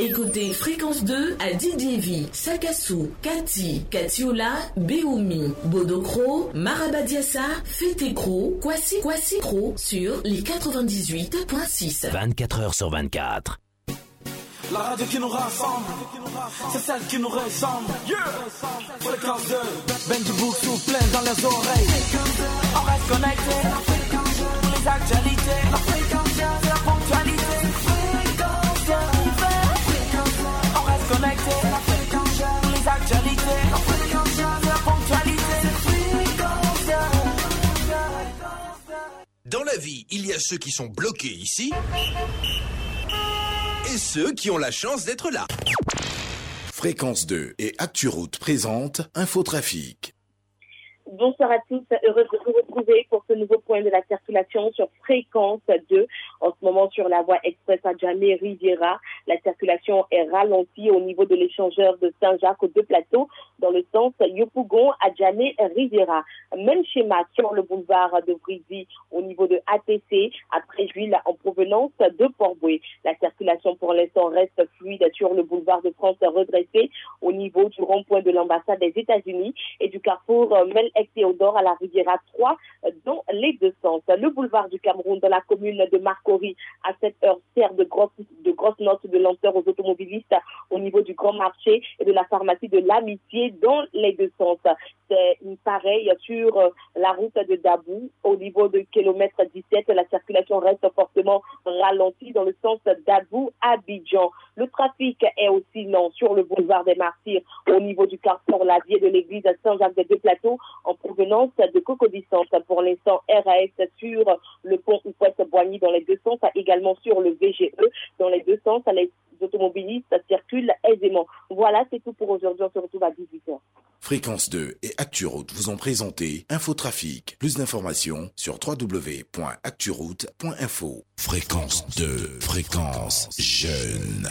Écoutez Fréquence 2 à Didievi, Sakassou, Kati, Katiola, Beoumi, Bodokro, Marabadiassa, Fetekro, Kwasi Kwasi Kro sur les 98.6. 24 heures sur 24. La radio qui nous rassemble, c'est celle qui nous ressemble. Yeah. Fréquence 2, Ben du bouc souffle plein dans les oreilles. On reste connecté, les actualités, Dans la vie, il y a ceux qui sont bloqués ici et ceux qui ont la chance d'être là. Fréquence 2 et ActuRoute présente Infotrafic. Bonsoir à tous, heureuse de vous retrouver pour ce nouveau point de la circulation sur fréquence 2. En ce moment, sur la voie express à Jamé Riviera, la circulation est ralentie au niveau de l'échangeur de Saint-Jacques aux deux plateaux dans le sens Yopougon à Jamé Riviera. Même schéma sur le boulevard de Brisy au niveau de ATC après Juile en provenance de Port-Boué. La circulation pour l'instant reste fluide sur le boulevard de France redressé au niveau du rond-point de l'ambassade des États-Unis et du carrefour Mel Théodore à la Riviera 3 dans les deux sens. Le boulevard du Cameroun dans la commune de Marcory à cette heure sert de grosses notes de lenteur aux automobilistes au niveau du grand marché et de la pharmacie de l'amitié dans les deux sens. C'est pareil sur la route de Dabou au niveau de kilomètre 17. La circulation reste fortement ralentie dans le sens Dabou Abidjan. Le trafic est aussi lent sur le boulevard des Martyrs au niveau du carrefour Lavier de l'église Saint-Jacques des Deux-Plateaux en provenance de Cocodissante. Pour l'instant, RAS sur le pont Ouest-Boigny dans les deux sens, également sur le VGE dans les deux sens. Les automobilistes circulent aisément. Voilà, c'est tout pour aujourd'hui. On se retrouve à 18h. Fréquence 2 et ActuRoute vous ont présenté Infotrafic. Plus d'informations sur www.acturoute.info. Fréquence 2, fréquence jeune.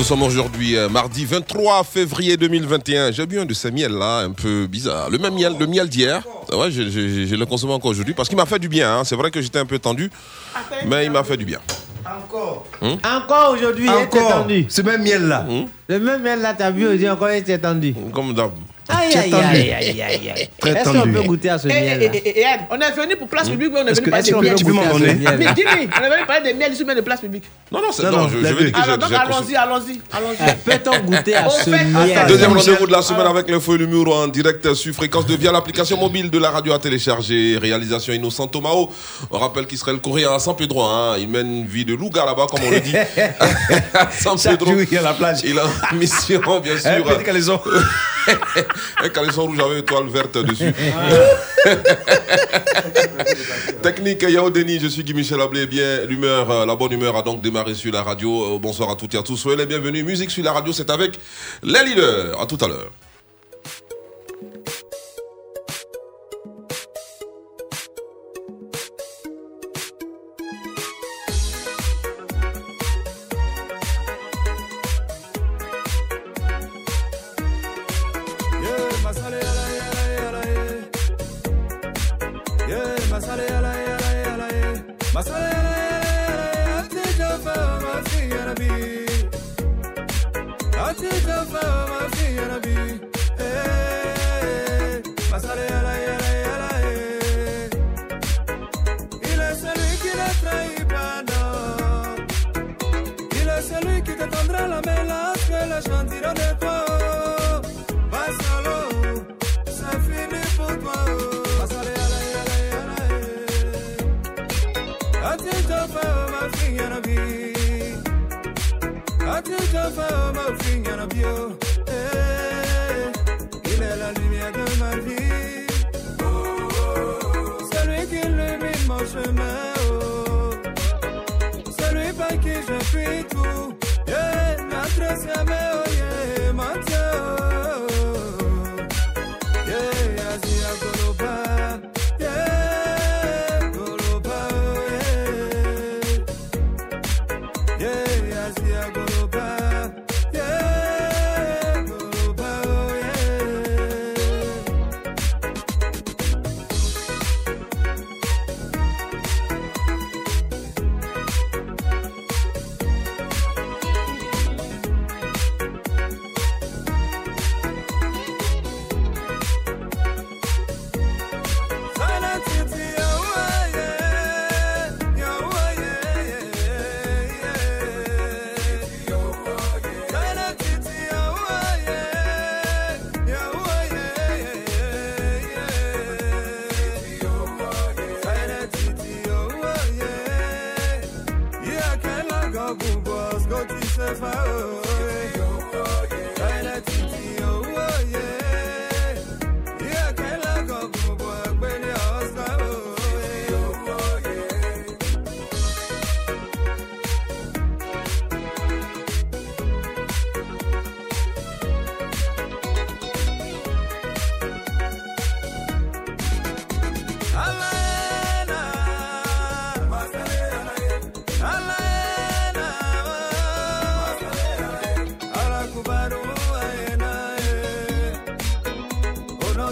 Nous sommes aujourd'hui euh, mardi 23 février 2021. J'ai bu un de ces miels là, un peu bizarre. Le même miel, le miel d'hier. Ouais, je, je- je le consomme encore aujourd'hui parce qu'il m'a fait du bien. hein. C'est vrai que j'étais un peu tendu, mais il m'a fait du bien. Encore. Hum? Encore aujourd'hui, il était Encore. tendu. Ce même miel là. Le même miel là, t'as vu aujourd'hui encore, il était tendu. Comme d'hab. Aïe, aïe, aïe, aïe, aïe, aïe. Très Est-ce qu'on tendu. peut goûter à ce Eh, miel eh, eh, on est venu pour place publique, mais on est venu parler de miel. Tu peux m'en donner miel? Mais dis-lui, on est venu parler ici, mais de place publique. Non, non, c'est Non, je, vais dire que donc allons-y, allons-y, allons-y. Peut-on goûter à ce miel? Deuxième rendez-vous de la semaine avec l'info et l'humour en direct sur fréquence de via l'application mobile de la radio à télécharger. Réalisation Innocent Tomao. On rappelle qu'Israël Coréen à San Pedro, hein, il mène une vie de louga là-bas, comme on le dit. à San Chaque Pedro. il a la plage. Il a une mission, bien sûr. Un caleçon. rouge avec une étoile verte dessus. Technique Yao Denis, je suis Guy Michel Ablé. Bien, l'humeur, euh, la bonne humeur a donc démarré sur la radio. Euh, bonsoir à toutes et à tous. Soyez les bienvenus. Musique sur la radio, c'est avec les leaders. À tout à l'heure.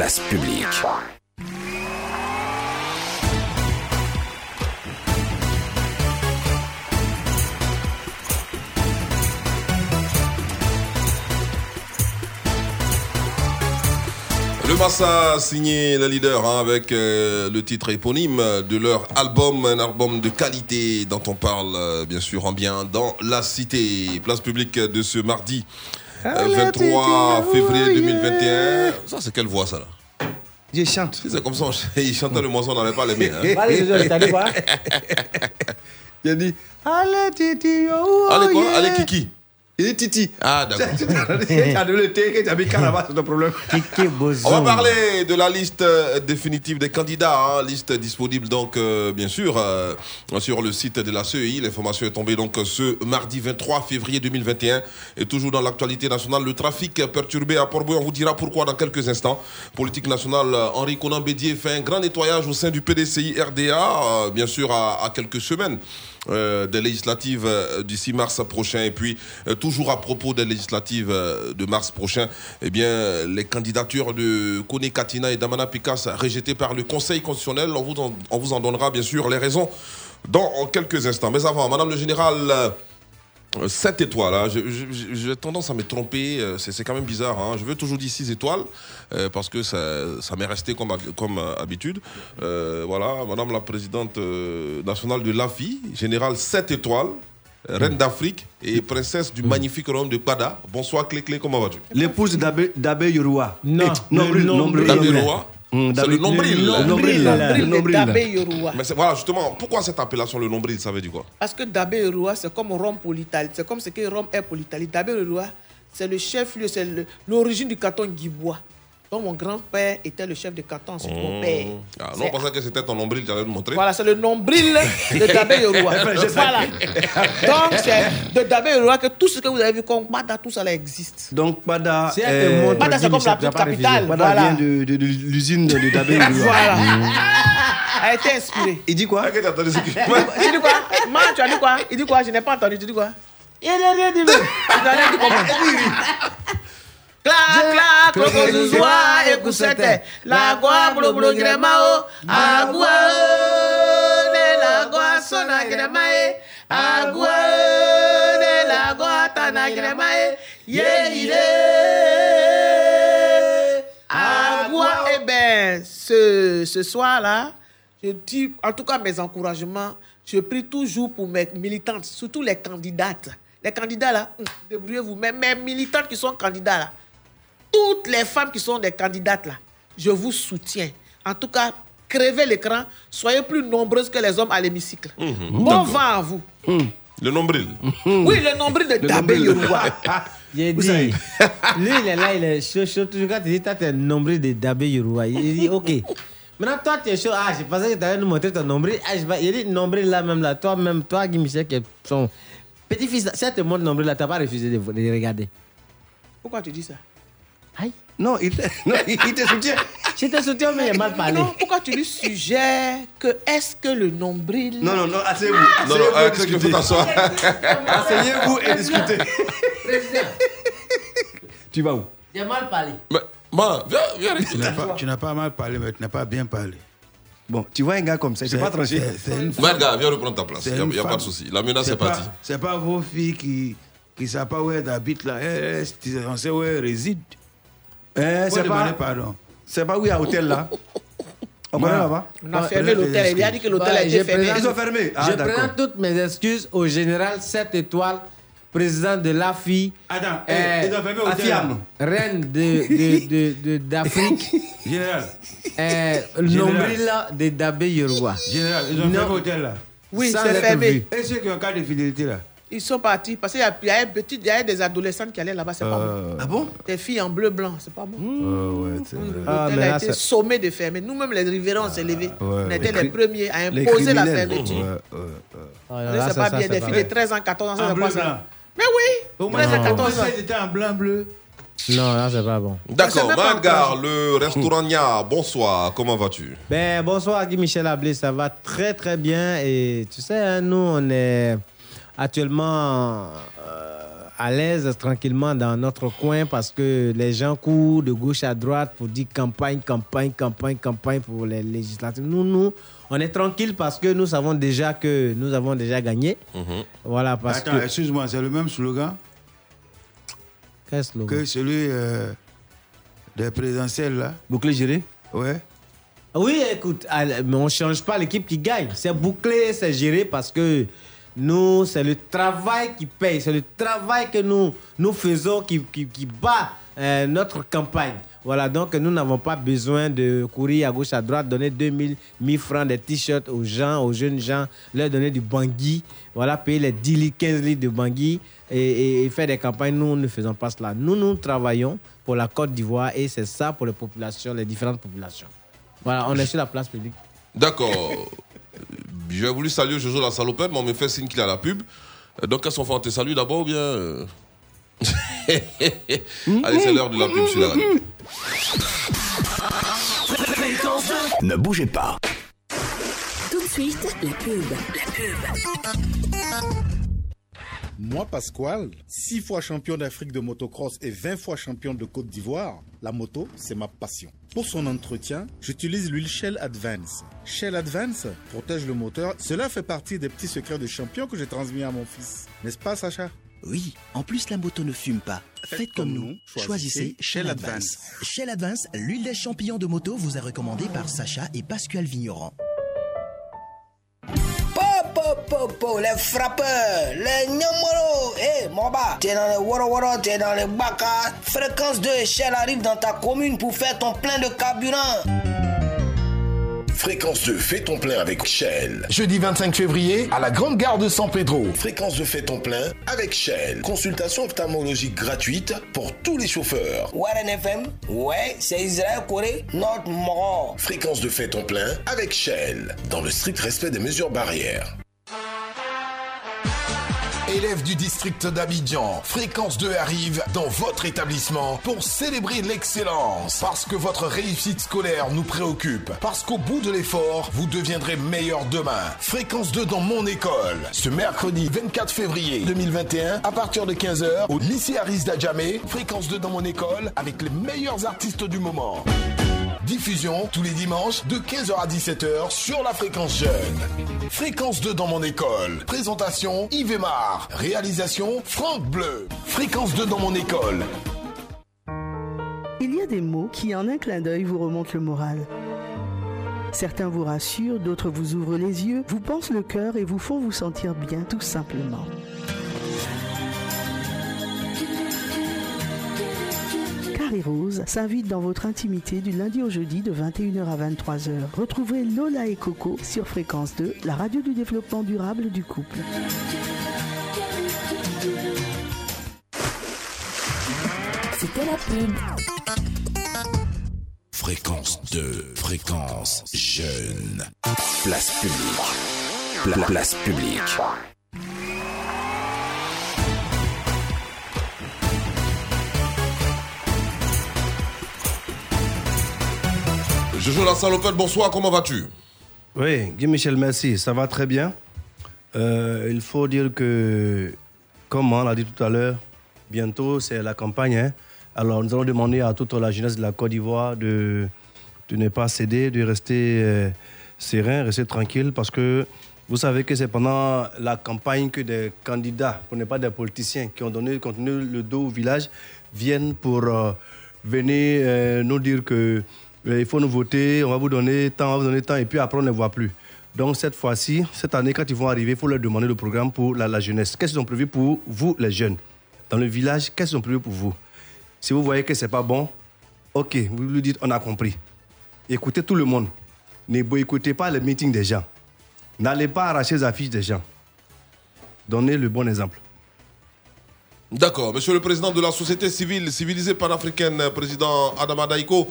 place publique. Le Massa a signé la leader hein, avec euh, le titre éponyme de leur album, un album de qualité dont on parle euh, bien sûr en bien dans la cité. Place publique de ce mardi euh, 23 février 2021. Ça, c'est quelle voix, ça, là? Je chante. C'est comme ça, il chantait le morceau, on n'avait pas l'aimé. Hein. Allez, dit, allez, Kiki. Il est Titi. Ah, d'accord. Tu as donné le thé, tu as mis Canamas, c'est ton problème. On va parler de la liste euh, définitive des candidats, hein, liste disponible donc euh, bien sûr euh, sur le site de la CEI. L'information est tombée donc ce mardi 23 février 2021 et toujours dans l'actualité nationale, le trafic perturbé à Port-Bouillon. On vous dira pourquoi dans quelques instants. Politique nationale, Henri Conan Bédier fait un grand nettoyage au sein du PDCI RDA, euh, bien sûr à, à quelques semaines. Euh, des législatives euh, du 6 mars prochain. Et puis euh, toujours à propos des législatives de mars prochain eh bien les candidatures de Kone Katina et Damana Pikas rejetées par le Conseil constitutionnel on vous en, on vous en donnera bien sûr les raisons dans quelques instants. Mais avant madame le général 7 étoiles, hein. J'ai tendance à me tromper, euh, c'est quand même bizarre. hein. Je veux toujours dire 6 étoiles euh, parce que ça, ça m'est resté comme, euh, habitude. Euh, voilà, Madame la présidente nationale de l'AFI, générale 7 étoiles, reine d'Afrique et princesse du magnifique royaume de Pada. Bonsoir Clé-Clé, comment vas-tu? L'épouse d'Abbé Yoruwa. Non, nombril, le nombril. D'Abbé nombril. Roy Hum, C'est le nombril. Le nombril. Le nombril. Mais c'est- voilà, justement, pourquoi cette appellation, le nombril, ça veut dire quoi? Parce que Dabé Yoruba, c'est comme Rome pour l'Italie. C'est comme ce que Rome est pour l'Italie. Dabé Yoruba, c'est le chef-lieu, c'est l'origine du canton Guibois. Donc mon grand-père était le chef de canton, ensuite mon père. Ah, non, C'est- on pensait que c'était ton nombril, tu allais nous montrer. Voilà, c'est le nombril de Dabé Yoruba. voilà. Donc c'est de Dabé Yoruba que tout ce que vous avez vu comme Bada, tout ça là existe. Donc, Bada. Te montre, Bada, c'est comme la tu petite capitale. Bada Voilà. vient de, de- de l'usine de, de Dabé Yoruba. Voilà. Hum. A été inspiré. Il dit quoi? Que Tu dis quoi? Man, tu as dit quoi? Il dit quoi? Je n'ai pas entendu. Tu dis quoi? Il n'a rien dit. Il n'a rien dit Clac, clac, gremao, agua, ne sona, gremae, agua, ne tana, gremae, ye, agua. Eh ben, ce, ce soir-là, je dis, en tout cas, mes encouragements, je prie toujours pour mes militantes, surtout les candidates. Les candidats là, hum, débrouillez-vous. Mais mes militantes qui sont candidats là, toutes les femmes qui sont des candidates là, je vous soutiens. En tout cas, crevez l'écran, soyez plus nombreuses que les hommes à l'hémicycle. Mhm. Bon vent à vous. Le nombril. Oui, le nombril de Dabé Yoruba. J'ai dit, lui, il est là, il est chaud, chaud. Toujours quand tu dis, toi, t'es un nombril de Dabé Yoruba. Il dit, OK. Maintenant, toi, tu es chaud. Ah, je pensais que tu allais nous montrer ton nombril. Ah, je vais- Il dit, nombril là, même là. Toi-même, toi, Guy Michel, qui est son petit-fils, si elle te montre nombril là, tu n'as pas refusé de, de les regarder. Pourquoi tu dis ça? Aïe. Non, il te, non, il te soutient. Je te soutiens, mais il a mal parlé. Non, pourquoi tu lui suggères que est-ce que le nombril. Non, non, non, asseyez-vous. Non, non, euh, discutez. t'asseoir Asseyez-vous et discutez. Tu vas où? Il a mal parlé. Mais, viens, viens. Tu n'as pas, tu n'as pas mal parlé, mais tu n'as pas bien parlé. Bon, tu vois un gars comme ça, ne pas tranché. c'est- c'est gars, viens reprendre ta place. C'est Il n'y a, une y a pas de souci. La menace est C'est pas, partie. c'est pas vos filles qui qui savent pas où elles habitent là. Elles, on sait où elles résident. Eh, c'est pas, pardon. c'est pas où il y a hôtel là. On connaît là-bas On a fermé l'hôtel. Il a dit que l'hôtel a Ouais, été je fermé. Ils ont fermé. Ah, je présente toutes mes excuses au général 7 étoiles, président de l'AFI, Attends, Euh, ils ont fermé au Afiam. reine de, de, de, de- d'Afrique, Général, euh, nombril de Dabé Yoruba. général, ils ont Non. fermé l'hôtel là. Oui, c'est fermé. Et ceux qui ont un cas de fidélité là. Ils sont partis parce qu'il y a, il y a un petit- il y a des adolescentes qui allaient là-bas, c'est pas bon. Euh, Ah bon? Des filles en bleu blanc, c'est pas bon. ouais, c'est vrai. Ah, L'hôtel mais a été c'est- sommé de fermer. Nous-mêmes, les riverains, on s'est levés. ouais. on était Les premiers à imposer la fermeture. Ouais, ouais, ouais. Mais là, c'est pas ça, bien, des filles de 13 ans, 14 ans, c'est pas ça. Mais oui, Au 13 ans, moins, 14 ans. ils étaient en blanc bleu. Non, là, c'est pas bon. D'accord, Mangar, le restaurant Nia, bonsoir, comment vas-tu? Ben, bonsoir Guy Michel Ablé, ça va très très bien et tu sais, hein, nous on est actuellement euh, à l'aise tranquillement dans notre coin parce que les gens courent de gauche à droite pour dire campagne, campagne, campagne, campagne pour les législatives. Nous, nous, on est tranquille parce que nous savons déjà que nous avons déjà gagné. Voilà, parce Attends, que... excuse-moi, c'est le même slogan Quel slogan? que celui euh, des présidentielles là. Bouclé géré Ouais. Oui, écoute, mais on ne change pas l'équipe qui gagne. C'est bouclé, c'est géré parce que nous, c'est le travail qui paye. C'est le travail que nous, nous faisons qui, qui, bat euh, notre campagne. Voilà, donc nous n'avons pas besoin de courir à gauche, à droite, donner 2000, 1000 francs des t-shirts aux gens, aux jeunes gens, leur donner du bangui, voilà, payer les 10 litres, 15 litres de bangui et, et- et faire des campagnes. Nous, ne faisons pas cela. Nous, nous travaillons pour la Côte d'Ivoire et c'est ça pour les populations, les différentes populations. Voilà, on est sur la place publique. D'accord. J'ai voulu saluer Jojo la salopette, mais on me fait signe qu'il a la pub. Donc, qu'est-ce qu'on fait On te salue d'abord ou bien. euh? Allez, c'est l'heure de la pub sur la radio. Ne bougez pas. Tout de suite, la pub. La pub. Moi, Pasquale, six fois champion d'Afrique de motocross et 20 fois champion de Côte d'Ivoire, la moto, c'est ma passion. Pour son entretien, j'utilise l'huile Shell Advance. Shell Advance protège le moteur. Cela fait partie des petits secrets de champion que j'ai transmis à mon fils. N'est-ce pas, Sacha? Oui, en plus la moto ne fume pas. Faites, comme nous, choisissez Shell Advance. Shell Advance, l'huile des champignons de moto vous est recommandée par Sacha et Pascal Vigneron. Po, po, po, les frappeurs, les nyamoro, eh, Moba, t'es dans les woro woro, t'es dans les baka. Fréquence 2 Shell arrive dans ta commune pour faire ton plein de carburant. Fréquence 2, fais ton plein avec Shell. Jeudi 25 février, à la Grande Gare de San Pedro. Fréquence 2, fais ton plein avec Shell. Consultation ophtalmologique gratuite pour tous les chauffeurs. Warren FM, ouais, c'est Israël Corée, notre mort. Fréquence 2, fais ton plein avec Shell. Dans le strict respect des mesures barrières. Élèves du district d'Abidjan, Fréquence 2 arrive dans votre établissement pour célébrer l'excellence. Parce que votre réussite scolaire nous préoccupe. Parce qu'au bout de l'effort, vous deviendrez meilleur demain. Fréquence 2 dans mon école. Ce mercredi 24 février 2021, à partir de 15h, au lycée Aris d'Adjamé. Fréquence 2 dans mon école avec les meilleurs artistes du moment. Diffusion tous les dimanches de 15h à 17h sur la fréquence jeune. Fréquence 2 dans mon école. Présentation Yves Aymar. Réalisation Franck Bleu. Fréquence 2 dans mon école. Il y a des mots qui, en un clin d'œil, vous remontent le moral. Certains vous rassurent, d'autres vous ouvrent les yeux, vous pensent le cœur et vous font vous sentir bien, tout simplement. Carré Rose s'invite dans votre intimité du lundi au jeudi de 21h à 23h. Retrouvez Lola et Coco sur Fréquence 2, la radio du développement durable du couple. C'était la pub. Fréquence 2, fréquence jeune. Place publique. Pla- place publique. Jojo la salopette, bonsoir, comment vas-tu? Oui, Guy Michel, merci. Ça va très bien. Euh, il faut dire que, comme on l'a dit tout à l'heure, bientôt c'est la campagne. hein. Alors nous allons demander à toute la jeunesse de la Côte d'Ivoire de, ne pas céder, de rester euh, serein, rester tranquille, parce que vous savez que c'est pendant la campagne que des candidats, pour ne pas des politiciens, qui ont donné, le dos au village, viennent pour euh, venir nous dire que il faut nous voter, on va vous donner tant, on va vous donner tant, et puis après on ne voit plus. Donc cette fois-ci, cette année, quand ils vont arriver, il faut leur demander le programme pour la, jeunesse. Qu'est-ce qu'ils ont prévu pour vous, les jeunes? Dans le village, qu'est-ce qu'ils ont prévu pour vous? Si vous voyez que c'est pas bon, ok, vous lui dites, on a compris. Écoutez tout le monde. Ne boycottez pas les meetings des gens. N'allez pas arracher les affiches des gens. Donnez le bon exemple. D'accord. Monsieur le président de la société civile civilisée panafricaine, président Adama Daiko,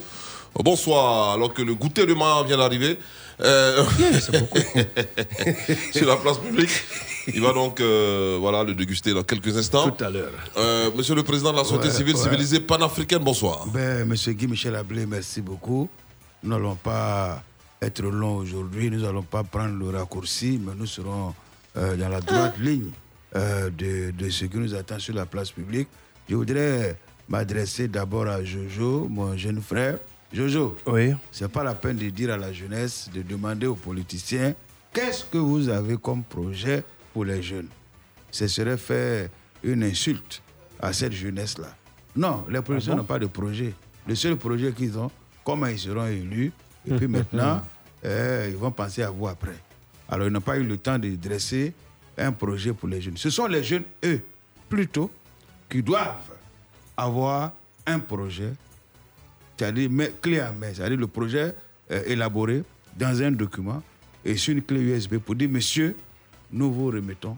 bonsoir. Alors que le goûter de mar vient d'arriver. Euh, sur la place publique. Il va donc euh, voilà, le déguster dans quelques instants. Tout à l'heure. Euh, monsieur le président de la société Ouais, civile ouais. civilisée panafricaine, bonsoir. Ben, Monsieur Guy Michel Ablé, merci beaucoup. Nous n'allons pas être longs aujourd'hui, nous n'allons pas prendre le raccourci, mais nous serons euh, dans la droite ligne euh, de, de ce qui nous attend sur la place publique. Je voudrais m'adresser d'abord à Jojo, mon jeune frère. Jojo, oui. c'est pas la peine de dire à la jeunesse, de demander aux politiciens qu'est-ce que vous avez comme projet pour les jeunes? Ce serait faire une insulte à cette jeunesse-là. Non, les politiciens Ah bon? n'ont pas de projet. Le seul projet qu'ils ont, comment ils seront élus, et puis maintenant, euh, ils vont penser à vous après. Alors, ils n'ont pas eu le temps de dresser un projet pour les jeunes. Ce sont les jeunes, eux, plutôt, qui doivent avoir un projet c'est-à-dire clé en main, c'est-à-dire le projet euh, élaboré dans un document et sur une clé USB pour dire, monsieur, nous vous remettons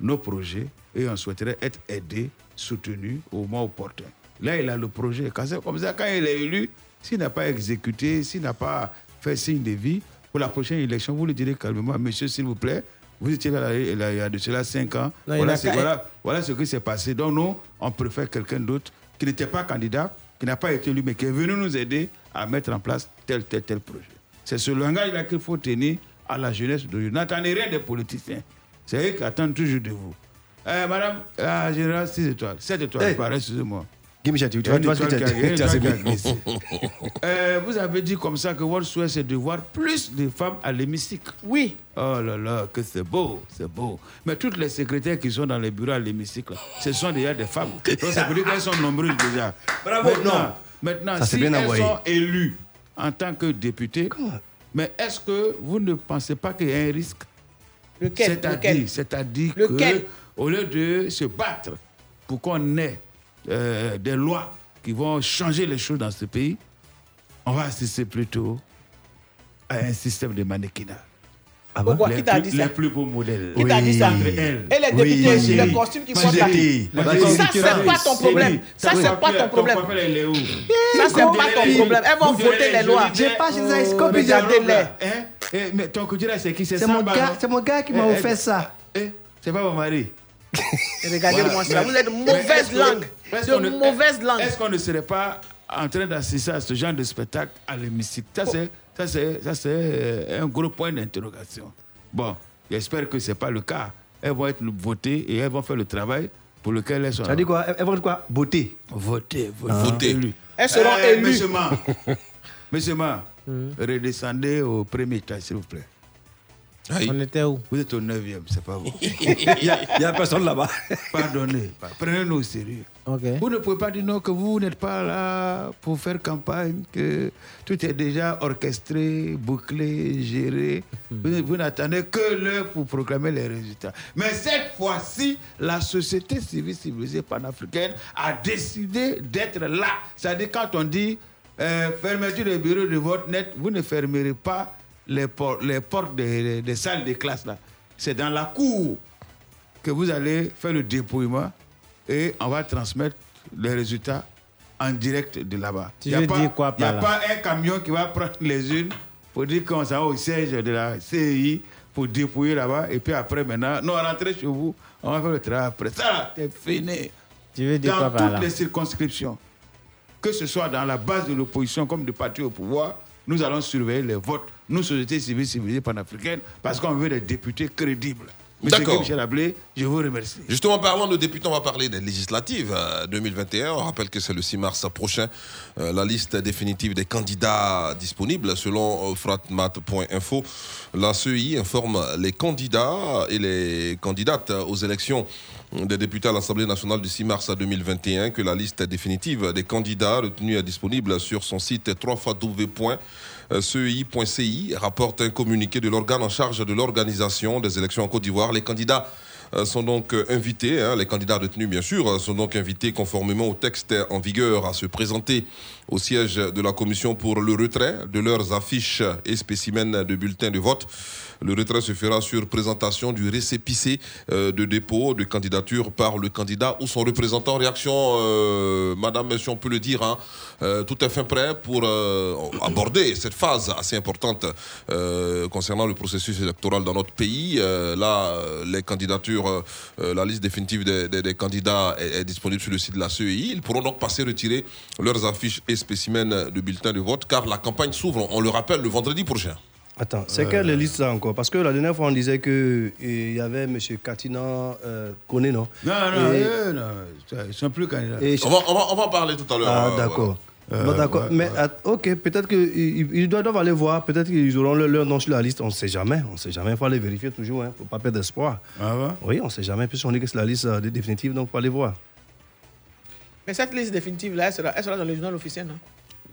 nos projets et on souhaiterait être aidé, soutenu au moment opportun. Là, il a le projet. Comme ça, quand il est élu, s'il n'a pas exécuté, s'il n'a pas fait signe de vie, pour la prochaine élection, vous lui direz calmement, monsieur, s'il vous plaît, vous étiez là, il y a de cela cinq ans. Non, voilà, voilà, voilà ce qui s'est passé. Donc, nous, on préfère quelqu'un d'autre qui n'était pas candidat, qui n'a pas été élu, mais qui est venu nous aider à mettre en place tel, tel, tel projet. C'est ce langage-là qu'il faut tenir à la jeunesse de N'attendez rien des politiciens. C'est eux qui attendent toujours de vous. Eh, madame, la générale, 6 étoiles. 7 étoires, Hey. pareil, excusez-moi. Guy Michel, tu vois, ce que tu as vous avez dit comme ça que votre souhait, c'est de voir plus de femmes à l'hémicycle. Oui. Oh là là, que c'est beau, c'est beau. Mais toutes les secrétaires qui sont dans les bureaux à l'hémicycle, ce sont déjà des femmes. Donc ça veut dire qu'elles sont nombreuses déjà. Bravo, Maintenant, non. maintenant Ça, si bien elles envoyé. sont élues en tant que députées, mais est-ce que vous ne pensez pas qu'il y a un risque? Lequel? C'est-à-dire, c'est-à-dire que au lieu de se battre pour qu'on ait euh, des lois qui vont changer les choses dans ce pays, on va assister plutôt à un système de mannequinat. Ah bon? Pourquoi les Qui t'a plus, dit ça? les plus beaux modèles. Qui t'a dit ça? Entre elles. Et les Oui, députés, ma les costumes qui portent là. Ça, c'est pas ton problème. Ça, c'est pas ton problème. Ça, c'est pas ton problème. Elles vont voter les lois. J'ai pas chez ça, Oh, Regardez-les. Hein? Eh, Mais ton côté là, c'est qui? C'est mon gars- c'est mon gars qui m'a Eh, offert eh, ça. eh, C'est pas mon mari. Regardez-moi ça. Vous êtes de mauvaise langue. De mauvaise langue. Est-ce qu'on ne serait pas en train d'assister à ce genre de spectacle à l'hémicycle? Ça, c'est, ça, c'est, ça, c'est euh, un gros point d'interrogation. Bon, j'espère que ce n'est pas le cas. Elles vont être votées et elles vont faire le travail pour lequel elles sont. Ça dit quoi? Elles vont quoi? Voter, Ah. voter. Voter. Elles seront Eh, élues. Monsieur Ma, Monsieur Ma, redescendez au premier étage, s'il vous plaît. On était où? Vous êtes au 9e, c'est pas vous. Il y a- personne là-bas. Pardonnez, prenez-nous au sérieux. Vous ne pouvez pas dire non que vous n'êtes pas là pour faire campagne, que tout est déjà orchestré, bouclé, géré. Vous, vous n'attendez que l'heure pour proclamer les résultats. Mais cette fois-ci, la société civile civilisée panafricaine a décidé d'être là. C'est-à-dire quand on dit euh, fermeture des bureaux de vote net, vous ne fermerez pas les, por- les portes des, des salles de classe là. C'est dans la cour que vous allez faire le dépouillement et on va transmettre les résultats en direct de là-bas. Il y a pas- quoi n'y a là? pas un camion qui va prendre les unes pour dire qu'on s'en va au siège de la CI pour dépouiller là-bas et puis après maintenant, non, rentrez chez vous, on va faire le travail après. Ça, c'est fini. Tu veux dire Dans quoi toutes là? les circonscriptions, que ce soit dans la base de l'opposition comme du parti au pouvoir, nous allons surveiller les votes, nous, société civile civilisée panafricaine, parce qu'on veut des députés crédibles. Monsieur. Guy Michel Ablé, je vous remercie. Justement, parlant de députés, on va parler des législatives euh, 2021. On rappelle que c'est le 6 mars prochain. Euh, la liste définitive des candidats disponibles, selon euh, fratmat.info, la CEI informe les candidats et les candidates aux élections des députés à l'Assemblée nationale du 6 mars 2021 que la liste définitive des candidats retenus est disponible sur son site www.cei.ci rapporte un communiqué de l'organe en charge de l'organisation des élections en Côte d'Ivoire. Les candidats euh, sont donc euh, invités, hein, les candidats retenus bien sûr, euh, sont donc invités conformément au texte en vigueur à se présenter au siège de la commission pour le retrait de leurs affiches et spécimens de bulletins de vote. Le retrait se fera sur présentation du récépissé euh, de dépôt de candidature par le candidat ou son représentant. Réaction, euh, madame, si on peut le dire, hein, euh, tout est fin prêt pour aborder cette phase assez importante concernant le processus électoral dans notre pays. Là, les candidatures, la liste définitive des, candidats est, est disponible sur le site de la CEI. Ils pourront donc passer retirer leurs affiches et spécimens de bulletins de vote car la campagne s'ouvre, on le rappelle, le vendredi prochain. Attends, c'est Euh. quelle liste ça encore? Parce que la dernière fois, on disait qu'il y avait M. Katina euh, Koné, non? Non, non, Et- euh, non, ça, ils ne sont plus candidats. Et- On va, on, va, on va en parler tout à l'heure. Ah, euh, d'accord. Euh, Bon, d'accord. ouais, Mais att- ok, peut-être qu'ils ils doivent aller voir, peut-être qu'ils auront leur, leur nom sur la liste, on ne sait jamais. On ne sait jamais, il faut aller vérifier toujours, il ne faut pas perdre espoir. Ah ouais? Oui, on ne sait jamais, puisqu'on dit que c'est la liste euh, définitive, donc il faut aller voir. Mais cette liste définitive-là, elle sera, elle sera dans le journal officiel, non?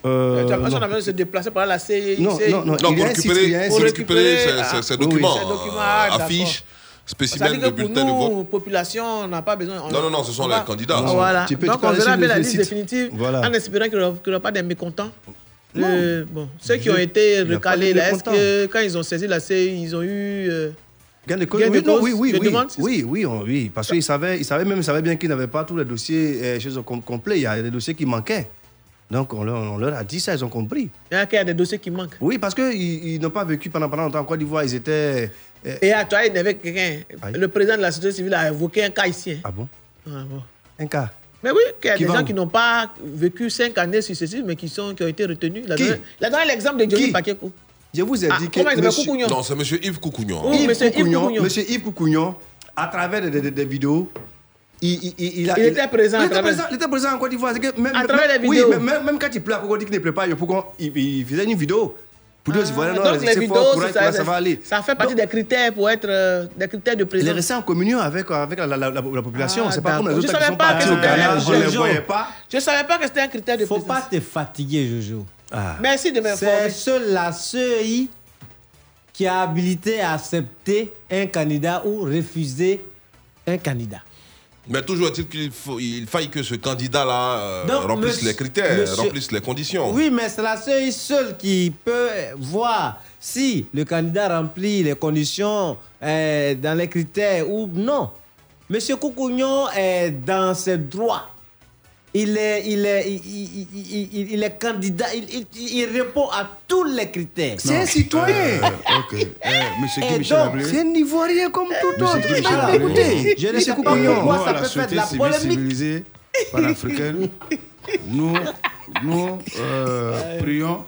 Euh, Tu qu'on a besoin de se déplacer par la CI. Non, non, non, Non, il y pour récupérer, pour ces, ah, ces- ces oui, documents, ces documents, euh, ah, affiches spécimen Ça dit de que pour bulletin de vote. nous, population, on n'a pas besoin. on- Non, non, non, ce sont on les va- candidats. Ah, Voilà. Tu peux- tu Donc, peux on verra bien la liste site. définitive Voilà. en espérant qu'il n'y aura, qu'il y aura pas des mécontents. Euh, bon, ceux qui ont été recalés, là, est-ce que quand ils ont saisi la CEI, ils ont eu. euh, Gain de cause, gain de oui, non, oui, oui, oui, oui, oui, on- oui, parce qu'ils savaient, ils savaient même, ils savaient bien qu'ils n'avaient pas tous les dossiers euh, chez eux com- complets. Il y a des dossiers qui manquaient. Donc on leur, on leur a dit ça, ils ont compris. Il y a qu'il des dossiers qui manquent. Oui, parce qu'ils ils, n'ont pas vécu pendant, pendant longtemps en Côte d'Ivoire. Ils étaient. euh, Et à toi, il y avait quelqu'un. Le président de la société civile a évoqué un cas ici. hein. Ah bon? Ah, bon. Un cas. Mais oui, qu'il y a Qui des gens où? qui n'ont pas vécu cinq années successives, mais qui, sont, qui ont été retenus. Il a Qui? donné- il a donné l'exemple de Johnny Qui Pacheco. Je vous ai Ah, dit que. comment il monsieur- Coucougnon Non, c'est monsieur Yves Coucougnon. Oui, Yves monsieur Yves Coucougnon, monsieur Yves Coucougnon, à travers des, des- des vidéos, il, il, il, il a- Il était présent Il était présent, il était présent en Côte d'Ivoire. C'est que Même, À même- travers les oui, vidéos. mais même, même quand il pleut dit qu'il ne pleut pas, il, il, il faisait une vidéo. Pour dire aux Ivoiriens, non, Ah, Donc les c'est vidéos, fort, ça, ça ça- va aller. ça fait partie des critères pour être euh, des critères de Il est présence. resté en communion avec, avec la, la- la- la population. Ah, c'est pas comme les autres Je qui savais sont pas que partis au on ne les voyait pas. Je ne savais pas que c'était un critère de Faut présence. pas te fatiguer, Jojo. Merci de m'informer. C'est seule la CEI qui a habilité à accepter un candidat ou refuser un candidat. Mais toujours est-il qu'il il faille que ce candidat-là euh, remplisse monsieur- les critères, monsieur- remplisse les conditions. Oui, mais c'est la CEI seule qui peut voir si le candidat remplit les conditions euh, dans les critères ou non. Monsieur Coucougnon est dans ses droits. Il est, il est, il, il- il- il- il est candidat, il, il- il répond à tous les critères. C'est un citoyen. Euh, ok. Euh, monsieur Et Guy Michel donc, Ablé. C'est un Ivoirien comme tout autre. Alors, écoutez, je ne sais pas pourquoi Nous, ça peut faire de la polémique. panafricaine, nous, nous euh, prions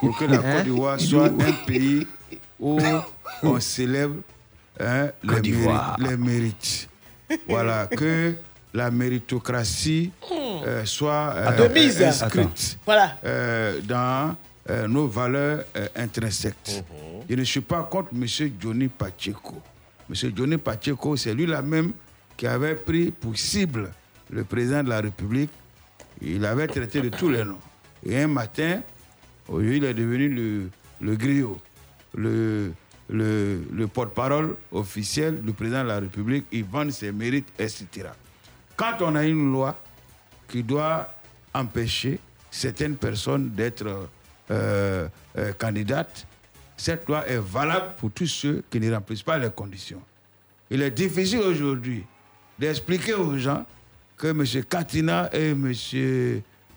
pour que la Hein? Côte d'Ivoire soit un pays où on célèbre hein, les, mérites, les mérites. Voilà, que la méritocratie euh, soit euh, mise. inscrite Voilà. euh, dans euh, nos valeurs euh, intrinsèques. Je ne suis pas contre M. Johnny Pacheco. M. Johnny Pacheco, c'est lui-là même qui avait pris pour cible le président de la République. Il avait traité de tous les noms. Et un matin, aujourd'hui, il est devenu le, le griot, le, le, le porte-parole officiel du président de la République. Il vend ses mérites, etc. Quand on a une loi qui doit empêcher certaines personnes d'être euh, euh, candidates, cette loi est valable pour tous ceux qui ne remplissent pas les conditions. Il est difficile aujourd'hui d'expliquer aux gens que M. Katina et M.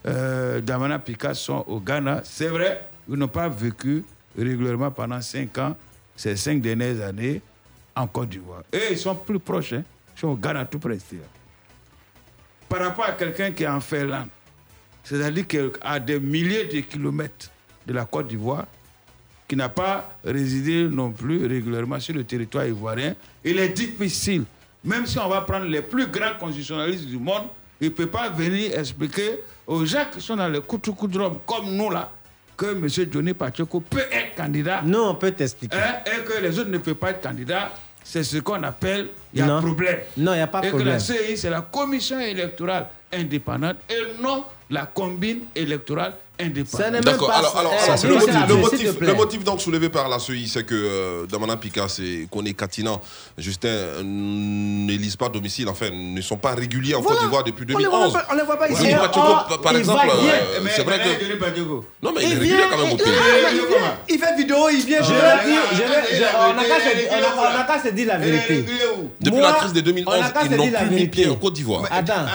euh, Damana Pika sont au Ghana. C'est vrai, ils n'ont pas vécu régulièrement pendant cinq ans, ces cinq dernières années, en Côte d'Ivoire. Et ils sont plus proches, hein. ils sont au Ghana tout près. Par rapport à quelqu'un qui est en Finlande, c'est-à-dire qu'à des milliers de kilomètres de la Côte d'Ivoire, qui n'a pas résidé non plus régulièrement sur le territoire ivoirien, il est difficile, même si on va prendre les plus grands constitutionnalistes du monde, il ne peut pas venir expliquer aux gens qui sont dans le 드rom comme nous là, que M. Johnny Pacheco peut être candidat. Non, on peut t'expliquer. hein, et que les autres ne peuvent pas être candidats. C'est ce qu'on appelle, il y a Non. problème. Non, il n'y a pas de et que la problème. CI, c'est la commission électorale indépendante et non la combine électorale indépendante. D'accord, alors, alors, alors, c'est le, motif, le, motif, le donc soulevé par la CEI, c'est que euh, Damana Pika, c'est qu'on est catinant. Justin euh, n'élise pas domicile, enfin, ne sont pas réguliers en Voilà. Côte d'Ivoire depuis On les voit 2011. pas- on les voit pas ici. Or, par- il exemple, euh, c'est vrai que. Non, mais il, est régulier vient, quand même au il- pays. Ah, il fait vidéo, il vient. Je on n'a qu'à se- dire la vérité. Depuis la crise de on 2011, n'a qu'à ils n'ont plus mis vérité. pied en Côte d'Ivoire. Attends.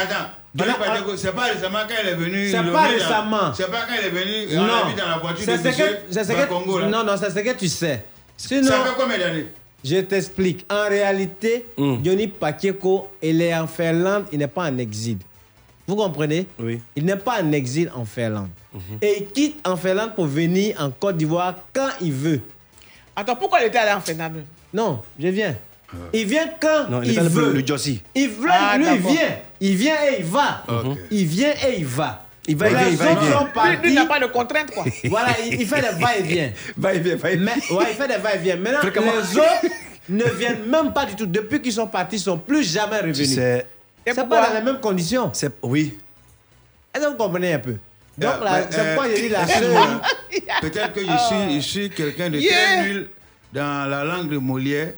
Attends. Johnny On a- Pacheco, c'est pas récemment quand il est venu. C'est pas récemment. C'est pas quand il est venu. et On vu dans la voiture c'est de Bakongo, là. non, non, c'est ce que tu sais. Sinon, Ça fait combien d'années? je t'explique. En réalité, Hmm. Johnny Pacheco, il est en Finlande, il n'est pas en exil. Vous comprenez? Oui. Il n'est pas en exil en Finlande. Et il quitte en Finlande pour venir en Côte d'Ivoire quand il veut. Attends, pourquoi il était allé en Finlande? Non, je viens. Il vient quand Non, il veut. le Jossi. Il veut, Ah, lui, il vient. Il vient et il va. Il vient et il va. Il va, vient, il va, vient. Lui, n'a pas de contrainte, quoi. Voilà, il, il fait des va-et-vient. Va, il vient, va, il vient. Mais, ouais, il fait des va-et-vient. Maintenant, Fréquemment. les autres ne viennent même pas du tout. Depuis qu'ils sont partis, ils ne sont plus jamais Tu revenus. sais, Et C'est pas dans les mêmes conditions. c'est. Oui. Est-ce que vous comprenez un peu? Donc, Euh, là, c'est euh, pourquoi j'ai dit la seule. Peut-être que je suis, je suis quelqu'un de Yeah. très nul dans la langue de Molière.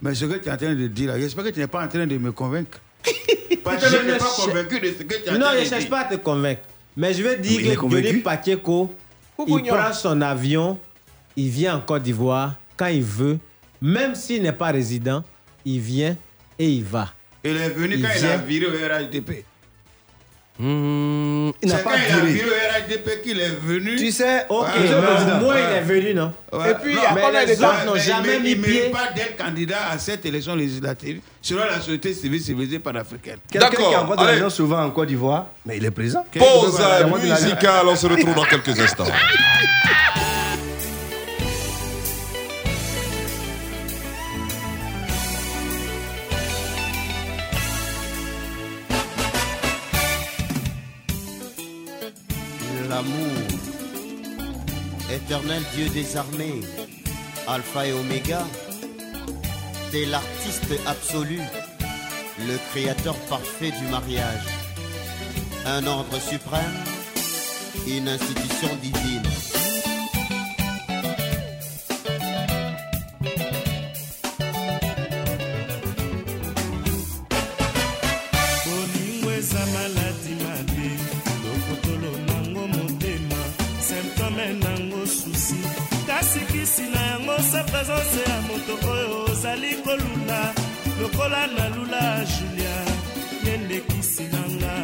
Mais ce que tu es en train de dire là, j'espère que tu n'es pas en train de me convaincre. Parce que je n'ai pas convaincu de ce que tu es en Non, je ne cherche pas à te convaincre. Mais je veux dire que. Johnny Pacheco, il prend son avion, il vient en Côte d'Ivoire quand il veut. Même s'il n'est pas résident, il vient et il va. Il est venu Il quand il a viré au RHDP. Hmm, il n'a pas il a au RHDP qu'il est venu. Tu sais, Ok, moins ouais. il est venu, non Ouais. Et puis, Non, il mais les temps autres n'ont mais jamais il mis ne pied. mérite pas d'être candidat à cette élection législative selon la société civile civilisée panafricaine. Quelqu'un qui envoie de allez. l'argent souvent en Côte d'Ivoire, mais il est présent. Pause Il musicale, on se retrouve dans quelques instants. Éternel Dieu des armées, Alpha et Oméga, t'es l'artiste absolu, le créateur parfait du mariage, un ordre suprême, une institution divine. Presence ya moto oyo ozali kolula. Lokola nalula julia ye nde kisi nanga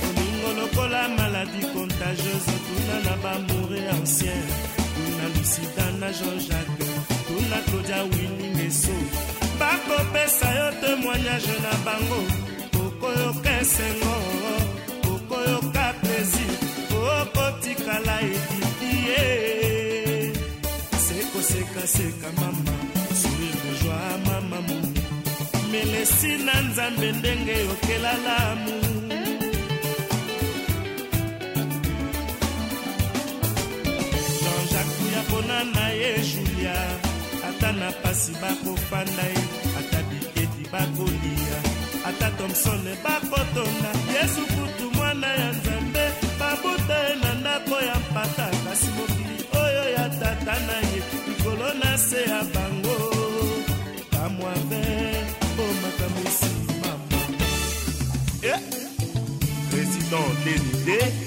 bolingo lokola maladi contagieuse tuna na bamoure ancien. Tuna lucida na jean-jacques tuna claudia winingeso bakopesa yo témoignage na bango okoyoka esengo sekosekaseka mama. De joie mama moni melesi na nzambe ndenge yokelalamu jean-jacques ya mpona na ye julia. Ata na pasi bakofanda ye. Ata bikedi bakolia. Ata thomson bakotonda yesu kutu mwana ya nzambe. Babuta ye na ndako ya mpata. Kasi mokili oyo ya tata na ye na se ya bango. Kamwa ver mpo oh, makamwisi mama eh, président denide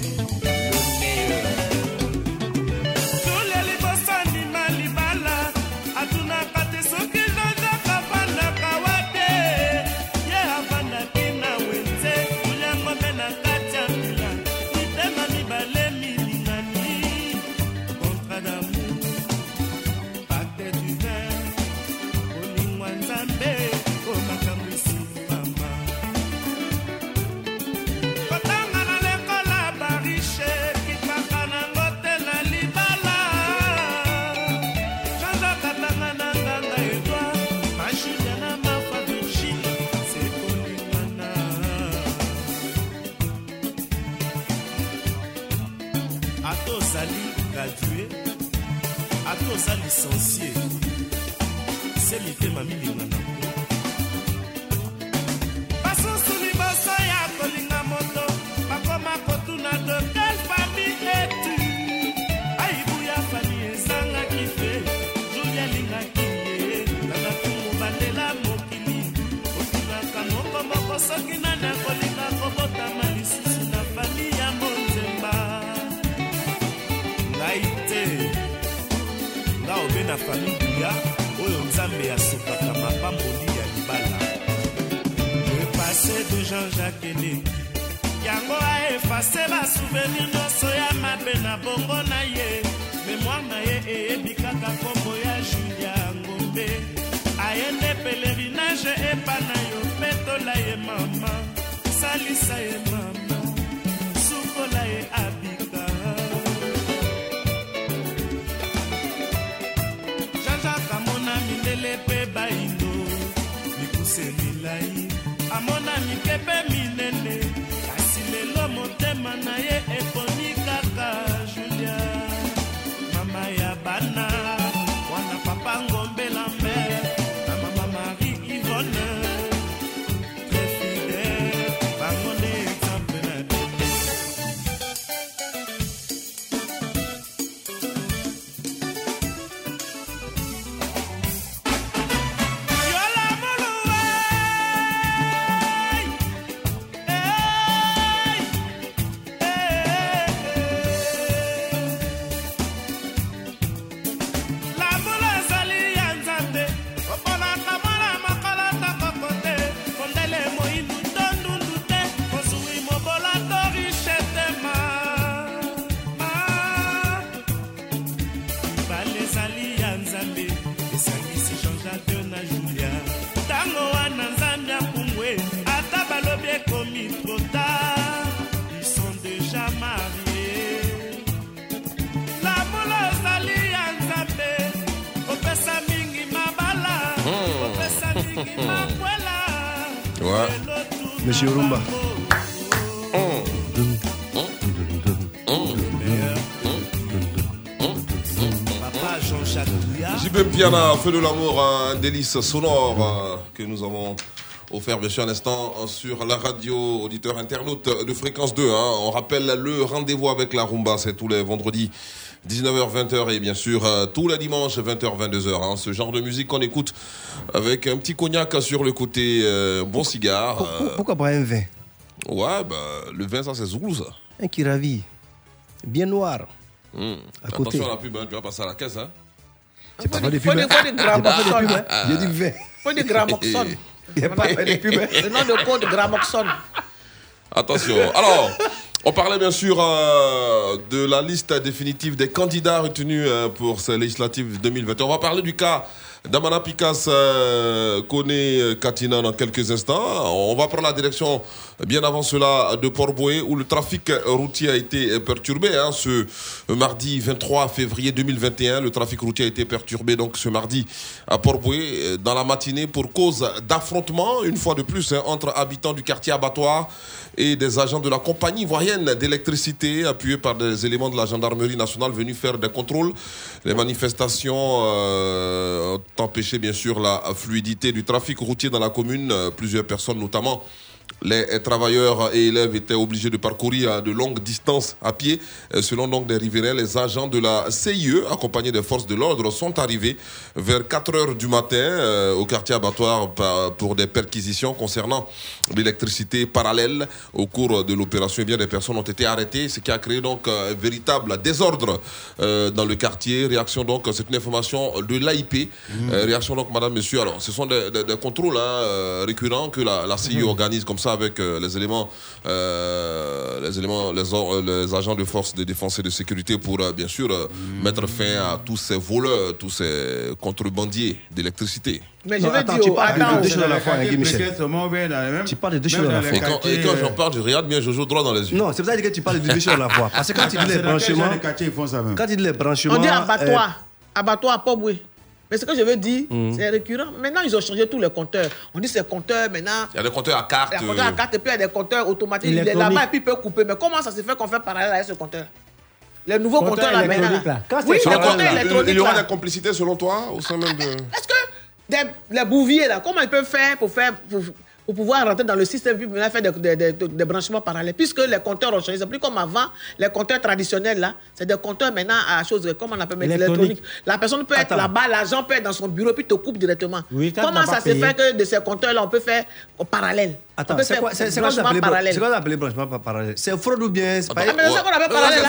Monsieur Rumba. JB Piana, Feu de l'amour, un délice sonore euh, que nous avons offert bien sûr un instant euh, sur la radio auditeur internaute de fréquence 2. hein. On rappelle le rendez-vous avec la rumba, c'est tous les vendredis 19h, 20h et bien sûr euh, tous les dimanches 20h, 22h. hein. Ce genre de musique qu'on écoute avec un petit cognac sur le côté, euh, bon cigare. euh, Pourquoi pas un vin? Ouais, bah, le vin ça c'est Zoulou ça. Un qui ravit. Bien noir. Hmm. À côté. Attention à la pub, hein, tu vas passer à la caisse. Hein. J'ai pas Faut fait de des- faut pub. des- hein. faut des J'ai pas fait de pub. hein. Ah. J'ai dit vin. Faut des gramoxone. Il n'y a pas fait de hein. Le nom de code gramoxone. Attention. Alors, on parlait bien sûr euh, de la liste définitive des candidats retenus euh, pour ces législatives 2020. On va parler du cas d'Amana Pikas euh, Kone euh, Katina dans quelques instants. On va prendre la direction bien avant cela de Port-Boué où le trafic routier a été perturbé. hein, ce mardi 23 février 2021, le trafic routier a été perturbé donc ce mardi à Port-Boué euh, dans la matinée pour cause d'affrontement, une fois de plus, hein, entre habitants du quartier abattoir et des agents de la compagnie ivoirienne d'électricité appuyés par des éléments de la gendarmerie nationale venus faire des contrôles. Les manifestations euh, ont empêché bien sûr la fluidité du trafic routier dans la commune. Euh, Plusieurs personnes notamment les travailleurs et élèves étaient obligés de parcourir à de longues distances à pied. Euh, Selon donc des riverains, les agents de la CIE, accompagnés des forces de l'ordre, sont arrivés vers 4 heures du matin euh, au quartier abattoir pour des perquisitions concernant l'électricité parallèle. Au cours de l'opération, eh bien, des personnes ont été arrêtées, ce qui a créé donc un véritable désordre euh, dans le quartier. Réaction donc, c'est une information de l'AIP. Euh, réaction donc, madame, monsieur. Alors, ce sont des, des- des contrôles hein, récurrents que la, la CIE organise comme ça avec euh, les éléments, euh, les éléments, les, or- euh, les agents de force de défense et de sécurité pour euh, bien sûr euh, mettre fin à tous ces voleurs, tous ces contrebandiers d'électricité. Mais je Non, vais attends, dire, tu parles de attends, deux choses à la fois, Guy Michel. Tu parles de deux choses à la fois. Et quand, et quand j'en parle, je regarde bien Jojo droit dans les yeux. Non, c'est pour ça que tu parles de deux choses à la fois. Parce que quand tu dis les branchements. Quand tu dis les branchements. On dit euh, abattoir. Abattoir à Poboué. Mais ce que je veux dire, Mhm. c'est récurrent. Maintenant, ils ont changé tous les compteurs. On dit ces compteurs maintenant. Il y a des compteurs à carte. Il y a des compteurs à carte et puis il y a des compteurs automatiques. Il est là-bas et puis il peut couper. Mais comment ça se fait qu'on fait parallèle avec ce compteur? Les nouveaux Compteur compteurs là maintenant. là. Oui, les compteurs il- électroniques. Il y aura des complicités selon toi au sein même de. Est-ce que des, les bouviers, là, comment ils peuvent faire pour, faire pour, pour pouvoir rentrer dans le système puis faire des, des, des- des branchements parallèles Puisque les compteurs ont changé. C'est plus comme avant, les compteurs traditionnels, là, c'est des compteurs maintenant à chose, comment on appelle Électronique. électronique. La personne peut être là-bas, l'agent peut être dans son bureau puis te coupe directement. Oui, comment ça se fait que de ces compteurs-là, on peut faire au parallèle? Attends, c'est quoi, c'est, c'est quoi, branchement parallèle. c'est quoi appelez branchement par- parallèle? C'est fraude ou bien c'est pas Ah, mais c'est qu'on appelle parallèle,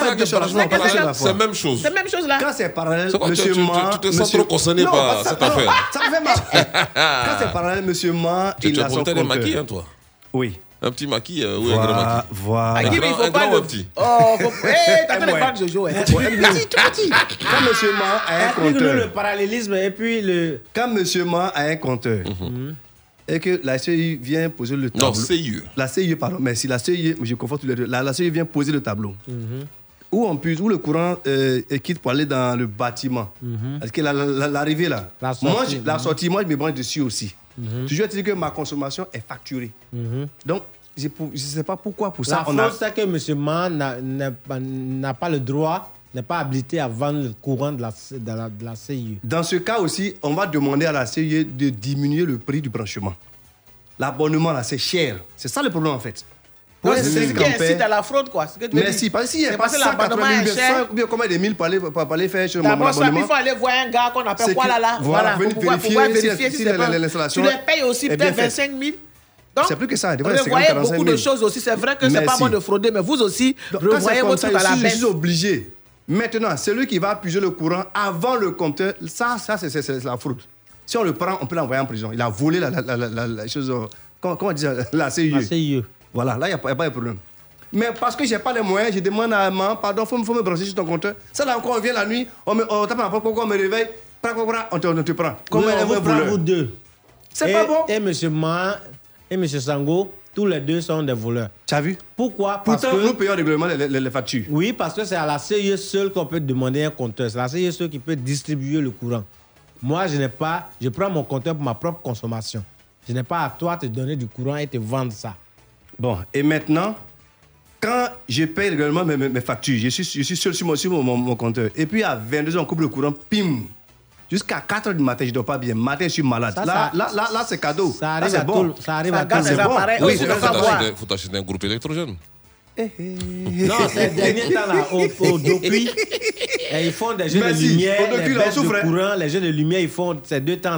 là. C'est la même chose. C'est la même chose là. Quand c'est parallèle, tu- monsieur tu- tu- Ma. tu te sens trop concerné Non, par ça- cette affaire. Ça me fait mal. Quand c'est parallèle, monsieur Ma, Tu il tu as a son porté des compteur. maquis, hein, toi? Oui. Un petit maquis, euh, oui, un grand maquis. voilà. Un Ah, il grand, un grand ou un petit? Oh, faut... Hé, t'as fait les de Jojo. hein. Tout petit, tout petit. Quand monsieur Ma a un compteur. le parallélisme et puis le. Quand monsieur Ma a un compteur. Et que la CIE vient poser le tableau. Non, CIE. La CIE, pardon. Merci. La CIE, je confonds tous les deux. La, la CIE vient poser le tableau. Où on puise, où le courant euh, est quitte pour aller dans le bâtiment. Parce que la- la- la- l'arrivée là, La sortie, moi, je- la mhm. sortie, moi je me branche dessus aussi. Mhm. Toujours dire que ma consommation est facturée. Donc, je ne sais pas pourquoi pour ça La on a. c'est que M. Man n'a- n'a pas- n'a pas le droit, n'est pas habilité à vendre le courant de la, de la, de la CIE. Dans ce cas aussi, on va demander à la CIE de diminuer le prix du branchement. L'abonnement là, c'est cher. C'est ça le problème en fait. Non, Pour c'est ce qui incite à la fraude, quoi. Que tu Merci. Parce que s'il n'y a pas parce que l'abonnement 180 est 000, cher. 100, ou bien combien de mille pour aller, pour aller faire sur mon ça, abonnement il faut aller voir un gars qu'on appelle quoi là, là. voilà, pour venir pouvoir, vérifier si- vérifier si si pas- l'installation Tu les payes aussi peut-être faite. 25 000. Donc, C'est plus que ça. 45 000. beaucoup de choses aussi. C'est vrai que c'est pas Merci. bon de frauder, mais vous aussi, revoyez votre truc à la je suis- je baisse. suis obligé. Maintenant, celui qui va appuyer le courant avant le compteur, ça, ça c'est- la fraude. Si on le prend, on peut l'envoyer en prison. Il a volé la, la, la, la- chose. Comment, comment on dit ça? La CIE. La CIE. Voilà, là, il n'y a, a pas de problème. Mais parce que je n'ai pas les moyens, je demande à maman, pardon, il faut, me- faut me brancher sur ton compteur. Ça, là encore, on vient la nuit, on, me, on tape à la porte, on me réveille, on, te, on te prend. Comme Oui, un on vous prend vous deux? C'est pas bon. Et M. Man et M. Sango, tous les deux sont des voleurs. Tu as vu? Pourquoi? Parce Pourtant, que... nous payons régulièrement les, les- les factures. Oui, parce que c'est à la CIE seule qu'on peut demander un compteur. C'est la CIE seule qui peut distribuer le courant. Moi, je n'ai pas. Je prends mon compteur pour ma propre consommation. Je n'ai pas à toi te donner du courant et te vendre ça. Bon, et maintenant, quand je paye régulièrement mes, mes- mes factures, je suis, je suis seul sur mon, sur mon, mon- mon compteur. Et puis à 22h, on coupe le courant, pim Jusqu'à 4h du matin, je ne dors pas bien. Matin, je suis malade. Ça, là, ça- là, là, là, c'est cadeau. Ça arrive à bon. tout ça arrive Ça à tout C'est bon. appareils Oui, bon. faut. Il faut t'acheter un groupe électrogène. Non, ces derniers temps là, au, au Dopi, eh, ils font des jeux Merci. de lumière, Au Dopi, les là, de courant, les jeux de lumière, ils font ces deux temps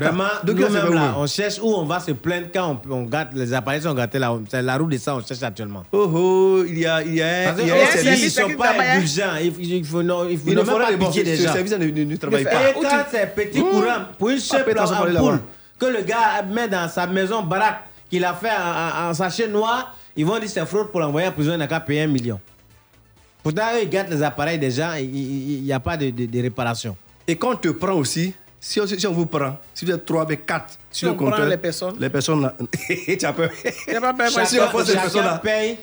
là. Vraiment, nous-mêmes là, on cherche où on va se plaindre quand on, on gâte, les appareils sont gâtés là. C'est la roue de ça, on cherche actuellement. Oh oh, il y a, il y a, Parce il y a que un service. ils ne sont pas indulgents. Il, il- il faut, non, il faut Il ne faudrait pas pitié des gens. service ne- travaille Et pas. quand c'est petit courant, pour une seule va aller ampoule que le gars met dans sa maison baraque, qu'il a fait en, sachet noir, ils vont dire c'est fraude pour l'envoyer en prison, il n'a qu'à payer un million. Pourtant, eux, ils gâtent les appareils des gens, il n'y a pas de, de- de réparation. Et quand on te prend aussi, si on, si on vous prend, si vous êtes 3 avec 4 Si sur on le prend compteur, les personnes. les personnes là, tu as peur. A pas peur, Si on prend ces chacun- personnes là, paye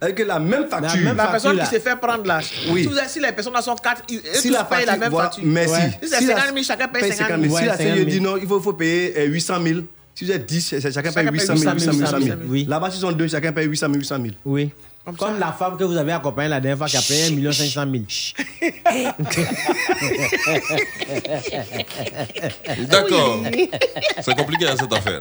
avec la même facture. La personne qui s'est fait prendre là. Oui. Si, vous avez- si les personnes là sont 4, ils Si tous la payent la facture- même voilà, facture. Merci. Si c'est Si la- 50 000, chacun paye paye 50 000. Si la 50 CE 000. dit non, il faut, faut payer euh, 800 000. Si vous êtes 10, c'est- c'est- chacun paye Chacun paye 800 000. 800 000, 800 000. 800 000. Là-bas, s'ils sont deux, chacun paye 800 000, 800 000. Oui. Comme, la femme que vous avez accompagnée la dernière fois qui a payé 1 500 000. D'accord. C'est compliqué hein, cette affaire.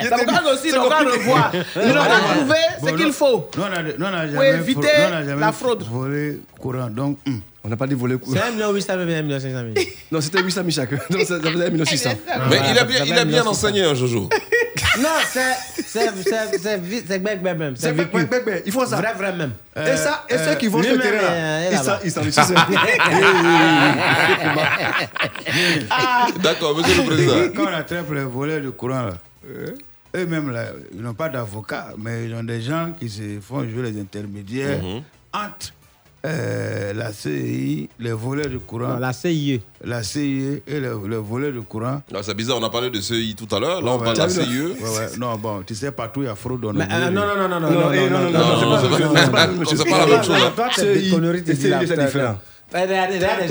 Ça me garde aussi, on va revoir. On va trouver ce qu'il faut. Nous, on a- nous, on a Pour jamais éviter jamais la fraude. volé courant. Donc, hum. On n'a pas dit voler C'est 1 million 800 000, 1 million 500 000. Non, c'était 800 000 chacun. Donc, ça faisait 1 600 Mais il a bien, il a bien enseigné, hein, Jojo. Non, c'est. C'est. C'est. C'est. vi- C'est bec, bec, même. C'est bec, bec, bec. Ils font ça. Vrai, vrai, même. Et ça, et ceux qui vont sur le terrain, euh, là, est ils s'enrichissent. D'accord, monsieur le président. Quand on attrape les voleurs de courant, là, eux-mêmes, là, ils n'ont pas d'avocat, mais ils ont des gens qui se font jouer les intermédiaires Mhm. entre euh, la CI, les voleurs de courant. Non, la CIE. La CIE et les, les voleurs de courant. Ah, C'est bizarre, on a parlé de CI tout à l'heure. Là, on Ouais, parle de la. CIE. Ouais, ouais. Non, bon, tu sais, partout, il y a fraude dans Mais, euh, voleurs non, de- non, non, non, non, Non, non, eh, non, non, non, non, non, c'est non, pas- non, c'est non, pas- non, c'est pas- non, c'est non, pas non, la non, même non, chose. non, Toi, C'est- c'est des conneries, tu c'est- dis là. c'est différent. Regardez, regardez, Trente-trois- regardez ce qu'il dit. trente-trois oui, mille la fraude. Regardez ce qu'il dit. 33 000 inscrits, Regardez. 39 000 votants. C'est pas fraude. Eh, là, on est- faut- faut poser son micro. Regardez, regardez, regardez.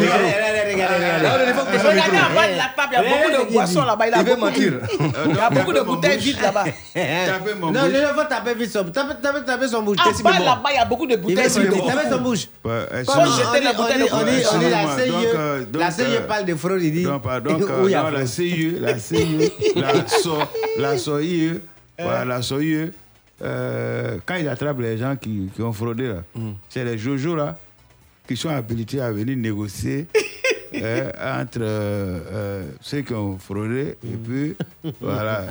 Là, on est- faut poser son Regardez micro. en bas de la table, il y a beaucoup de boissons là-bas. Il y a Il veut beaucoup mentir. Il y a beaucoup de bouteilles vides là-bas. Tapez Non, bouche. il faut taper vite son taper, taper son bouche. En bas là-bas, il y a beaucoup de Il bouteilles vides. Taper son bouche. Jeter dit- la bouteille dit- de dit- dit la. CIE. Euh, CIE euh, parle de fraude, il dit. Donc, euh, euh, la. CIE, la CIE, la SO, la SOIE, voilà, la SOIE, euh, quand ils attrapent les gens qui, qui ont fraudé, là, c'est les Jojo là, qui sont habilités à venir négocier euh, entre euh, euh, ceux qui ont fraudé et puis voilà.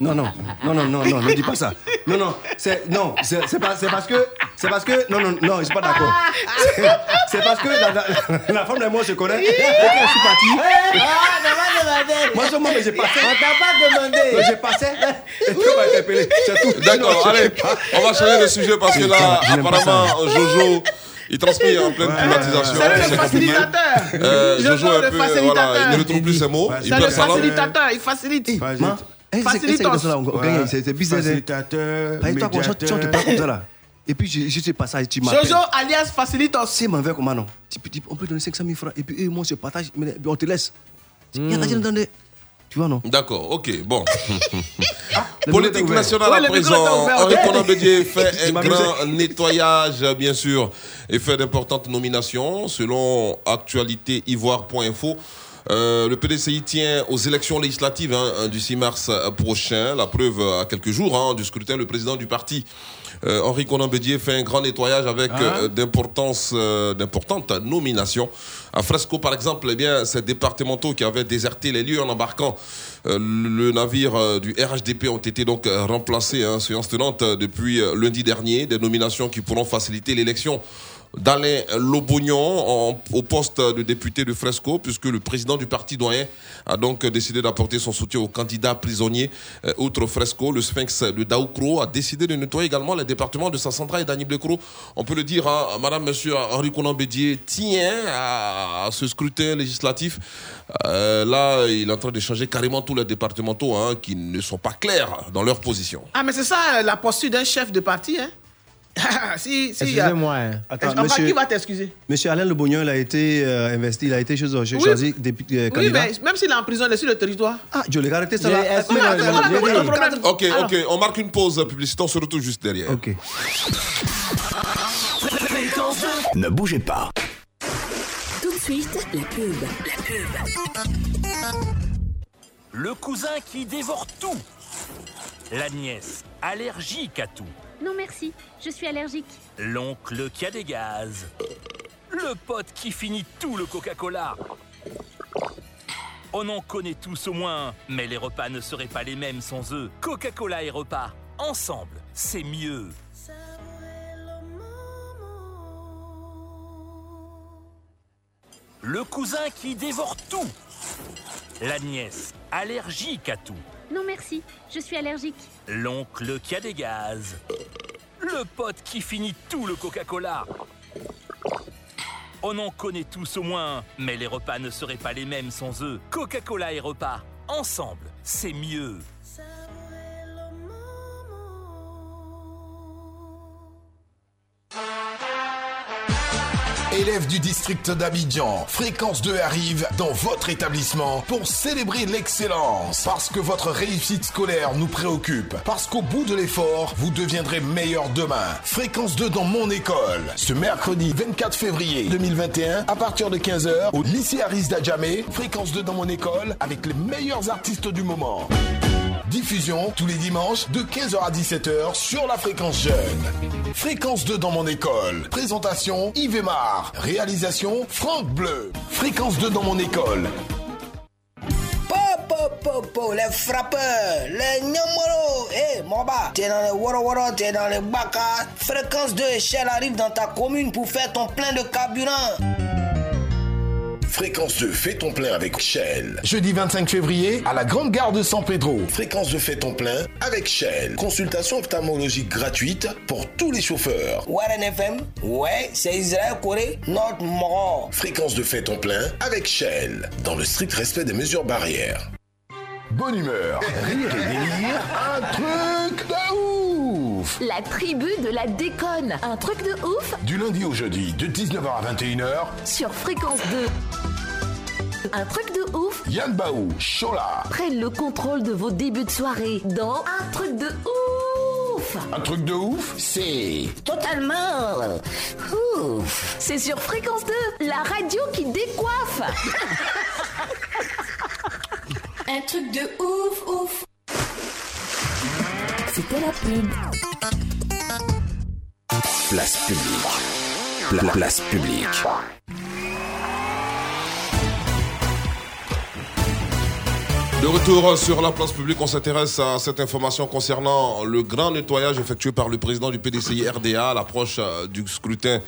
Non, non, non, non, non, non, ne dis pas ça. Non, non, c'est non, c'est c'est pas, c'est parce que, c'est parce que, non, non, non, je suis pas d'accord. C'est- parce que la, la, la femme de moi se connaît. Et quand je suis parti, Ah, t'as pas demandé. moi seulement, mais j'ai passé. On t'a pas demandé. J'ai passé. Et puis on m'a interpellé. C'est tout. D'accord, allez, on va changer de sujet parce que là, Je apparemment, Jojo, il transpire en pleine climatisation. C'est le facilitateur. Euh, Jojo, Jojo, un le peu, voilà, facilitateur. il ne retrouve plus ses mots. Il C'est le facilitateur, il facilite. Ma, eh, c'est- hein. Facilitateur, Par quand tu- médiateur. prends comme ça là. Et puis, je, je sais pas ça, tu m'appelles. Jojo alias facilitos. C'est mon verre comment non? Tu, peux- tu- On peut donner 500 000 francs et puis moi, on se partage, mais on te laisse. Il y a l'argent dans des- Tu vois, non D'accord, ok, bon. le Politique nationale à présent. Henri ok. Conan Bédier fait un grand nettoyage, bien sûr, et fait d'importantes nominations. Selon actualitél'ivoire.info, euh, le PDCI tient aux élections législatives hein, du 6 mars prochain. La preuve, à quelques jours hein, du scrutin, le président du parti, Henri Conan Bédier, fait un grand nettoyage avec euh, d'importances, euh, d'importantes nominations. À Fresco, par exemple, eh bien, ces départementaux qui avaient déserté les lieux en embarquant euh, le navire euh, du RHDP ont été donc euh, remplacés, hein, séance tenante euh, depuis euh, lundi dernier. Des nominations qui pourront faciliter l'élection d'Alain Lobognon au poste de député de Fresco, puisque le président du parti doyen a donc décidé d'apporter son soutien au candidat prisonnier. Euh, outre Fresco, le Sphinx de Daoukro a décidé de nettoyer également les départements de Sassandra et d'Annie Blecro. On peut le dire, hein, Madame, Monsieur Henri Conan Bédier tient à, à ce scrutin législatif. Euh, là, il est en train de changer carrément tous les départementaux hein, qui ne sont pas clairs dans leur position. Ah, mais c'est ça euh, la posture d'un chef de parti. Hein? Ah, si, si. il y a- Excusez-moi. hein. Attends, monsieur, qui va t'excuser? monsieur Alain Le Bognon, il a été euh, investi, il a été chez chez- Oui. choisi député euh, Oui, candidat. mais même s'il est en prison, il est sur le territoire. Ah, je l'ai arrêté ça J'ai- là. Ok, ok, on marque une pause publicité, on se retrouve juste derrière. Ok. Ne bougez pas. Tout de suite, la pub. La pub. Le cousin qui dévore tout. La nièce, allergique à tout. Non merci, je suis allergique. L'oncle qui a des gaz. Le pote qui finit tout le Coca-Cola. On en connaît tous au moins, mais les repas ne seraient pas les mêmes sans eux. Coca-Cola et repas, ensemble, c'est mieux. Le cousin qui dévore tout. La nièce, allergique à tout. Non merci, je suis allergique. L'oncle qui a des gaz. Le pote qui finit tout le Coca-Cola. On en connaît tous au moins, mais les repas ne seraient pas les mêmes sans eux. Coca-Cola et repas, ensemble, c'est mieux. Élèves du district d'Abidjan, Fréquence 2 arrive dans votre établissement pour célébrer l'excellence. Parce que votre réussite scolaire nous préoccupe. Parce qu'au bout de l'effort, vous deviendrez meilleur demain. Fréquence 2 dans mon école. Ce mercredi 24 février 2021, à partir de 15h, au lycée Aris d'Adjamé, Fréquence 2 dans mon école, avec les meilleurs artistes du moment. Diffusion tous les dimanches de 15h à 17h sur la fréquence jeune. Fréquence 2 dans mon école. Présentation Yves Aymar. Réalisation Franck Bleu. Fréquence 2 dans mon école. Po, po, po, po, les frappeurs, les nyamoro, eh, Moba, t'es dans les woro woro, t'es dans les baka. Fréquence 2 Shell arrive dans ta commune pour faire ton plein de carburant. Fréquence 2 fais ton plein avec Shell. Jeudi 25 février à la grande gare de San Pedro. Fréquence 2 fais ton plein avec Shell. Consultation ophtalmologique gratuite pour tous les chauffeurs. Warren FM, ouais, c'est Israël Corée, notre mort. Fréquence de fait ton plein avec Shell, dans le strict respect des mesures barrières. Bonne humeur, rire et délire, un truc de ouf La tribu de la déconne. Un truc de ouf Du lundi au jeudi, de 19h à 21h, sur Fréquence 2. Un truc de ouf Yann Baou, Chola. prennent le contrôle de vos débuts de soirée dans Un truc de ouf Un truc de ouf, c'est... Totalement ouf C'est sur Fréquence 2, la radio qui décoiffe Un truc de ouf, ouf La. Place publique. Pla- place publique. De retour sur la place publique, on s'intéresse à cette information concernant le grand nettoyage effectué par le président du PDCI RDA à l'approche euh, du scrutin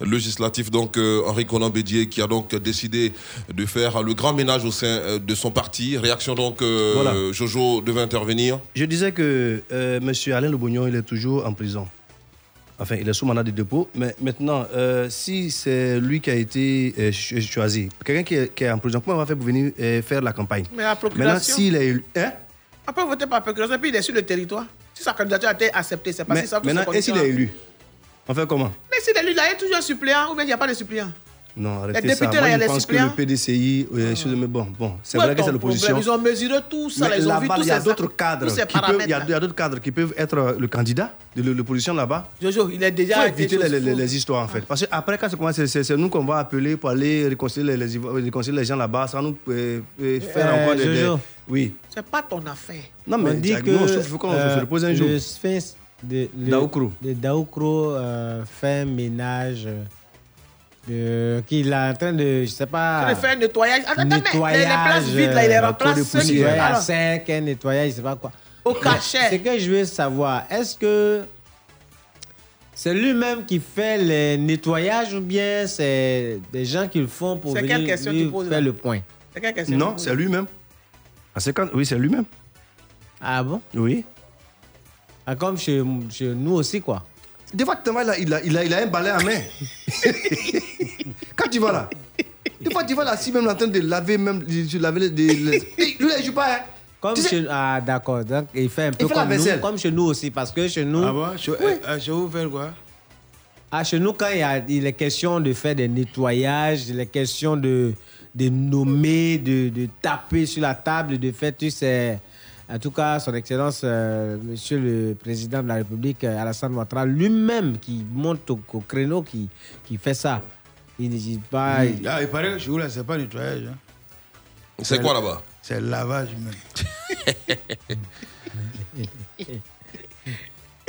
législatif, donc euh, Henri Conan Bédier, qui a donc décidé de faire le grand ménage au sein euh, de son parti. Réaction donc, Voilà. Jojo devait intervenir. Je disais que euh, M. Alain Le Bognon, il est toujours en prison. Enfin, il est sous mandat de dépôt. Mais maintenant, euh, si c'est lui qui a été euh, cho- choisi, quelqu'un qui, est- qui est en prison, comment on va faire pour venir euh, faire la campagne? Mais la Maintenant, procuration. s'il est élu. Hein? On peut voter par procuration, puis il est sur le territoire. Si sa candidature a été acceptée, c'est Mais qu'il savent toutes Maintenant, et s'il est élu? On fait comment? Mais s'il est élu, là, il y a toujours un suppléant ou bien il n'y a pas de suppléant? Non, arrêtez députés, ça. là, il Moi, je les pense que le. PDCI, euh, mais bon, bon, c'est vrai que c'est l'opposition. Ils ont mesuré tout ça, là, Mais ils ont vu là-bas, tous il y a d'autres cadres. Il il cadres qui peuvent être euh, le candidat de l'opposition là-bas. Jojo, il est Il déjà. faut été éviter les, les- les histoires en fait. Parce qu'après, quand c'est nous qu'on va appeler pour aller réconcilier les, les, réconcilier les gens là-bas sans nous euh, euh, faire Euh, encore des, des- Jojo. Oui. C'est pas ton affaire. Non, mais on dit que non, il faut qu'on euh, se repose un jour. le sphinx de, le- Daoukro. de Daoukro euh, fait ménage euh, de, qu'il est en train de, je sais pas, Il fait un nettoyage. Attends, mais les, les nettoyage, places vides, là, il les euh, remplace. de poussière à Alors, sec, un nettoyage, je sais pas quoi. Au cachet. Ce que je veux savoir, est-ce que c'est lui-même qui fait les nettoyages ou bien c'est des gens qui le font pour venir quelle question lui tu poses, faire là? le point? C'est quelle question Non, c'est lui-même. Ah, Oui, c'est lui-même. Ah bon? Oui. Ah, comme chez, chez nous aussi, quoi. Des fois, tu vois, là, il, a, il, a, il a un balai à main. Quand tu vas là, des fois, tu vas là, si même en train de laver, même, de laver les. les- lui, il joue pas, hein. Comme chez, ah, d'accord. Donc, il fait un peu fait la comme nous, vaisselle. comme chez nous aussi, parce que chez nous. Ah bon? Chez, euh, chez vous, faire quoi? Ah, chez nous, quand il, y a, il est question de faire des nettoyages, il est question de, de nommer, de, de taper sur la table, de faire, tu sais. En tout cas, Son Excellence, euh, Monsieur le Président de la République, euh, Alassane Ouattara, lui-même qui monte au, au créneau, qui, qui fait ça. Il n'hésite pas. Hmm. Ah, il paraît que chez vous, là, c'est pas nettoyage. hein. C'est quoi là-bas? C'est le lavage même.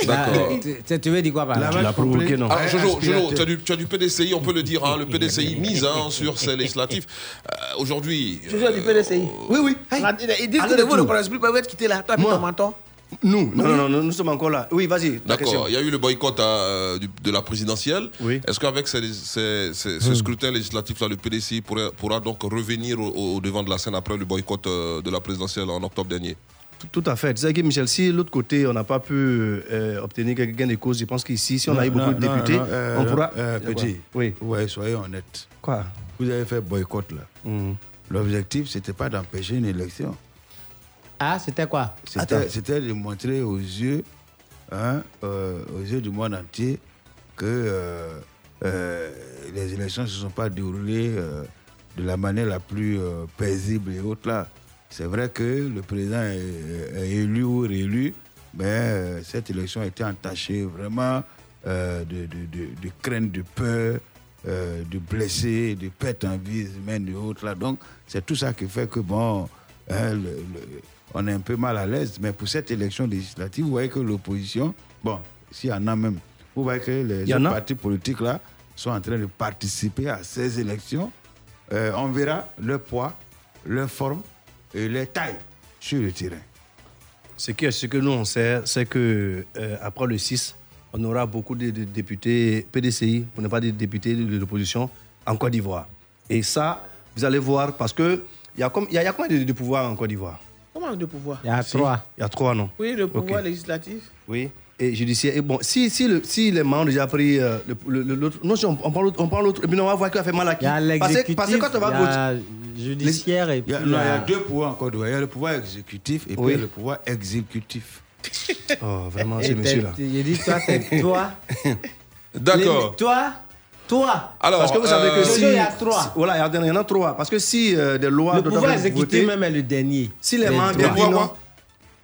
D'accord. Ah, tu- tu, tu veux dire quoi par là Lavage complet. Alors, Ouais, Jojo, Jojo, aspirateur. tu as, du, tu as du PDCI, on peut le dire, hein, le PDCI mise hein, sur ces législatifs. Euh, Aujourd'hui, Je suis du PDCI. Oui, oui. Ils disent Allez, que tout. vote de l'esprit peut être quitté là. Toi, ton menton. Nous, non, non, non, non, nous sommes encore là. Oui, vas-y. D'accord, il y a eu le boycott euh, du- de la présidentielle. Est-ce qu'avec ces- ces- ces- ce Hmm. scrutin législatif-là, le PDCI pourrait- pourra donc revenir au, au devant de la scène après le boycott euh, de la présidentielle en octobre dernier? Tout à fait. Tu sais que Michel, si de l'autre côté, on n'a pas pu euh, obtenir quelques gains de cause, je pense qu'ici, si on a eu Non, beaucoup de députés, non, euh, on pourra. euh, petit, Oui. ouais, soyez honnête. Quoi Vous avez fait boycott là. Hmm. L'objectif, c'était pas d'empêcher une élection. Ah, c'était quoi? C'était c'était de montrer aux yeux, hein, euh, aux yeux du monde entier, que euh, euh, les élections ne se sont pas déroulées euh, de la manière la plus euh, paisible et autres là. C'est vrai que le président est, est élu ou réélu, mais euh, cette élection a été entachée vraiment euh, de, de, de, de crainte, de peur, euh, de blessés, de pertes en vie humaine et autres là. Donc c'est tout ça qui fait que bon, hein, le- le- on est un peu mal à l'aise. Mais pour cette élection législative, vous voyez que l'opposition, bon, s'il y en a même, vous voyez que les autres partis politiques là sont en train de participer à ces élections. On verra leur poids, leur forme et leur taille sur le terrain. Ce que, ce que nous on sait, c'est que euh, après le 6, on aura beaucoup de, de députés PDCI, pour ne pas dire députés de l'opposition, en Côte d'Ivoire. Et ça, vous allez voir, parce que il y a, comme- il y a, il y a combien de, de pouvoirs en Côte d'Ivoire? Comment de pouvoir? Il y a Si, trois. Il y a trois, non? Oui, le pouvoir législatif. Oui. Et judiciaire. Et bon, si, si, le, si les membres ont déjà pris euh, le- le- le- l'autre. Non, si on, on prend l'autre, on prend l'autre. Et puis on va voir qui a fait mal à qui. Il y a Parce que- l'exécutif, Parce que quand on va il y a voter. judiciaire et Il puis y a, non, il y a deux pouvoirs encore. Il y a le pouvoir exécutif et puis Oui. il y a le pouvoir exécutif. Oh, vraiment, Et ce monsieur-là. J'ai dit, toi, c'est toi. D'accord. Toi, toi. Alors, Parce que vous savez que euh, si. il y a trois. si- Voilà, il y en a- il trois. Parce que si euh, des lois. Le pouvoir exécutif même est le dernier. Si les membres.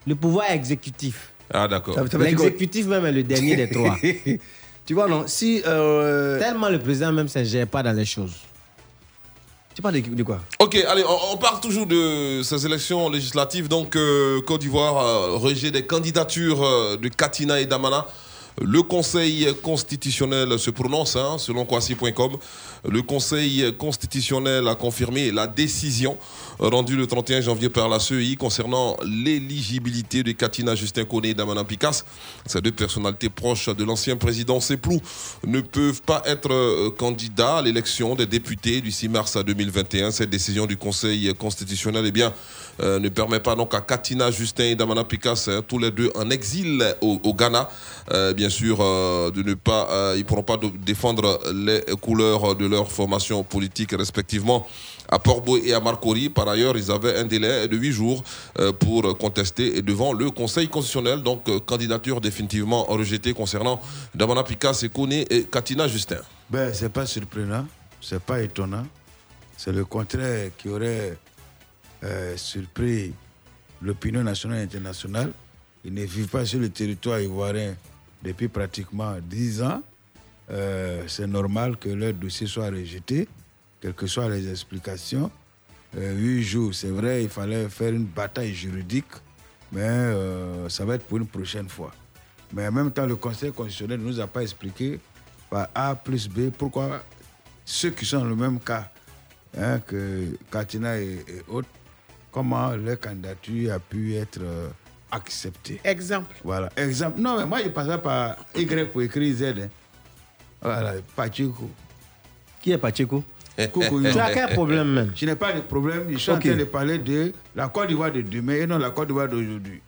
Le pouvoir exécutif. Ah, d'accord. L'exécutif même est le dernier des trois. Tu vois, non Si. euh, Tellement le président même ne gère pas dans les choses. Tu parles de, de quoi? Ok, allez, on, on parle toujours de ces élections législatives. Donc, euh, Côte d'Ivoire, euh, rejet des candidatures euh, de Katina et Damana. Le Conseil constitutionnel se prononce, hein, selon Kwasi.com. Le Conseil constitutionnel a confirmé la décision rendue le 31 janvier par la CEI concernant l'éligibilité de Katina Justin Kone et Damana Picasse. Ces deux personnalités proches de l'ancien président Seplou ne peuvent pas être euh, candidats à l'élection des députés du 6 mars 2021. Cette décision du Conseil constitutionnel eh euh, ne permet pas donc à Katina Justin et Damana Picasse, hein, tous les deux en exil au, au Ghana, euh, bien sûr, euh, de ne pas, euh, ils pourront pas défendre les couleurs de leur formation politique respectivement à Port-Boué et à Marcory. Par ailleurs, ils avaient un délai de huit jours euh, pour contester devant le Conseil constitutionnel. Donc, euh, candidature définitivement rejetée concernant Damana Picasse et Kone et Katina Justin. Ben, c'est pas surprenant, c'est pas étonnant. C'est le contraire qui aurait surpris l'opinion nationale et internationale. Ils ne vivent pas sur le territoire ivoirien depuis pratiquement dix ans. Euh, c'est normal que leur dossier soit rejeté, quelles que soient les explications. Euh, huit jours, c'est vrai, il fallait faire une bataille juridique, mais euh, ça va être pour une prochaine fois. Mais en même temps, le Conseil constitutionnel ne nous a pas expliqué par A plus B pourquoi ceux qui sont dans le même cas hein, que Katina et autres, comment leur candidature a pu être acceptée. Exemple. Voilà, exemple. Non, mais moi, je passais par Y pour écrire Z. hein. Voilà, Pacheco. Qui est Pacheco? Coucou, Tu as quel problème même? Je n'ai pas de problème. Je suis en train de parler de la Côte d'Ivoire de demain et non la Côte d'Ivoire d'aujourd'hui.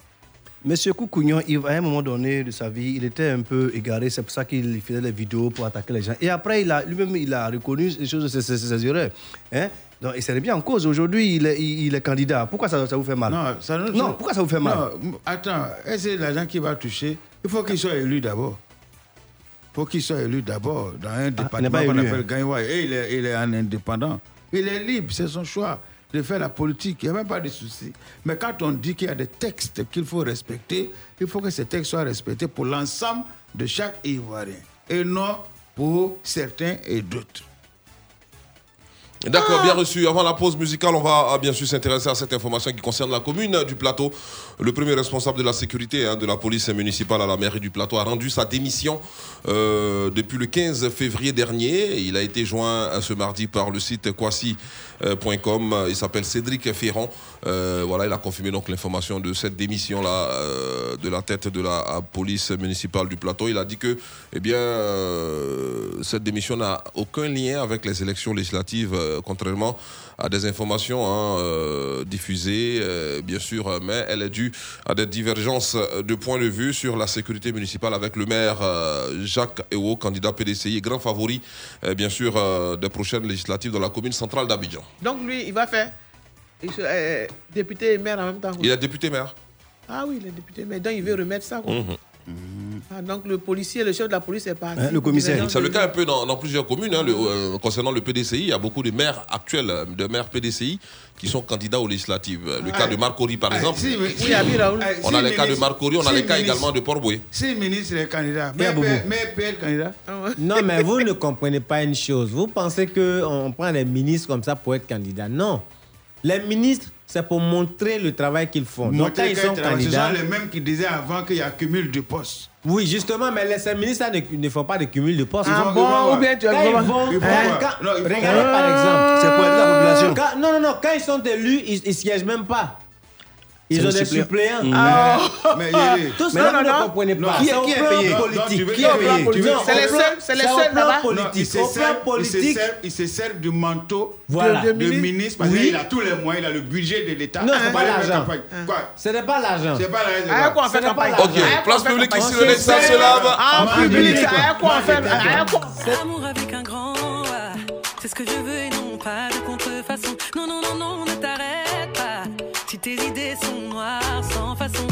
Monsieur Koukounion, il- à un moment donné de sa vie, il était un peu égaré. C'est pour ça qu'il faisait des vidéos pour attaquer les gens. Et après, il a lui-même, il a reconnu les choses, ses, ses- ses erreurs. Hein? Non, et c'est bien en cause. Aujourd'hui, il est, il, il est candidat. Pourquoi ça, ça vous fait mal? Non, ça, Non, pourquoi ça vous fait mal? Non, attends, et c'est l'argent qui va toucher. Il faut qu'il soit élu d'abord? Il faut qu'il soit élu d'abord dans un n'est département qu'on appelle hein. Gagnoua. Et il est, il est un indépendant. Il est libre, c'est son choix de faire la politique. Il n'y a même pas de souci. Mais quand on dit qu'il y a des textes qu'il faut respecter, il faut que ces textes soient respectés pour l'ensemble de chaque Ivoirien. Et non pour certains et d'autres. D'accord, bien reçu. Avant la pause musicale, on va ah, bien sûr s'intéresser à cette information qui concerne la commune du Plateau. Le premier responsable de la sécurité hein, de la police municipale à la mairie du Plateau a rendu sa démission euh, depuis le 15 février dernier. Il a été joint euh, ce mardi par le site quasi.com. Il s'appelle Cédric Ferrand. Euh, voilà, il a confirmé donc l'information de cette démission-là euh, de la tête de la euh, police municipale du Plateau. Il a dit que, eh bien, euh, cette démission n'a aucun lien avec les élections législatives, euh, contrairement à des informations hein, euh, diffusées, euh, bien sûr, euh, mais elle est due à des divergences de points de vue sur la sécurité municipale avec le maire euh, Jacques Ewo, candidat PDCI grand favori, euh, bien sûr, euh, des prochaines législatives dans la commune centrale d'Abidjan. Donc lui, il va faire il se- euh, député et maire en même temps. Il est député maire. Ah oui, il est député maire. Donc il veut remettre ça. quoi. Ah, donc le policier, le chef de la police est parti. C'est le cas un peu dans, dans plusieurs communes. hein, le- euh, concernant le PDCI, il y a beaucoup de maires actuels, euh, de maires PDCI, qui sont candidats aux législatives. Le cas de Marcory, par exemple. si, Oui. Ah, On si a les cas de Marcory, on a les cas également de Port-Boué. Si le ministre est candidat, mais Pierre candidat. Non, mais vous ne comprenez pas une chose. Vous pensez qu'on prend les ministres comme ça pour être candidat? Non. Les ministres, c'est pour montrer le travail qu'ils font. Donc, quand ils sont ce candidats. sont les mêmes qui disaient avant qu'il y a cumul de postes. Oui, justement, mais les ces ministres ne, ne font pas de cumul de postes. Ah bon, ou bien tu as- quand ils vont- vont hein, quand- Non, regardez voir. par exemple. C'est pour aider la population. Quand- non, non, non, quand ils sont élus, ils ne siègent même pas. Ils ont des suppléants. Ah. Mais tout ça, vous. Qui est payé Qui est payé C'est les seuls, c'est les seuls politique. Ils se servent du manteau de ministre parce a tous les moyens, il a le budget de l'État. Non, c'est pas l'argent. Ce n'est pas l'argent. C'est pas l'argent. Ok, place publique ici, le se lave. Ah, public, à quoi on fait avec un grand ah, c'est ce que je veux et non pas de contrefaçon. Non, non, non, non, ne. Tes idées sont noires, sans façon.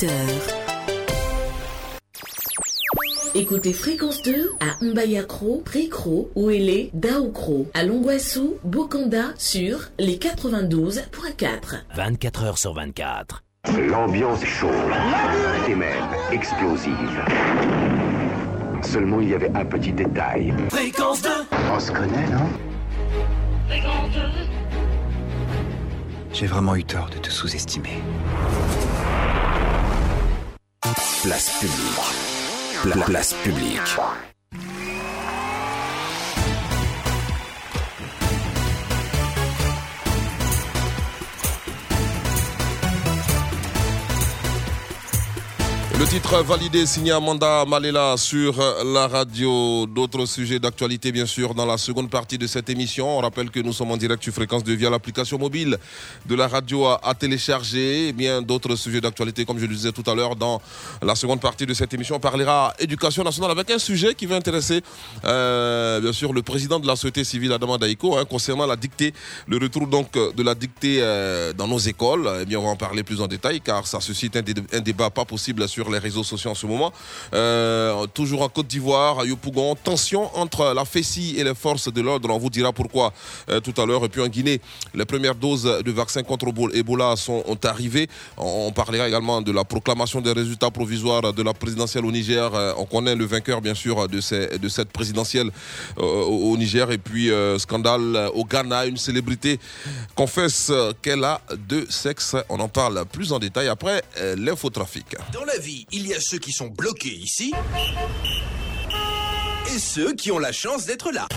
Fréquence 2, il est 18h. Écoutez Fréquence 2 à Mbayakro, Prikro, Ouélé, Daoukro, à Longwassou, Bokanda sur les 92.4. 24 heures sur 24. L'ambiance est chaude et même explosive. Seulement, il y avait un petit détail. Fréquence 2 On se connaît, non? Fréquence 2 J'ai vraiment eu tort de te sous-estimer. Place publique. Pla- place publique. Le titre validé signé Amanda Malela sur la radio. D'autres sujets d'actualité, bien sûr, dans la seconde partie de cette émission. On rappelle que nous sommes en direct sur fréquence de via l'application mobile de la radio à, télécharger. Et bien d'autres sujets d'actualité, comme je le disais tout à l'heure, dans la seconde partie de cette émission. On parlera éducation nationale avec un sujet qui va intéresser, euh, bien sûr, le président de la société civile, Adama Daïko, hein, concernant la dictée, le retour donc de la dictée euh, dans nos écoles. Eh bien, on va en parler plus en détail car ça suscite un, un débat pas possible sur les réseaux sociaux en ce moment. Euh, toujours en Côte d'Ivoire, à Yopougon, tension entre la FECI et les forces de l'ordre. On vous dira pourquoi euh, tout à l'heure. Et puis en Guinée, les premières doses de vaccin contre Ebola sont ont arrivé. On, parlera également de la proclamation des résultats provisoires de la présidentielle au Niger. Euh, on connaît le vainqueur, bien sûr, de, ces- de cette présidentielle au Niger. Et puis, scandale au Ghana, une célébrité confesse qu'elle a deux sexes. On en parle plus en détail après l'infotrafic. Dans la vie, il y a ceux qui sont bloqués ici et ceux qui ont la chance d'être là.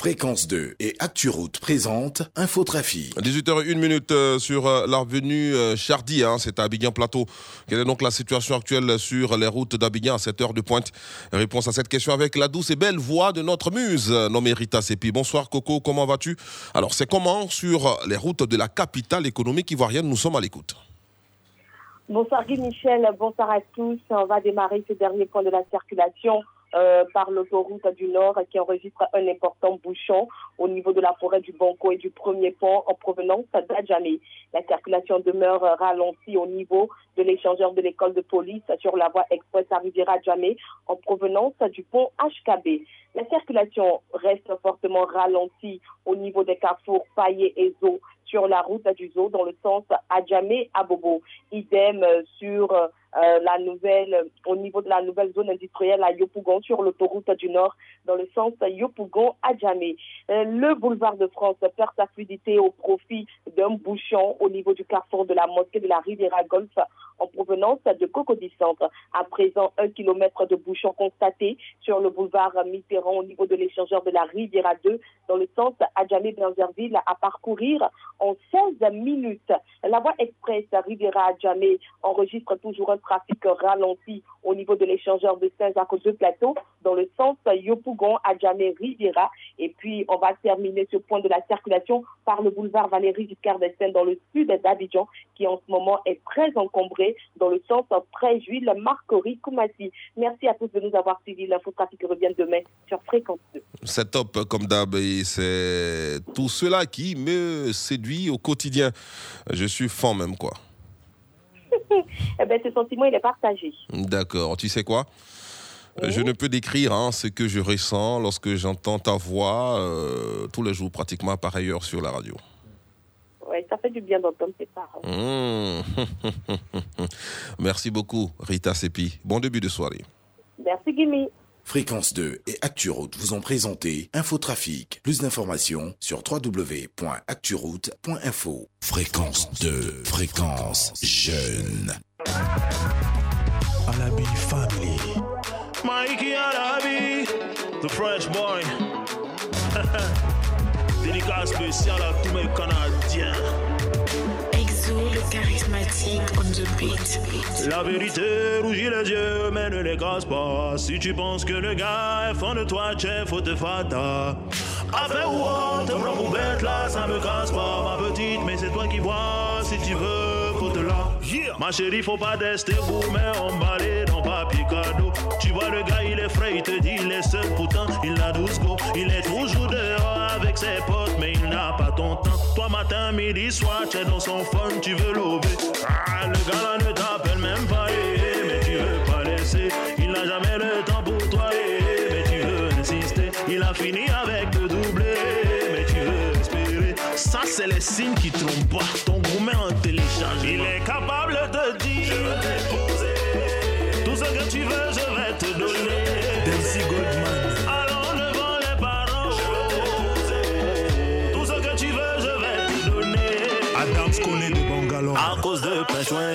Fréquence 2 et ActuRoute présente Infotrafic. 18h01 minute euh, sur euh, l'avenue euh, Chardy, hein, c'est à Abidjan Plateau. Quelle est donc la situation actuelle sur les routes d'Abidjan à cette heure de pointe? Réponse à cette question avec la douce et belle voix de notre muse, nommée Rita Sepi. Bonsoir Coco, comment vas-tu? Alors c'est comment sur les routes de la capitale économique ivoirienne? Nous sommes à l'écoute. Bonsoir Guy Michel, bonsoir à tous. On va démarrer ce dernier point de la circulation euh, par l'autoroute du Nord qui enregistre un important bouchon au niveau de la forêt du Banco et du premier pont en provenance d'Adjamé. La circulation demeure ralentie au niveau de l'échangeur de l'école de police sur la voie express à Riviera-Adjamé en provenance du pont HKB. La circulation reste fortement ralentie au niveau des carrefours Paillé et Zo sur la route du Zo dans le sens Adjamé à Bobo. Idem euh, sur euh, la nouvelle, au niveau de la nouvelle zone industrielle à Yopougon sur l'autoroute du Nord dans le sens Yopougon Adjamé. Euh, le boulevard de France perd sa fluidité au profit d'un bouchon au niveau du carrefour de la mosquée de la Riviera Golf en provenance de Cocody Centre. À présent, un kilomètre de bouchon constaté sur le boulevard Mitterrand au niveau de l'échangeur de la Riviera 2 dans le sens Adjamé-Benzerville à parcourir en 16 minutes. La voie express Riviera-Adjamé enregistre toujours trafic ralenti au niveau de l'échangeur de Saint-Jacques de Plateau dans le sens Yopougon-Adjamé-Riviera. Et puis, on va terminer ce point de la circulation par le boulevard Valérie Giscard d'Estaing dans le sud d'Abidjan qui en ce moment est très encombré dans le sens Préjuil, Marcory, Koumassi. Merci à tous de nous avoir suivis. L'infotrafic revient demain sur Fréquence 2. C'est top comme d'hab et c'est tout cela qui me séduit au quotidien. Je suis fan même quoi. eh bien, ce sentiment, il est partagé. D'accord, tu sais quoi? Euh, Je ne peux décrire hein, ce que je ressens lorsque j'entends ta voix euh, tous les jours, pratiquement par ailleurs sur la radio. Ouais, ça fait du bien d'entendre tes paroles. Mmh. Merci beaucoup, Rita Sepi. Bon début de soirée. Merci, Guimi. Fréquence 2 et ActuRoute vous ont présenté Infotrafic. Plus d'informations sur www.acturoute.info. Fréquence 2, fréquence jeune. Alabi family. Mikey Alabi, the fresh boy. Dédicace spéciale à tous mes Canadiens. Charismatique on the beat. La vérité rougit les yeux, mais ne les casse pas. Si tu penses que le gars est fond de toi, chef, faut te fata. Avec ou te prends pour bête là, ça me casse pas, ma petite, mais c'est toi qui vois. Si tu veux, Ma chérie, faut pas tester vous, mais emballé dans papier cadeau. Tu vois, le gars, il est frais, il te dit, il est seul, pourtant, il a 12 go. Il est toujours dehors avec ses potes, mais il n'a pas ton temps. Toi, matin, midi, soir, tu es dans son fun, tu veux lober. Ah, le gars là ne t'appelle même pas, eh, eh, mais tu veux pas laisser. Il n'a jamais le temps pour toi, eh, mais tu veux insister. Il a fini avec te doubler, mais tu veux espérer. Ça, c'est les signes qui trompent pas. Ton gourmet en. Il est capable de dire. Je veux t'épouser. Tout ce que tu veux, je vais te donner. Goldman. Allons devant les parents. Je veux t'épouser. Tout ce que tu veux, je vais te donner. Adams connaît de Bangalore. À cause de Pechouin.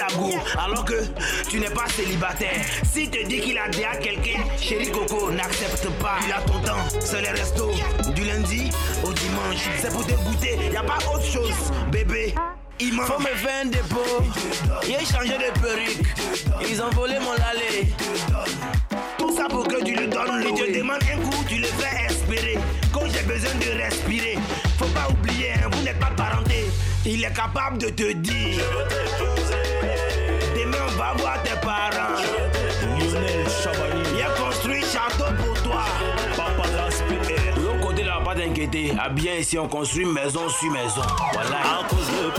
La alors que tu n'es pas célibataire. S'il te dit qu'il a déjà quelqu'un, chéri Coco, n'accepte pas. Il a ton temps, c'est les restos. Du lundi au dimanche, c'est pour te goûter, y a pas autre chose, bébé. Il Faut me faire un dépôt. J'ai changé de perruque. Ils ont volé mon lalé. Tout ça pour que tu le donnes. Il te demande un coup, tu le fais espérer. Quand j'ai besoin de respirer, faut pas oublier, hein, vous n'êtes pas parenté. Il est capable de te dire. Demain, on va voir tes parents. Lionel Chabani. Il a construit château pour toi. Papa l'autre côté, là, pas t'inquiéter. À bien ici, on construit maison sur maison. Voilà. À cause de.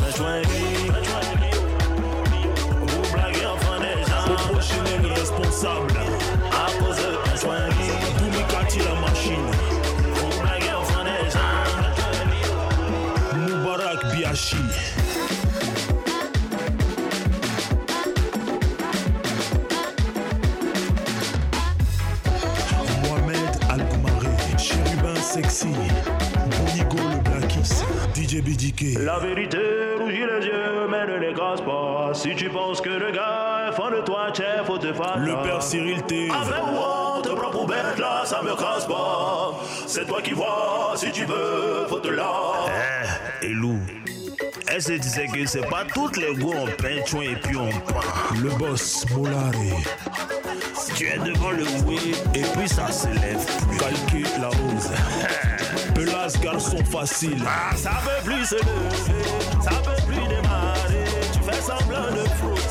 Vous blaguez enfin des gens. Responsable. À cause de Pechouin. Boumikati la machine. Biachi. Mohamed Al-Goumari, Chérubin Sexy, Bonigo le Blackis, DJ BDK. La vérité rougit les yeux, mais ne l'écrase pas. Si tu penses que le gars est fan de toi, chef, faut te faire. Le père Cyril T. Avec moi, te prends pour bête là, ça me casse pas. C'est toi qui vois, si tu veux, faut te là. Eh, Elou. Est-ce que tu sais que c'est pas toutes les go on peint et puis on peint Le boss Molare. Si tu es devant le oui et puis ça se lève plus. Calquer la hausse. Pelas garçon facile. Ah, ça peut plus se lever, ça peut plus démarrer. Tu fais semblant de frotter,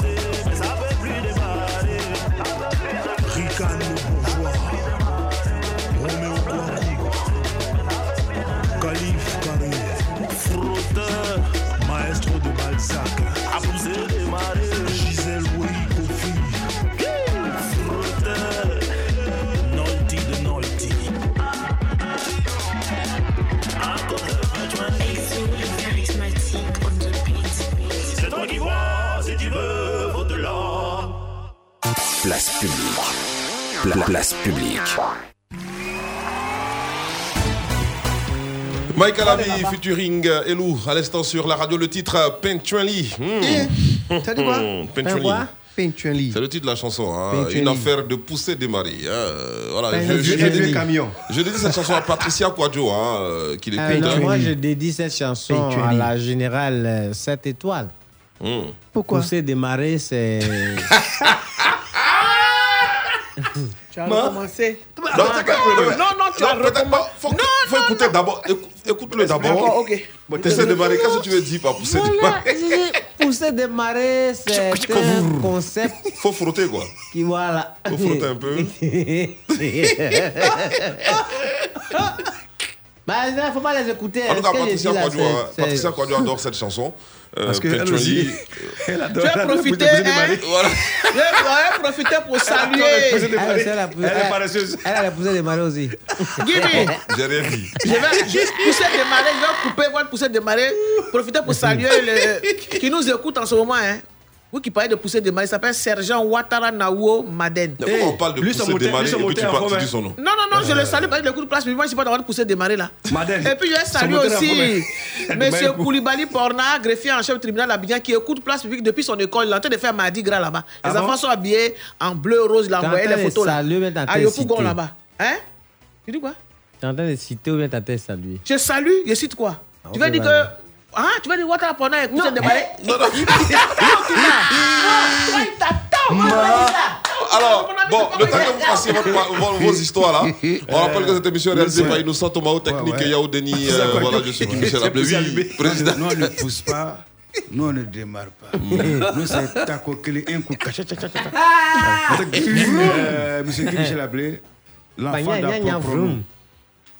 Michael Ami featuring euh, Elou à l'instant sur la radio le titre euh, Pentually. Hmm. T'as dit quoi Hmm, Pen Pentually. quoi Pentually. C'est le titre de la chanson. hein. Une affaire de poussée démarrée. hein. Euh, Voilà, Un je, je dédie- camion. je dédie cette chanson à Patricia Quadjo, hein, euh, qui Ah, l'écoute. non, hein. moi, je dédie cette chanson à la générale 7 étoiles. Pourquoi Pousser démarrer, c'est. Tu as Ma- recommencé. Non, c'est pas- non, non, tu as Non, recommencé. pas. Faut, faut écouter d'abord. Écou- Écoute-le d'abord. Ok. Bon, T'essaies de démarrer. Qu'est-ce que tu veux dire par pousser démarrer pousser démarrer, c'est un concept Faut frotter quoi. qui, voilà. Faut frotter un peu. bah, il faut pas les écouter. En tout cas, que Patricia là, hein, c'est- Patricia Quadjo adore cette chanson. Euh, Parce qu'elle Pentually, aussi, euh, elle adore. Elle profiter, pousser hein? Voilà. Je vais profiter pour saluer. Elle, c'est la poussée- Elle est paresseuse. Elle a la poussée démarrer aussi. Guibi, J'ai rien dit. je vais juste pousser démarrer. Je vais couper votre pousser démarrer. Profiter pour saluer le, qui nous écoute en ce moment. Hein. Vous qui parlez de pousser démarrer, il s'appelle Sergent Ouattara Nawo Maden. Mais pourquoi on parle de pousser lui, son et puis tu, parles- tu dis son nom Non, non, non, je le salue parce qu'il écoute place, mais moi, je n'ai pas droit de pousser démarrer là. Madeleine. Et puis, je en aussi. Monsieur Koulibaly Porna, greffier en chef du tribunal d'Abidjan, qui écoute place publique depuis son école. Il est en train de faire Mardi Gras là-bas. Les Ah bon? enfants sont habillés en bleu, rose, il a T'es en envoyé train les de photos là. À de Yopougon là-bas. Hein? Tu dis quoi? Tu es en train de citer ou bien ta tête saluer? Je salue, je cite quoi? Tu ok, vas dire que. Ah, tu vas dire Ouattara Porna écoute cette démarrer Non, non. Il ça. Alors, bon, le temps que vous fassiez vos, histoires là, on rappelle que cette émission est réalisée par Innocent Thomas Technique et Yao Denis. Euh. Voilà, je suis Michel l'humer. président. Non, ne pousse pas. Nous, on ne démarre pas. Nous, c'est taco un coup, cha, cha. Euh, Monsieur Michel Ablé, l'enfant Bah, gna,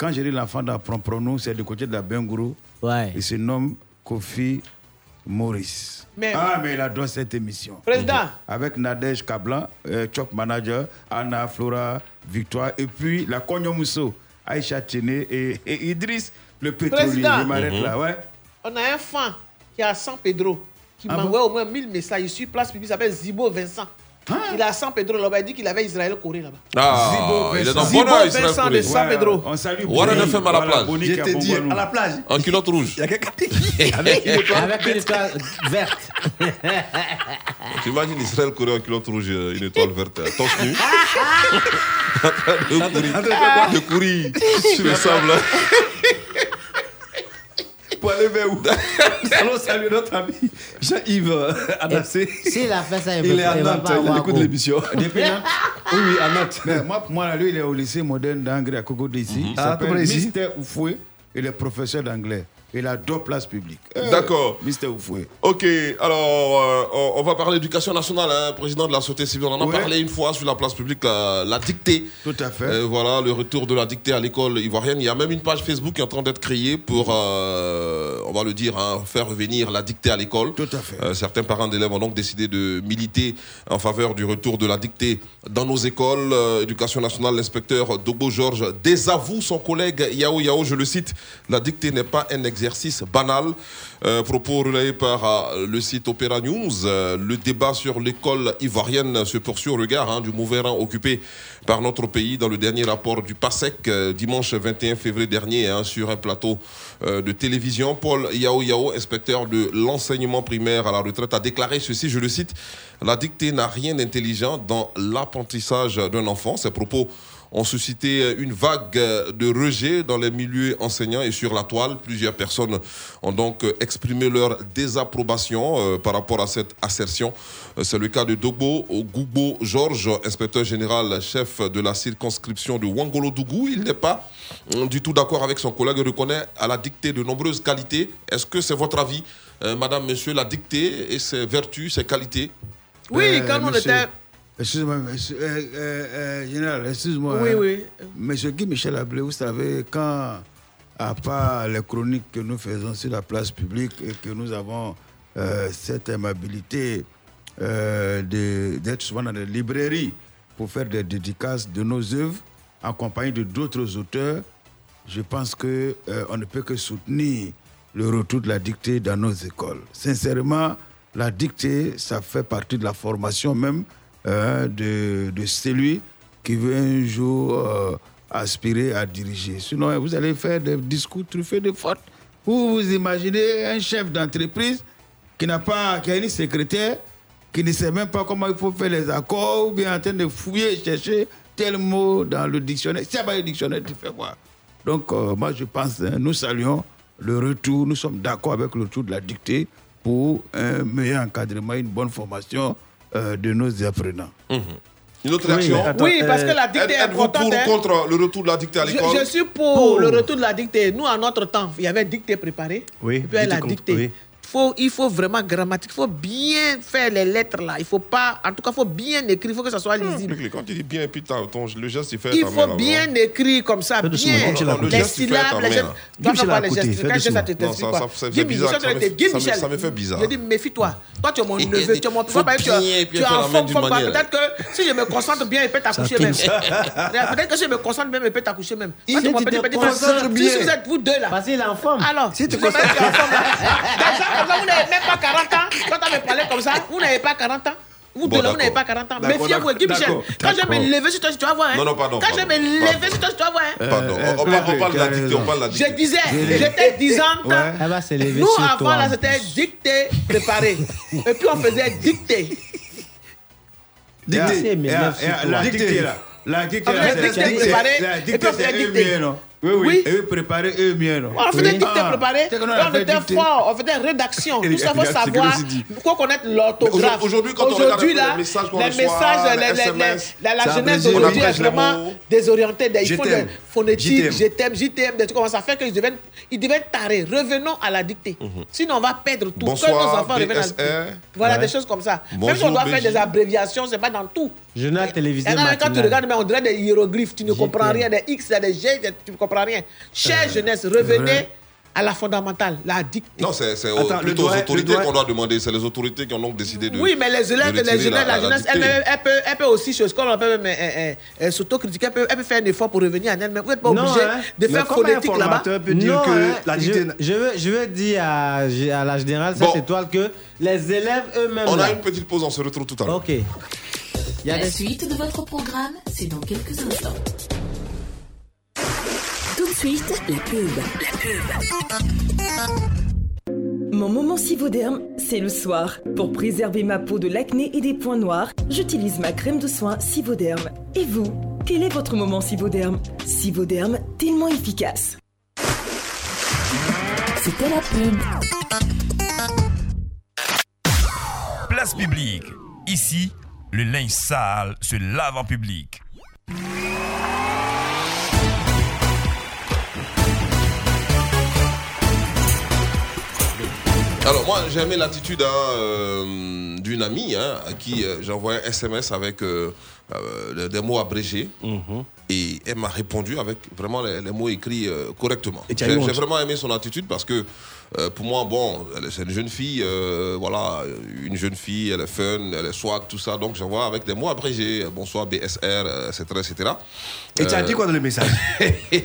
Quand je dis l'enfant d'apprendre c'est du côté de la Bengourou. Ouais. Il se nomme Kofi Maurice. Mais- ah, mais il adore cette émission. Président. Avec Nadège Kablan, euh, Chop Manager, Anna, Flora, Victoire, et puis la Cognon Mousso, Aïcha Tchéné et, et Idriss, le pétrolier. Président. Je m'arrête Mhm. là, ouais. On a un fan qui est à San Pedro, qui Ah m'envoie au moins 1000 messages. Il suit place publique, il s'appelle Zibo Vincent. Il est à San Pedro là-bas. Il dit qu'il avait Israël Corée là-bas. Ah, il est dans Zibo Bonheur, Israël Vincent de Corée. San Pedro. On salue Warren. FM à la plage. Boni qui est à Bongonou. En culotte rouge. Avec une étoile, Avec une étoile verte. Tu imagines Israël Corée en culotte rouge, euh, une étoile verte, euh, torse nu. En train de courir sur le sable. Pour aller vers où? Nous allons saluer notre ami Jean-Yves euh, Adassé. S'il a fait ça, il est à Nantes, il écoute l'émission. Depuis Nantes Oui, oui, à Nantes. Mais moi, pour moi, là, lui, il est au lycée moderne d'Anglais à Coco d'ici. Ah, tout s'appelle ici. Mister Oufoué. Il est professeur d'anglais. Il a deux places publiques. Euh, D'accord. Mister Oufoué. Ok, alors euh, on- on va parler d'éducation nationale, hein, président de la société civile. On en a parlé une fois sur la place publique, la, la dictée. Tout à fait. Euh, voilà, le retour de la dictée à l'école ivoirienne. Il y a même une page Facebook qui est en train d'être créée pour, on va le dire, hein, faire revenir la dictée à l'école. Tout à fait. Certains parents d'élèves ont donc décidé de militer en faveur du retour de la dictée dans nos écoles. Éducation nationale, l'inspecteur Dogo Georges désavoue son collègue Yao Yao, je le cite, la dictée n'est pas un exercice banal. Euh, propos relayés par euh, le site Opera News. Euh, le débat sur l'école ivoirienne se poursuit au regard hein, du mauvais rang occupé par notre pays dans le dernier rapport du PASEC dimanche 21 février dernier hein, sur un plateau de télévision. Paul Yao Yao, inspecteur de l'enseignement primaire à la retraite, a déclaré ceci, je le cite, La dictée n'a rien d'intelligent dans l'apprentissage d'un enfant. Ces propos ont suscité une vague de rejet dans les milieux enseignants et sur la toile. Plusieurs personnes ont donc exprimé leur désapprobation euh, par rapport à cette assertion. Euh, C'est le cas de Dogbo Goubo Georges, inspecteur général chef de la circonscription de Wangolo-Dougou. Il n'est pas euh, du tout d'accord avec son collègue et reconnaît à la dictée de nombreuses qualités. Est-ce que c'est votre avis, euh, madame, monsieur, la dictée et ses vertus, ses qualités? Oui, Euh, quand on monsieur- était. Excuse-moi, monsieur, euh, euh, euh, général, excuse-moi. Oui, oui. Monsieur Guy Michel Ablé, vous savez, quand, à part les chroniques que nous faisons sur la place publique et que nous avons euh, cette aimabilité d'être souvent dans des librairies pour faire des dédicaces de nos œuvres en compagnie de d'autres auteurs, je pense que euh, on ne peut que soutenir le retour de la dictée dans nos écoles. Sincèrement, la dictée, ça fait partie de la formation même euh, de, de celui qui veut un jour euh, aspirer à diriger. Sinon, vous allez faire des discours truffés de fautes. Vous vous imaginez un chef d'entreprise qui n'a pas, qui a une secrétaire, qui ne sait même pas comment il faut faire les accords, ou bien en train de fouiller, chercher tel mot dans le dictionnaire. Si pas le dictionnaire, tu fais quoi? Donc, euh, moi, je pense, hein, nous saluons le retour, nous sommes d'accord avec le retour de la dictée pour un meilleur encadrement, une bonne formation euh, de nos apprenants. Une autre réaction Oui, parce que la dictée est Êtes-vous pour importante, ou hein? contre le retour de la dictée à Je, l'école? je suis pour, le retour de la dictée. Nous, à notre temps, il y avait dictée préparée. Oui, Et puis il y a la dictée dictée. contre- oui. Faut, il faut vraiment grammatique. Il faut bien faire les lettres là. Il faut pas. En tout cas, il faut bien écrire. Il faut que ça soit lisible. Quand tu dis bien, et puis ton, le geste, il fait Il faut bien écrire comme ça, bien. Guy Michel à côté. Les Le geste, il fait syllabes, main, les gestes. Tu pas les gestes. Quand je dis ça, tu Non, t'expliques ça- quoi ça fait Guy bizarre, Michel, ça me tu fait- fait bizarre. Je dis, méfie-toi. Toi, tu es mon Il- neveu, il- tu es mon. Tu es tu es en forme, pas. Peut-être que si je me concentre bien, il peut t'accoucher même. Peut-être que si je me concentre bien, il peut t'accoucher même. Tu tu m'as te concentres petit. bien. Si vous êtes vous deux là. Parce qu'il est en forme. Alors, Si tu vous êtes en forme là. Déjà, comme ça, vous n'avez même pas 40 ans. Quand tu me parlé comme ça, vous n'avez pas 40 ans. Vous Bon, deux là, vous n'avez pas 40 ans. Méfiez-vous, Guy Michel. Quand je vais me lever sur toi, tu vas voir. hein. Non, non, pardon, Quand je vais me pardon, lever pardon. sur toi, tu vas voir. hein. Pardon, on, on parle, on parle de la dictée, on parle de la dictée. Je disais, j'étais disante. Elle va se lever Nous, sur avant, toi. là, c'était dictée préparée. Et puis, on faisait dictée. Dictée. Sur La dictée là. La dictée On là. c'est- dictée c'est- préparée. La Et puis, on dictée faisait Oui, oui. Et eux préparer eux-mêmes. On faisait dictée Ah, préparée. on fait était fort. On faisait rédaction. Tout ça, et faut savoir. Il faut connaître l'orthographe. Aujourd'hui, quand on regarde Aujourd'hui, là, les messages qu'on les reçoit, messages, les les- les- SMS, les- la- jeunesse d'aujourd'hui est vraiment désorientée. Ils font des phonétiques, je t'aime, des trucs comme ça. Ça fait qu'ils deviennent, ils deviennent tarés. Revenons à la dictée. Sinon, on va perdre tout. Bonsoir, que nos enfants reviennent à la dictée. Voilà, Ouais. des choses comme ça. Même si on doit faire des abréviations, c'est pas dans tout. Journal télévisé Et quand tu regardes, mais on dirait des hiéroglyphes, tu ne comprends rien, des X, des G, tu ne comprends rien. Chère jeunesse, revenez vrai. à la fondamentale, la dictée. Non, c'est plutôt doigt- aux autorités doigt- qu'on doit demander. C'est les autorités qui ont donc décidé de. Oui, mais les élèves, de les jeunesse, la, jeunesse, dictée. elle, elle peut, elle peut aussi, chose qu'on peut même euh, euh, euh, s'autocritiquer, elle peut, elle peut faire un effort pour revenir en elle-même. Vous n'êtes pas Non, obligé hein. de faire phonétique là-bas? formateur peut dire que je, je veux, je veux dire à, à la générale cette Bon. étoile que les élèves eux-mêmes. On là- a une petite pause, on se retrouve tout à l'heure. Ok. Il y a La des- suite de votre programme, c'est dans quelques instants. Tout de suite, la pub. La pub. Mon moment Sivoderm, c'est le soir. Pour préserver ma peau de l'acné et des points noirs, j'utilise ma crème de soin Sivoderm. Et vous, quel est votre moment Sivoderm Sivoderm, tellement efficace. C'était la pub. Place publique. Ici, le linge sale se lave en public. Alors moi j'ai aimé l'attitude hein, euh, d'une amie hein, à qui euh, j'ai envoyé un SMS avec euh, euh, des mots abrégés Mhm. et elle m'a répondu avec vraiment les, les mots écrits euh, correctement. J'ai vraiment aimé son attitude parce que euh, pour moi bon c'est une jeune fille euh, voilà une jeune fille elle est fun elle est swag tout ça donc j'envoie avec des mots abrégés euh, bonsoir BSR etc etc. Et tu as dit quoi dans le message et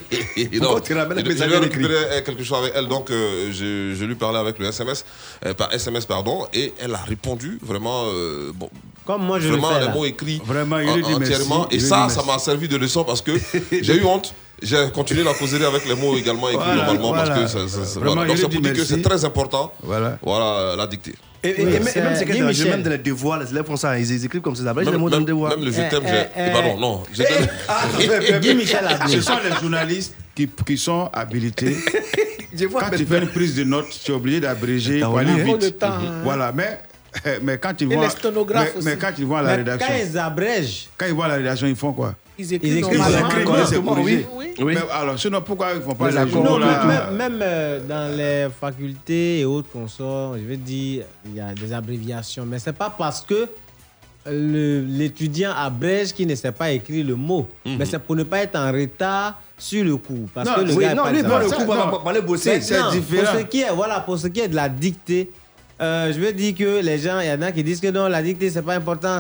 Pourquoi tu ramènes le je quelque chose avec elle, donc euh, je, je lui parlais avec le SMS, euh, par SMS pardon, et elle a répondu vraiment, euh, bon, Comme moi je vraiment le fais. les mots écrits Vraiment, il en- entièrement, merci, et lui ça, ça m'a servi de leçon parce que j'ai eu honte. J'ai continué la causerie avec les mots également écrits Voilà, normalement voilà. parce que ça- ça- ça- Vraiment, voilà. Donc c'est pour dit dire que c'est très important. Voilà. Voilà la dictée. Et, et- Oui, et même- et c'est- même c'est Guy que même dans les devoirs, les élèves font ça, ils, écrivent comme ça. Après, j'ai les mots dans le devoir. même le je Eh, t'aime, j'ai- eh. pardon, non, je t'aime. Eh, Guy Michel a Ce sont les journalistes qui, qui sont habilités. Quand tu fais une prise de notes, tu es obligé d'abréger pour aller vite. Temps, hein. Voilà, mais, mais quand ils vont. mais, quand ils vont à la Mais rédaction. quand ils abrègent, Quand ils vont à la rédaction, ils font quoi? Ils Ils écrivent. Ils écrivent. Oui. Oui. Mais alors, sinon, pourquoi ils ne font pas Les accords, journaux Non, là même, même, euh, dans les facultés et autres qu'on sort, je veux dire, il y a des abréviations. Mais c'est pas parce que l'étudiant abrège qu'il ne sait pas écrire le mot. Mais c'est pour ne pas être en retard sur le coup. Parce Non, que le oui, gars non, lui, pas le coup, va aller bosser. C'est différent. Pour ce qui est, voilà, pour ce qui est de la dictée, euh, je veux dire que les gens, il y en a qui disent que non, la dictée, c'est pas important.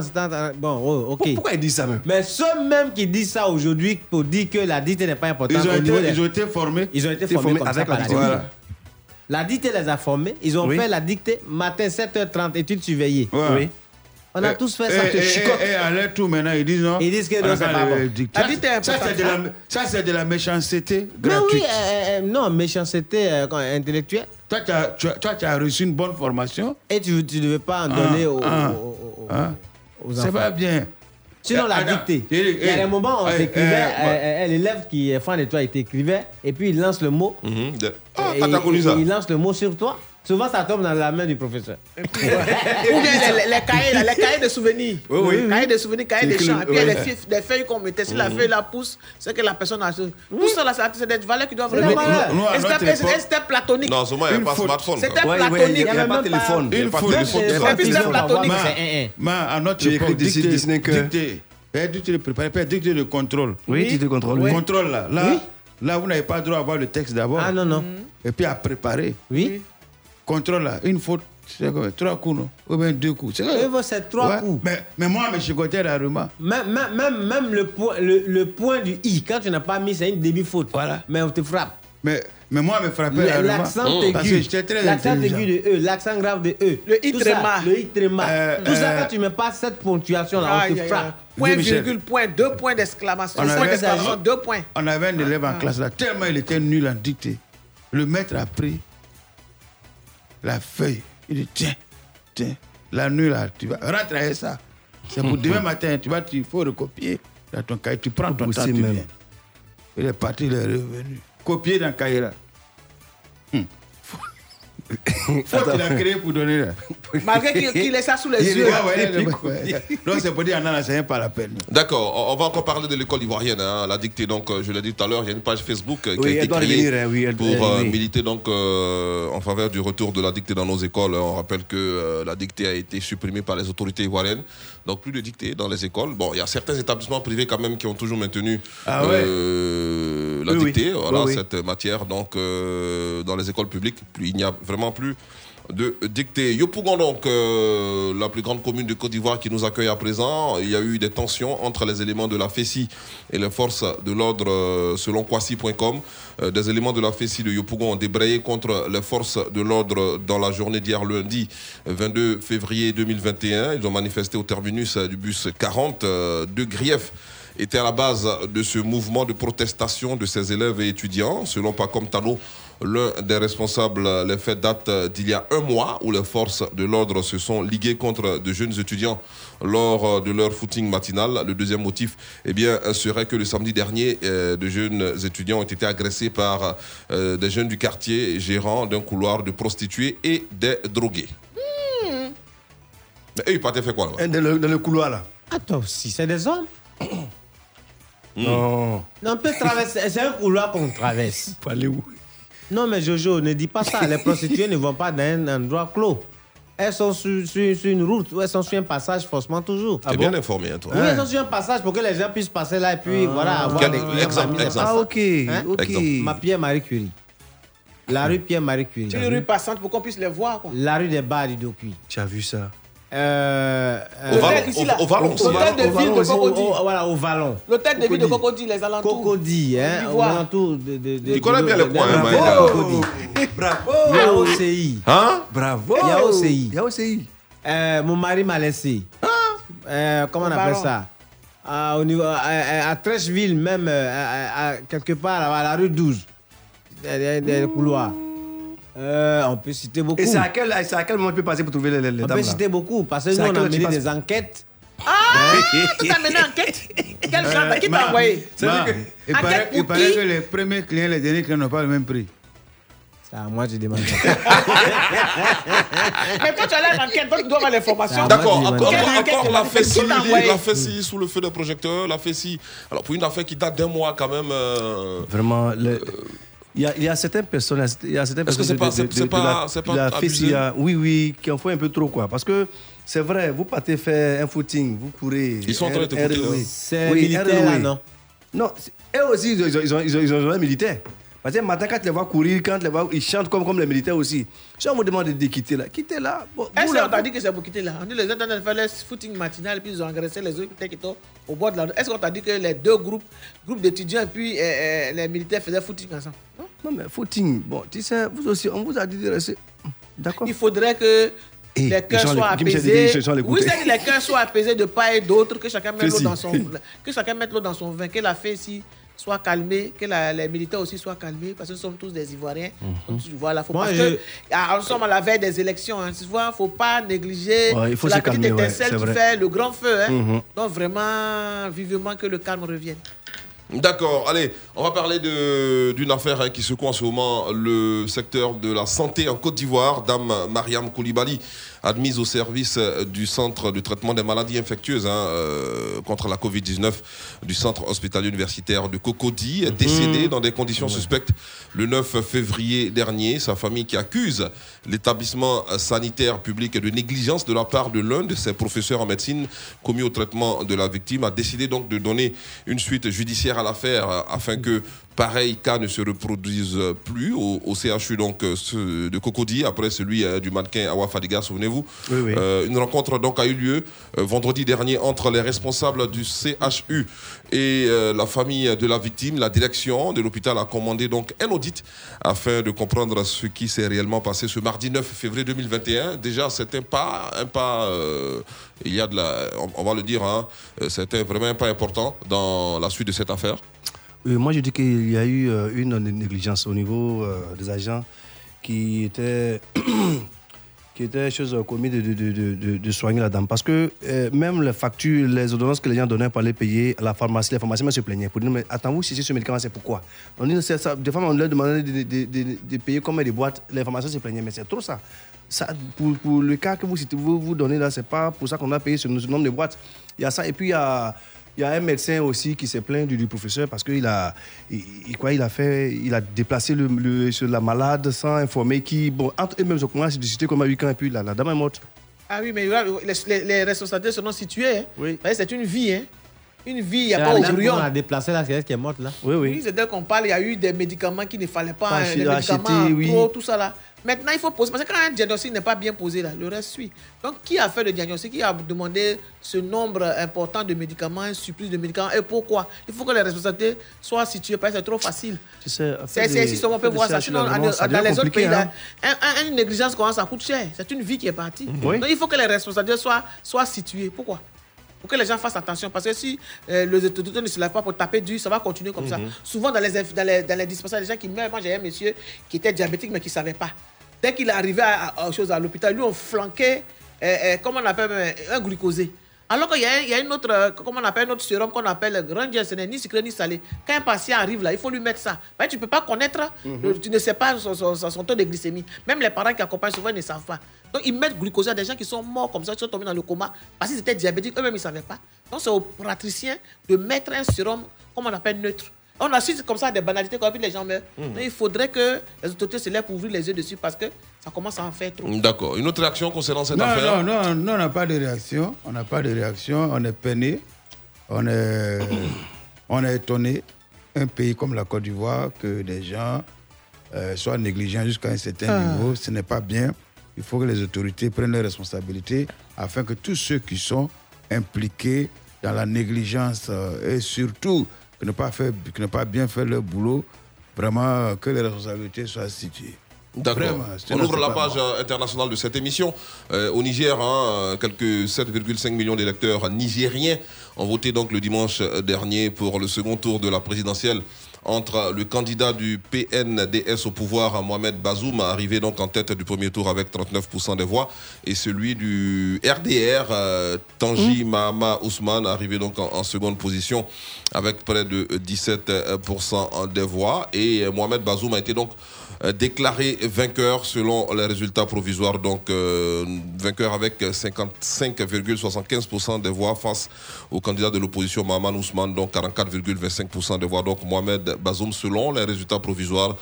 Bon, oh, ok. Pourquoi ils disent ça même? Mais ceux même qui disent ça aujourd'hui pour dire que la dictée n'est pas importante Ils ont, été, des- ils ont été formés. ils ont été formés, formés comme avec ça par la la dictée. dictée. Voilà. La dictée les a formés. Ils ont Oui. fait la dictée matin 7h30, études surveillées. Ouais. Oui. On a Et- tous fait ça. Et, te et, chicote. et, et à leur tour maintenant, ils disent non? Ils disent que on non, a c'est pas bon. Ça, c'est de la, ça, c'est de la méchanceté Mais gratuite. oui, euh, euh, non, méchanceté euh, intellectuelle. Toi, tu as, tu, as, toi, tu as reçu une bonne formation. Et tu ne devais pas en Ah, donner aux, ah, aux- aux- ah. aux C'est enfants. pas bien. Sinon, la dictée. Eh, Il y a eh, des moments où on eh, s'écrivait, eh, euh, euh, l'élève qui est fan de toi, il t'écrivait, et puis il lance le mot. Mhm, Il lance le mot sur toi. Souvent, ça tombe dans la main du professeur. Ou bien les, les cahiers, là, les cahiers de souvenirs. Oui, oui. Cahiers de souvenirs, cahiers de Et puis il y a des feuilles, qu'on mettait. Si la feuille la pousse, c'est que la personne a. Tout ça, là, c'est c'est des valeurs qui doivent à notre c'était- C'était platonique? Non, seulement il n'y a pas smartphone. C'était platonique. il n'y avait a pas téléphone. Il y a Une puis font platonique. avoir, Ma- c'est un, un. ma- à notre Tu époque, d'ici que- dictée, eh, dictée de préparer, pas dictée de contrôle. Oui, tu te contrôles. Le oui. contrôle, là, là, Oui. là vous n'avez pas le droit d'avoir le texte d'abord. Ah non, non. Et puis à préparer. Oui. Contrôle, là, une faute, c'est quoi, trois coups, non? Ou bien deux coups. C'est quoi? Oui, c'est trois Ouais. coups. Mais, mais moi, chicotais, la remarque. Même, même, même, même le, point, le, le point du i, quand tu n'as pas mis, c'est une demi-faute. Voilà. Mais on te frappe. Mais, mais moi, me frappait la remarque. L'accent Parce que aigu, j'étais très l'accent aigu de E, l'accent grave de E. Le i tréma. Le i tréma. Euh, Tout ça, euh, quand tu mets pas cette ponctuation là, on te frappe. Point, Michel. virgule, point, deux points d'exclamation. Point deux points. On avait un élève en classe là, tellement il était nul en dictée. Le maître a pris la feuille. Il dit tiens, tiens, la nuit là, tu vas rentrer ça. C'est pour demain matin, tu vas, il faut recopier dans ton cahier. Tu prends ton temps, tu viens. Il est parti, il est revenu. Copié dans le cahier là. Hum. Faut qu'il a créé pour donner là. Malgré qu'il ait ça sous les Il yeux. Donc c'est pour dire, on en enseigne pas la peine. D'accord, on va encore parler de l'école ivoirienne, hein, la dictée. Donc, euh, je l'ai dit tout à l'heure, il y a une page Facebook euh, qui Oui, a été créée hein, oui, elle- pour elle- euh, oui. militer donc euh, en faveur du retour de la dictée dans nos écoles. On rappelle que euh, la dictée a été supprimée par les autorités ivoiriennes, donc plus de dictée dans les écoles. Bon, il y a certains établissements privés quand même qui ont toujours maintenu Ah ouais. euh, la Oui, oui. dictée, voilà Oui, cette matière. Donc, euh, dans les écoles publiques, plus- il n'y a vraiment plus de dictée. Yopougon, donc, euh, la plus grande commune de Côte d'Ivoire qui nous accueille à présent. Il y a eu des tensions entre les éléments de la FESI et les forces de l'ordre, euh, selon Kwasi.com. Euh, des éléments de la FESI de Yopougon ont débrayé contre les forces de l'ordre dans la journée d'hier lundi 22 février 2021. Ils ont manifesté au terminus euh, du bus 40. Euh, deux griefs étaient à la base de ce mouvement de protestation de ces élèves et étudiants. Selon Pacom Tano, l'un des responsables, les faits datent d'il y a un mois où les forces de l'ordre se sont liguées contre de jeunes étudiants lors de leur footing matinal. Le deuxième motif eh bien, serait que le samedi dernier, euh, de jeunes étudiants ont été agressés par euh, des jeunes du quartier gérant d'un couloir de prostituées et des drogués. Mais eux, ils partaient faire quoi là? Dans le, dans le couloir là. Attends, si c'est des hommes? Non. Non, on peut traverser. C'est un couloir qu'on traverse. Faut aller où? Non, mais Jojo, ne dis pas ça. Les prostituées ne vont pas dans un endroit clos. Elles sont sur, sur- sur une route ou elles sont sur un passage, forcément, toujours. T'es bien informé, hein, toi. Oui, elles sont sur un passage pour que les gens puissent passer là et puis voilà, avoir Quel- des exemple. Ah, ok, ok. Exemple. Ma Pierre-Marie Curie. La rue Pierre-Marie Curie. C'est une rue passante pour qu'on puisse les voir. Quoi. La rue des bars du. Tu as vu ça? Euh, Au Vallon, L'hôtel ici, là. au- au Vallon, L'hôtel Au de ville de Cocody. Voilà, au Vallon. L'hôtel de ville de Cocody, les alentours. Cocody, hein, au D'ivoire. alentour de, de, de, Tu connais bien de- le coin, de- hein, de- Maïga. Cocody. Bravo Il y a OCI. Hein? Bravo Il y a OCI. Il y a OCI. Euh, mon mari m'a laissé. Euh, comment on appelle ça? Ah, au niveau, à, à- à Trècheville, même, euh, à- à- à- quelque part, à la rue 12. Derrière des couloirs. Euh, on peut citer beaucoup. Et c'est à quel, c'est à quel moment tu peux passer pour trouver les, les, on dames peut là citer beaucoup parce que C'est nous, on a mené des enquêtes. Ah Tu as mené enquête? Quel genre Qui t'a envoyé? Ma, il Enquête paraît, il paraît que les premiers clients, les derniers clients n'ont pas le même prix. C'est à moi, je demande. Mais quand tu as l'air enquête, donc tu dois avoir l'information. D'accord, encore, encore, la envoyé la FESI sous le feu des projecteurs, la FESI. Alors pour une affaire qui date d'un mois quand même. euh, Vraiment, le- il y, a, il y a certaines personnes, il y a certaines Est-ce que c'est pas- de- de- de- pas- la- pas de la abusé? FESIA, oui, oui, qui en font un peu trop, quoi. Parce que c'est vrai, vous partez faire un footing, vous courez. Ils sont en train de ROE. là. C'est Oui, militaire, ROE. là, non? Non, eux aussi, ils ont, ils ont, ils ont, ils ont, ils ont un militaire. Parce que le matin, quand tu les vois courir, quand tu les vois, ils chantent comme, comme les militaires aussi. Si on vous demande de quitter là, quittez là. Bon, Est-ce qu'on t'a dit que c'est pour quitter là? On dit les gens sont en train de faire le footing matinal, puis ils ont agressé les autres qui étaient au bord de la rue. Est-ce qu'on t'a dit que les deux groupes, groupes d'étudiants et puis euh, euh, les militaires faisaient footing ensemble? Non Non, mais footing, bon, tu sais, vous aussi, on vous a dit de rester. D'accord. Il faudrait que Eh, les cœurs soient apaisés. Oui, c'est que les cœurs soient apaisés de part et d'autre, que chacun mette l'eau dans son, que chacun mette l'eau dans son vin, que la fête ici soit calmée, que la- les militaires aussi soient calmés, parce que nous sommes tous des Ivoiriens. Donc, voilà, faut Moi, je- que ah, nous sommes à la veille des élections. Hein, tu vois, faut pas négliger Ouais, il faut la petite ouais, étincelle c'est qui vrai. fait le grand feu. Hein. Mhm. Donc vraiment, vivement que le calme revienne. D'accord, allez, on va parler d'une affaire hein, qui secoue en ce moment le secteur de la santé en Côte d'Ivoire. Dame Mariam Koulibaly, admise au service euh, du centre de traitement des maladies infectieuses hein, euh, contre la Covid-19 du centre hospitalier universitaire de Cocody, est décédée dans des conditions suspectes le 9 février dernier. Sa famille qui accuse l'établissement sanitaire public de négligence de la part de l'un de ses professeurs en médecine commis au traitement de la victime a décidé donc de donner une suite judiciaire à l'affaire euh, afin que pareil cas ne se reproduise plus au, au CHU donc euh, ce- de Cocody après celui euh, du mannequin Awa Fadiga, souvenez-vous. Oui, oui. Euh, une rencontre donc a eu lieu euh, vendredi dernier entre les responsables du CHU et la famille de la victime. La direction de l'hôpital a commandé donc un audit afin de comprendre ce qui s'est réellement passé ce mardi 9 février 2021. Déjà, c'était pas un pas. euh, il y a de la, on, on va le dire, hein, c'était vraiment un pas important dans la suite de cette affaire. Euh, moi, je dis qu'il y a eu euh, une négligence au niveau euh, des agents qui étaient qui était chose de, de, de, soigner la dame. Parce que même les factures, les ordonnances que les gens donnaient pour aller payer à la pharmacie, les pharmaciens se plaignaient pour dire Mais attends-vous, si c'est ce médicament, c'est pourquoi? On dit, ça. Des fois, on leur demandait de, payer comme des boîtes. Les pharmaciens se plaignaient, mais c'est trop ça. ça pour, le cas que vous, vous, vous donnez là, c'est pas pour ça qu'on a payé ce, ce nombre de boîtes. Il y a ça. Et puis, il y a. Il y a un médecin aussi qui s'est plaint du, du professeur parce qu'il a, il, il- quoi, il a fait, il a déplacé le, le- sur la malade sans informer qui, bon, entre eux-mêmes, ils ont commencé à discuter comme à 8 ans et puis la, la dame est morte. Ah oui, mais les, les, les responsabilités seront situées. Hein. Oui. C'est une vie. Hein. Une vie, il n'y a pas la au dame brouillon. qu'on a déplacé c'est elle qui est morte là. Oui, Oui, c'est d'elle qu'on parle. Il y a eu des médicaments qu'il ne fallait pas, Pas hein, acheter- des médicaments acheter, oui. trop, tout ça là. Maintenant, il faut poser. Parce que quand un diagnostic n'est pas bien posé, là, le reste suit. Donc, qui a fait le diagnostic? Qui a demandé ce nombre important de médicaments, un surplus de médicaments? Et pourquoi? Il faut que les responsabilités soient situées, parce que c'est trop facile. Tu sais, C'est ici seulement on peut voir ça. Sinon, dans, dans les autres pays, là, un- un- une négligence, ça coûte cher C'est une vie qui est partie. Oui. Donc, il faut que les responsabilités soient, soient situées. Pourquoi? Pour que les gens fassent attention. Parce que si euh, les autorités ne se lèvent pas pour taper dur, ça va continuer comme ça. Mhm. Souvent, dans les, dans les, dans les dispensaires, les gens qui meurent. Moi, j'ai un monsieur qui était diabétique, mais qui ne savait pas. Dès qu'il est arrivé à, à, à l'hôpital, lui, on flanquait, euh, euh, comment on appelle, euh, un glucosé. Alors qu'il y, a- il y a une autre, euh, comment on appelle, un autre sérum qu'on appelle Ranger, ce n'est ni sucré ni salé. Quand un patient arrive là, il faut lui mettre ça. Mais tu ne peux pas connaître, le- tu ne sais pas son, son- son- taux de glycémie. Même les parents qui accompagnent souvent ne savent pas. Donc ils mettent glucosé à des gens qui sont morts comme ça, qui sont tombés dans le coma parce qu'ils étaient diabétiques, eux-mêmes ils ne savaient pas. Donc c'est aux praticiens de mettre un sérum, comme on appelle neutre. On assiste comme ça à des banalités quand les gens meurent. Mhm. Donc, il faudrait que les autorités se lèvent pour ouvrir les yeux dessus parce que ça commence à en faire trop. D'accord. Une autre réaction concernant cette non, affaire? non, non, non, on n'a pas de réaction. On n'a pas de réaction. On est peiné. On est, on est étonné. Un pays comme la Côte d'Ivoire, que des gens euh, soient négligents jusqu'à un certain Ah. niveau, ce n'est pas bien. Il faut que les autorités prennent leurs responsabilités afin que tous ceux qui sont impliqués dans la négligence euh, et surtout que ne pas, faire, que ne pas bien faire leur boulot, vraiment que les responsabilités soient situées. D'accord. Vraiment, On ouvre la page euh, internationale de cette émission. Euh, au Niger, hein, quelques 7,5 millions d'électeurs nigériens ont voté donc le dimanche dernier pour le second tour de la présidentielle entre le candidat du PNDS au pouvoir, Mohamed Bazoum, arrivé donc en tête du premier tour avec 39% des voix, et celui du RDR, euh, Tangi Mahama Ousmane, arrivé donc en, en seconde position avec près de 17% des voix. Et Mohamed Bazoum a été donc déclaré vainqueur selon les résultats provisoires, donc euh, vainqueur avec 55,75% des voix face au candidat de l'opposition Mahaman Ousmane, donc 44,25% des voix. Donc Mohamed Bazoum, selon les résultats provisoires,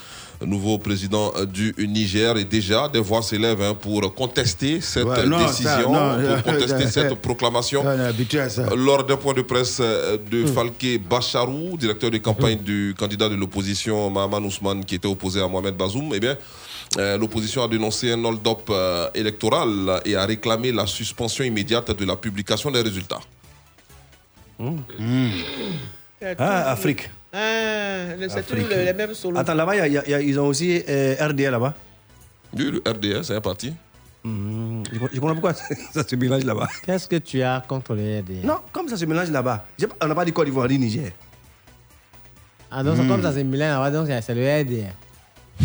nouveau président euh, du Niger, et déjà des voix s'élèvent hein, pour contester cette Ouais, non, ça, décision, non, pour contester cette proclamation. On est habitué à ça. Lors d'un point de presse euh, de Hmm. Falke Bacharou, directeur de campagne du candidat de l'opposition Mahaman Ousmane, qui était opposé à Mohamed Bazoum, eh bien, euh, l'opposition a dénoncé un hold-up euh, électoral et a réclamé la suspension immédiate de la publication des résultats. Ah, Afrique. Ah, le- c'est toujours le- les mêmes solos. Attends, là-bas, il y a- il y a- il y a- ils ont aussi euh, RDA là-bas. Oui, le RDS, c'est un parti. Mhm. Je, je comprends pourquoi ça se mélange là-bas. Qu'est-ce que tu as contre les RDR Non, comme ça se mélange là-bas. On n'a pas dit Côte d'Ivoire, dit Niger. Ah, donc Hmm. comme ça, c'est Milan là-bas, donc c'est le RDR.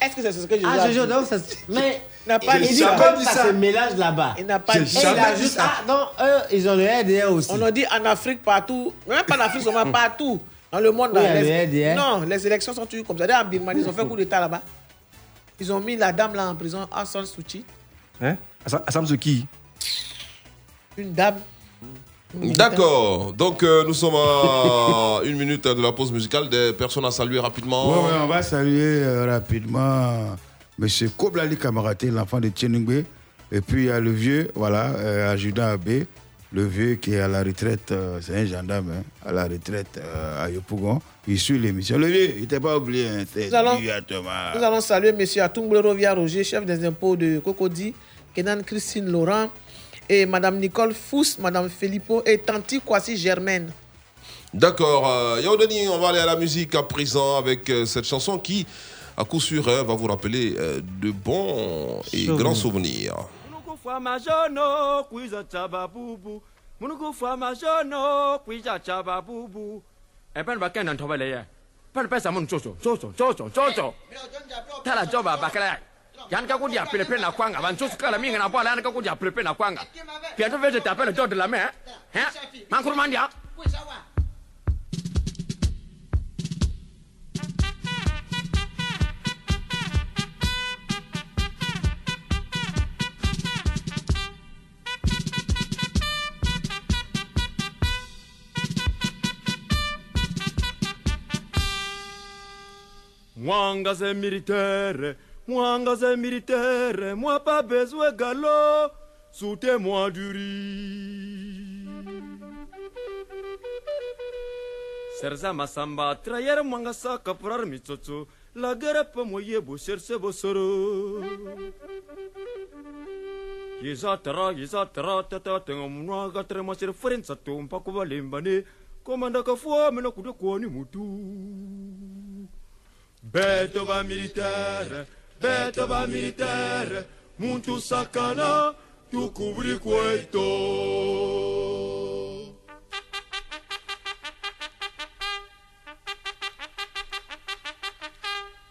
Est-ce que c'est ce que je Ah, jure, donc ça. Mais. Il n'a pas il dit dit ça. comme ça se mélange là-bas. Il n'a pas dit ça. dit ça. Ah, non, eux, ils ont le RDR aussi. On a dit en Afrique partout, même pas en Afrique seulement, partout. Dans le monde, Oui, là, il les- a le RDR. non, les élections sont toujours comme ça. D'ailleurs, en Birmanie, ils ont fait un coup d'État là-bas. Ils ont mis la dame là en prison, Aung San Suu Kyi. Hein Assam Souki. Une dame. D'accord. Donc, euh, nous sommes à une minute de la pause musicale. Des personnes à saluer rapidement. Ouais, ouais, on va saluer euh, rapidement M. Koblali Kamaraté, l'enfant de Tcheningbe. Et puis il y a le vieux, voilà, euh, adjudant Abbé, le vieux qui est à la retraite, euh, c'est un gendarme, hein, à la retraite euh, à Yopougon. Il suit l'émission. Le vieux, il n'était pas oublié. Hein, Nous allons-. Nous saluer M. Atumble Rovia Roger, chef des impôts de Cocody, Kenan Christine Laurent, et Mme Nicole Fous, Mme Filippo et Tanti Kwasi Germaine. D'accord. Euh, Yaoudani, on va aller à la musique à présent avec euh, cette chanson qui, à coup sûr, hein, va vous rappeler euh, de bons et Souvenirs. grands souvenirs. Joba bakala yan Mwanga c'est militaire, Mwanga c'est militaire, moi pas besoin galop, soutez moi du riz. Serza Massamba, trahir Mwanga sa caprar mitsotso, la guerre pas moyen beau chercher vos soros. tata izatara tatatenga munwa kateremasere forensa tumpa kuvalemba limbane, komandaka kafua kude kuoni mutu Beto va militaire, beto va militaire, muntu sakana, tu cubri cueto.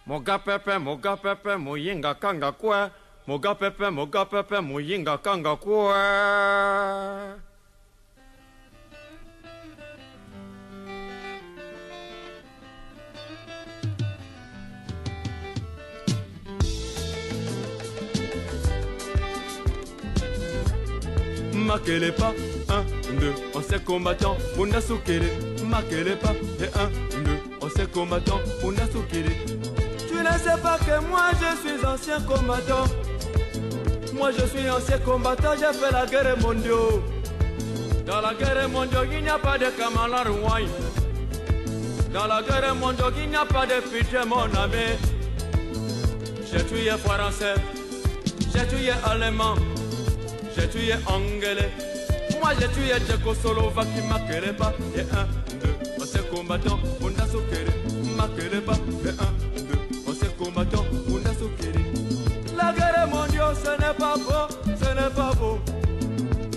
Moga pepe, moga pepe, muyinga kanga kwe. Moga pepe, moga pepe, muyinga kanga kwe. Makele pas, 1, 2, on combattant, on a. Makele pas, et 1, 2, on combattant, on a. Tu ne sais pas que moi je suis ancien combattant. Moi je suis ancien combattant, j'ai fait la guerre mondiale. Dans la guerre mondiale, il n'y a pas de Kamala Rouaille. Dans la guerre mondiale, il n'y a pas de pitié, mon ami. J'ai tué français, j'ai tué allemand. J'ai tué anglais. Moi j'ai tué Tchécoslovaquie, Makeleba. Et un, deux, on s'est combattant, on a soukéré. Makeleba. Et un, deux, on s'est combattant, on a soukéré. La guerre mondiale, ce n'est pas beau, ce n'est pas beau.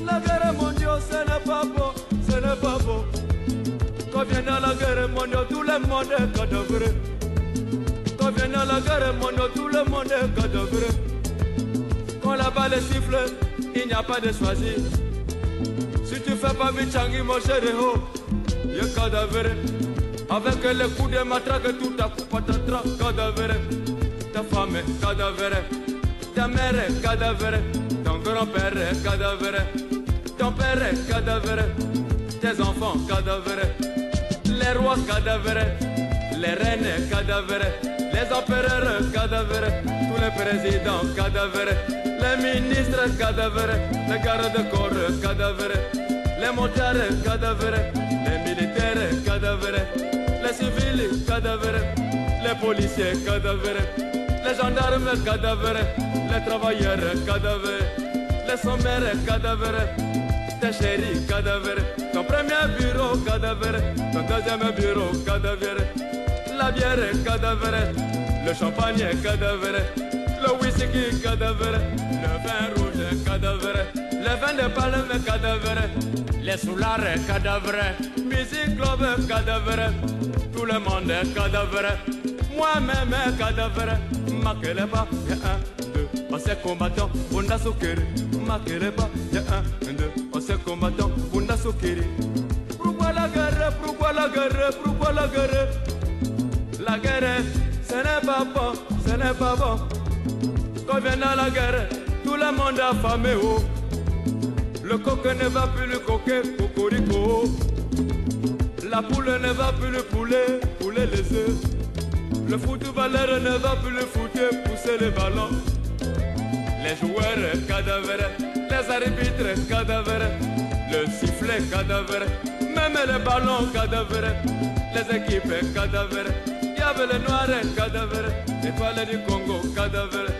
La guerre mondiale, ce n'est pas beau, ce n'est pas beau. Quand vient la guerre mondiale, tout le monde est cadavre. Quand vient la guerre mondiale, tout le monde est cadavre. Quand la balle siffle, il n'y a pas de choisir. Si tu fais pas Michangi, mon chéri, oh, y'a cadavre. Avec les coups de matraque, tout à coup, patatras, cadavre. Ta femme est cadavre. Ta mère est cadavre. Ton grand-père est cadavre. Ton père est cadavre. Tes enfants cadavre. Les rois cadavre. Les reines cadavre. Les empereurs cadavre. Tous les présidents cadavre. Les ministres cadavres, les gardes-corps cadavres, les motards cadavres, les militaires cadavres, les civils cadavres, les policiers cadavres, les gendarmes cadavres, les travailleurs cadavres, les sommaires cadavres, tes chéris cadavres, ton premier bureau cadavre, ton deuxième bureau cadavre, la bière cadavre, le champagne cadavre, le whisky cadavre, le vin rouge cadavre, le vin de palme cadavre, les soulards cadavre, musique club cadavre, tout le monde est cadavre, moi-même cadavre, makeleba, y'a un, deux, on s'est combattant, on a soukéré, makeleba, y'a un, deux, on s'est combattant, on a soukéré. Pourquoi la guerre, pourquoi la guerre, pourquoi la guerre? La guerre, ce n'est pas bon, ce n'est pas bon. Quand vient la guerre, tout le monde a affamé. Oh. Le coq ne va plus le coquer, cocorico. La poule ne va plus le poulet, poulet les œufs. Le footballeur ne va plus le foutre, pousser les ballons. Les joueurs cadavres, les arbitres cadavres, le sifflet cadavre, même les ballons cadavres, les équipes cadavres. Il y avait les noirs cadavres, les étoiles du Congo cadavres.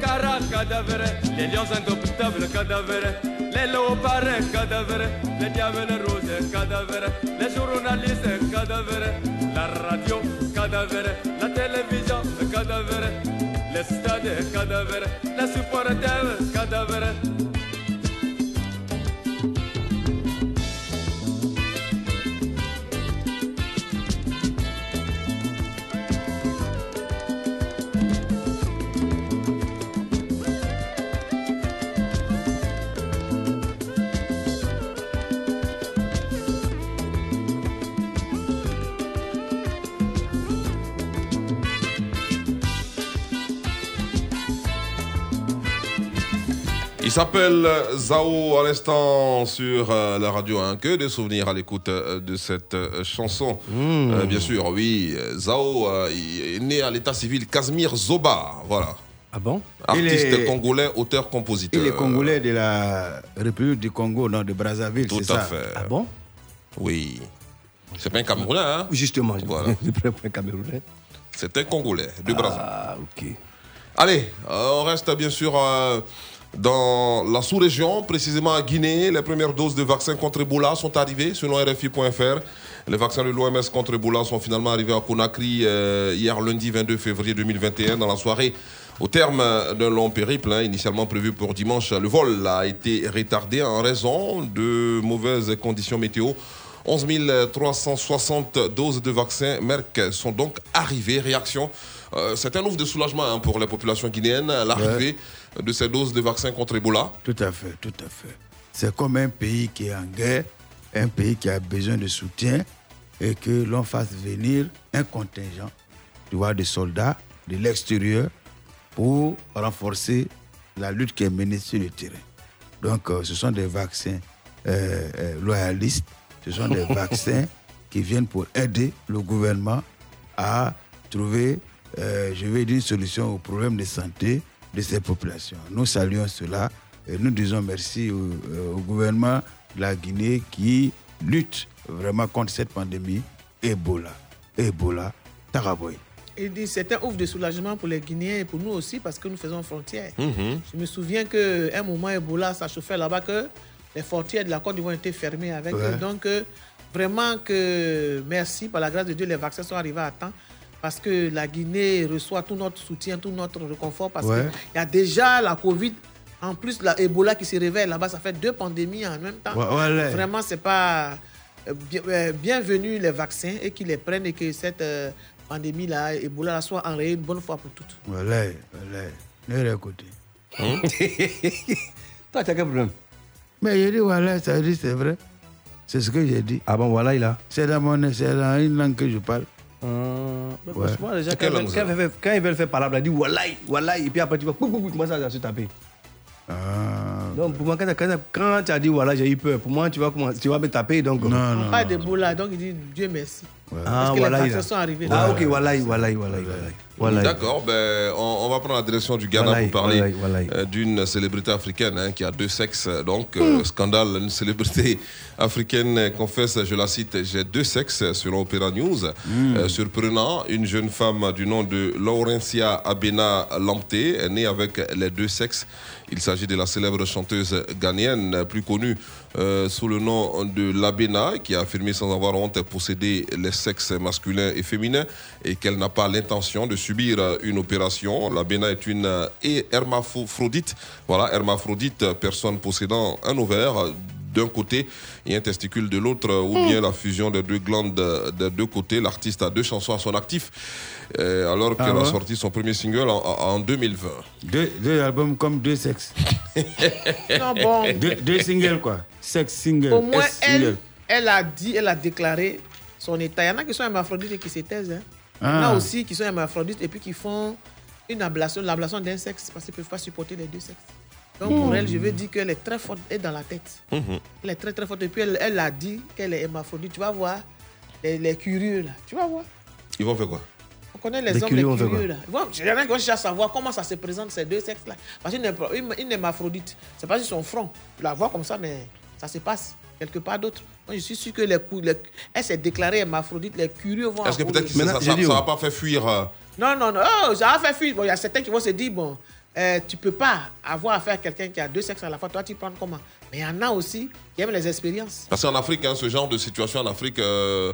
Cara cadavre, les lions indomptables cadavres, les léopards cadavres, les diables roses cadavres, les journalistes cadavres, la radio cadavre, la télévision cadavre, les stades cadavres, les supporters cadavres. S'appelle Zao à l'instant sur euh, la radio. Hein. Que des souvenirs à l'écoute euh, de cette euh, chanson. Hmm. Euh, bien sûr, oui. Zao euh, il est né à l'état civil Casimir Zoba. Voilà. Ah bon? Artiste est- congolais, auteur-compositeur. Il est congolais de la République du Congo, non, de Brazzaville, Tout c'est à ça? fait. Ah bon? Oui. C'est pas un Camerounais, hein? Justement, Voilà. je prends un Camerounais. C'est un Congolais de Brazzaville. Ah, ok. Allez, euh, on reste bien sûr euh, dans la sous-région, précisément à Guinée. Les premières doses de vaccins contre Ebola sont arrivées selon RFI.fr. Les vaccins de l'OMS contre Ebola sont finalement arrivés à Conakry euh, hier lundi 22 février 2021 dans la soirée. Au terme d'un long périple, hein, initialement prévu pour dimanche, le vol a été retardé en raison de mauvaises conditions météo. 11 360 doses de vaccins Merck sont donc arrivées. Réaction, euh, c'est un ouf de soulagement hein, pour les populations guinéennes, l'arrivée de ces doses de vaccins contre Ebola. Tout à fait, tout à fait. C'est comme un pays qui est en guerre, un pays qui a besoin de soutien et que l'on fasse venir un contingent, tu vois, de soldats de l'extérieur pour renforcer la lutte qui est menée sur le terrain. Donc, euh, ce sont des vaccins euh, euh, loyalistes, ce sont des vaccins qui viennent pour aider le gouvernement à trouver, je vais dire, une solution aux problèmes de santé de ces populations. Nous saluons cela et nous disons merci au, euh, au gouvernement de la Guinée qui lutte vraiment contre cette pandémie Ebola. Ebola, Taraboy. Il dit c'est un ouf de soulagement pour les Guinéens et pour nous aussi parce que nous faisons frontière. Mhm. Je me souviens qu'à un moment, Ebola, ça chauffait là-bas que les frontières de la Côte d'Ivoire étaient fermées avec Ouais. eux. Donc, euh, vraiment que merci, par la grâce de Dieu, les vaccins sont arrivés à temps parce que la Guinée reçoit tout notre soutien, tout notre réconfort parce Ouais. qu'il y a déjà la Covid. En plus, la Ebola qui se réveille là-bas, ça fait deux pandémies en même temps. Ouais, ouais. Vraiment, c'est pas euh, euh, bienvenu les vaccins et qu'ils les prennent et que cette euh, pandémie-là, Ebola, là, soit enrayée une bonne fois pour toutes. Voilà, voilà. Ne réécoutez. Toi, tu as quel problème? Mais j'ai dit voilà, ça dit c'est vrai. C'est ce que j'ai dit. Ah bon, voilà, il a. C'est dans, mon, c'est dans une langue que je parle. Mais Ouais. franchement, les gens, quand, langue, quand ils veulent, quand ils veulent faire parler, ils disent Wallahi, Wallahi, et puis après tu vas, boum, boum, boum, commence à se taper. Ah. Donc pour moi, quand, quand, quand tu as dit voilà, j'ai eu peur, pour moi, tu vas, commencer- tu vas me taper. Donc, On parle d'Ebola, donc il dit Dieu merci. Ah, Parce que voilà, sont arrivés. Ah, ok, Wallahi, Wallahi, Wallahi, Wallahi. Wallahi. D'accord, ben, on, on va prendre la direction du Ghana Wallahi, pour parler euh, d'une célébrité africaine hein, qui a deux sexes. Donc, euh, scandale, une célébrité africaine confesse, je la cite, j'ai deux sexes selon Opera News. Euh, surprenant, une jeune femme du nom de Laurencia Abena Lampté est née avec les deux sexes. Il s'agit de la célèbre chanteuse ghanéenne, plus connue euh, sous le nom de Labena, qui a affirmé sans avoir honte posséder les sexes masculins et féminins et qu'elle n'a pas l'intention de subir une opération. Labena est une et hermaphrodite. Voilà, hermaphrodite, personne possédant un ovaire d'un côté et un testicule de l'autre, ou bien la fusion des deux glandes des deux côtés. L'artiste a deux chansons à son actif, euh, alors Ah qu'elle a ouais sorti son premier single en, en 2020. Deux, deux albums comme deux sexes. Non, bon. deux, deux singles, quoi. Sex single. Au moins, single. elle, elle a dit, elle a déclaré son état. Il y en a qui sont hermaphrodites et qui se taisent. hein. Il y en a Ah. aussi qui sont hermaphrodites et puis qui font une ablation, l'ablation d'un sexe parce qu'ils ne peuvent pas supporter les deux sexes. Donc pour elle, je veux dire qu'elle est très forte et dans la tête. Elle est très très forte. Et puis elle, elle a dit qu'elle est hermaphrodite. Tu vas voir les, les curieux là. Tu vas voir. Ils vont faire quoi? On connaît les Les hommes curieux, les curieux quoi? là. Il y en a qui vont chercher à savoir comment ça se présente ces deux sexes là. Parce qu'une hermaphrodite, c'est pas sur son front. Tu la vois comme ça, mais ça se passe quelque part d'autre. Moi, je suis sûr que les, cou- les- elle s'est déclarée hermaphrodite. Les curieux vont. Est-ce que peut-être que ça- ça ne va pas faire fuir euh, Non, non, non. Oh, ça a fait fuir. Bon, il y a certains qui vont se dire, bon, euh, tu peux pas avoir affaire à quelqu'un qui a deux sexes à la fois. Toi, tu prends comment? Mais il y en a aussi qui aiment les expériences. Parce qu'en Afrique, hein, ce genre de situation en Afrique, euh,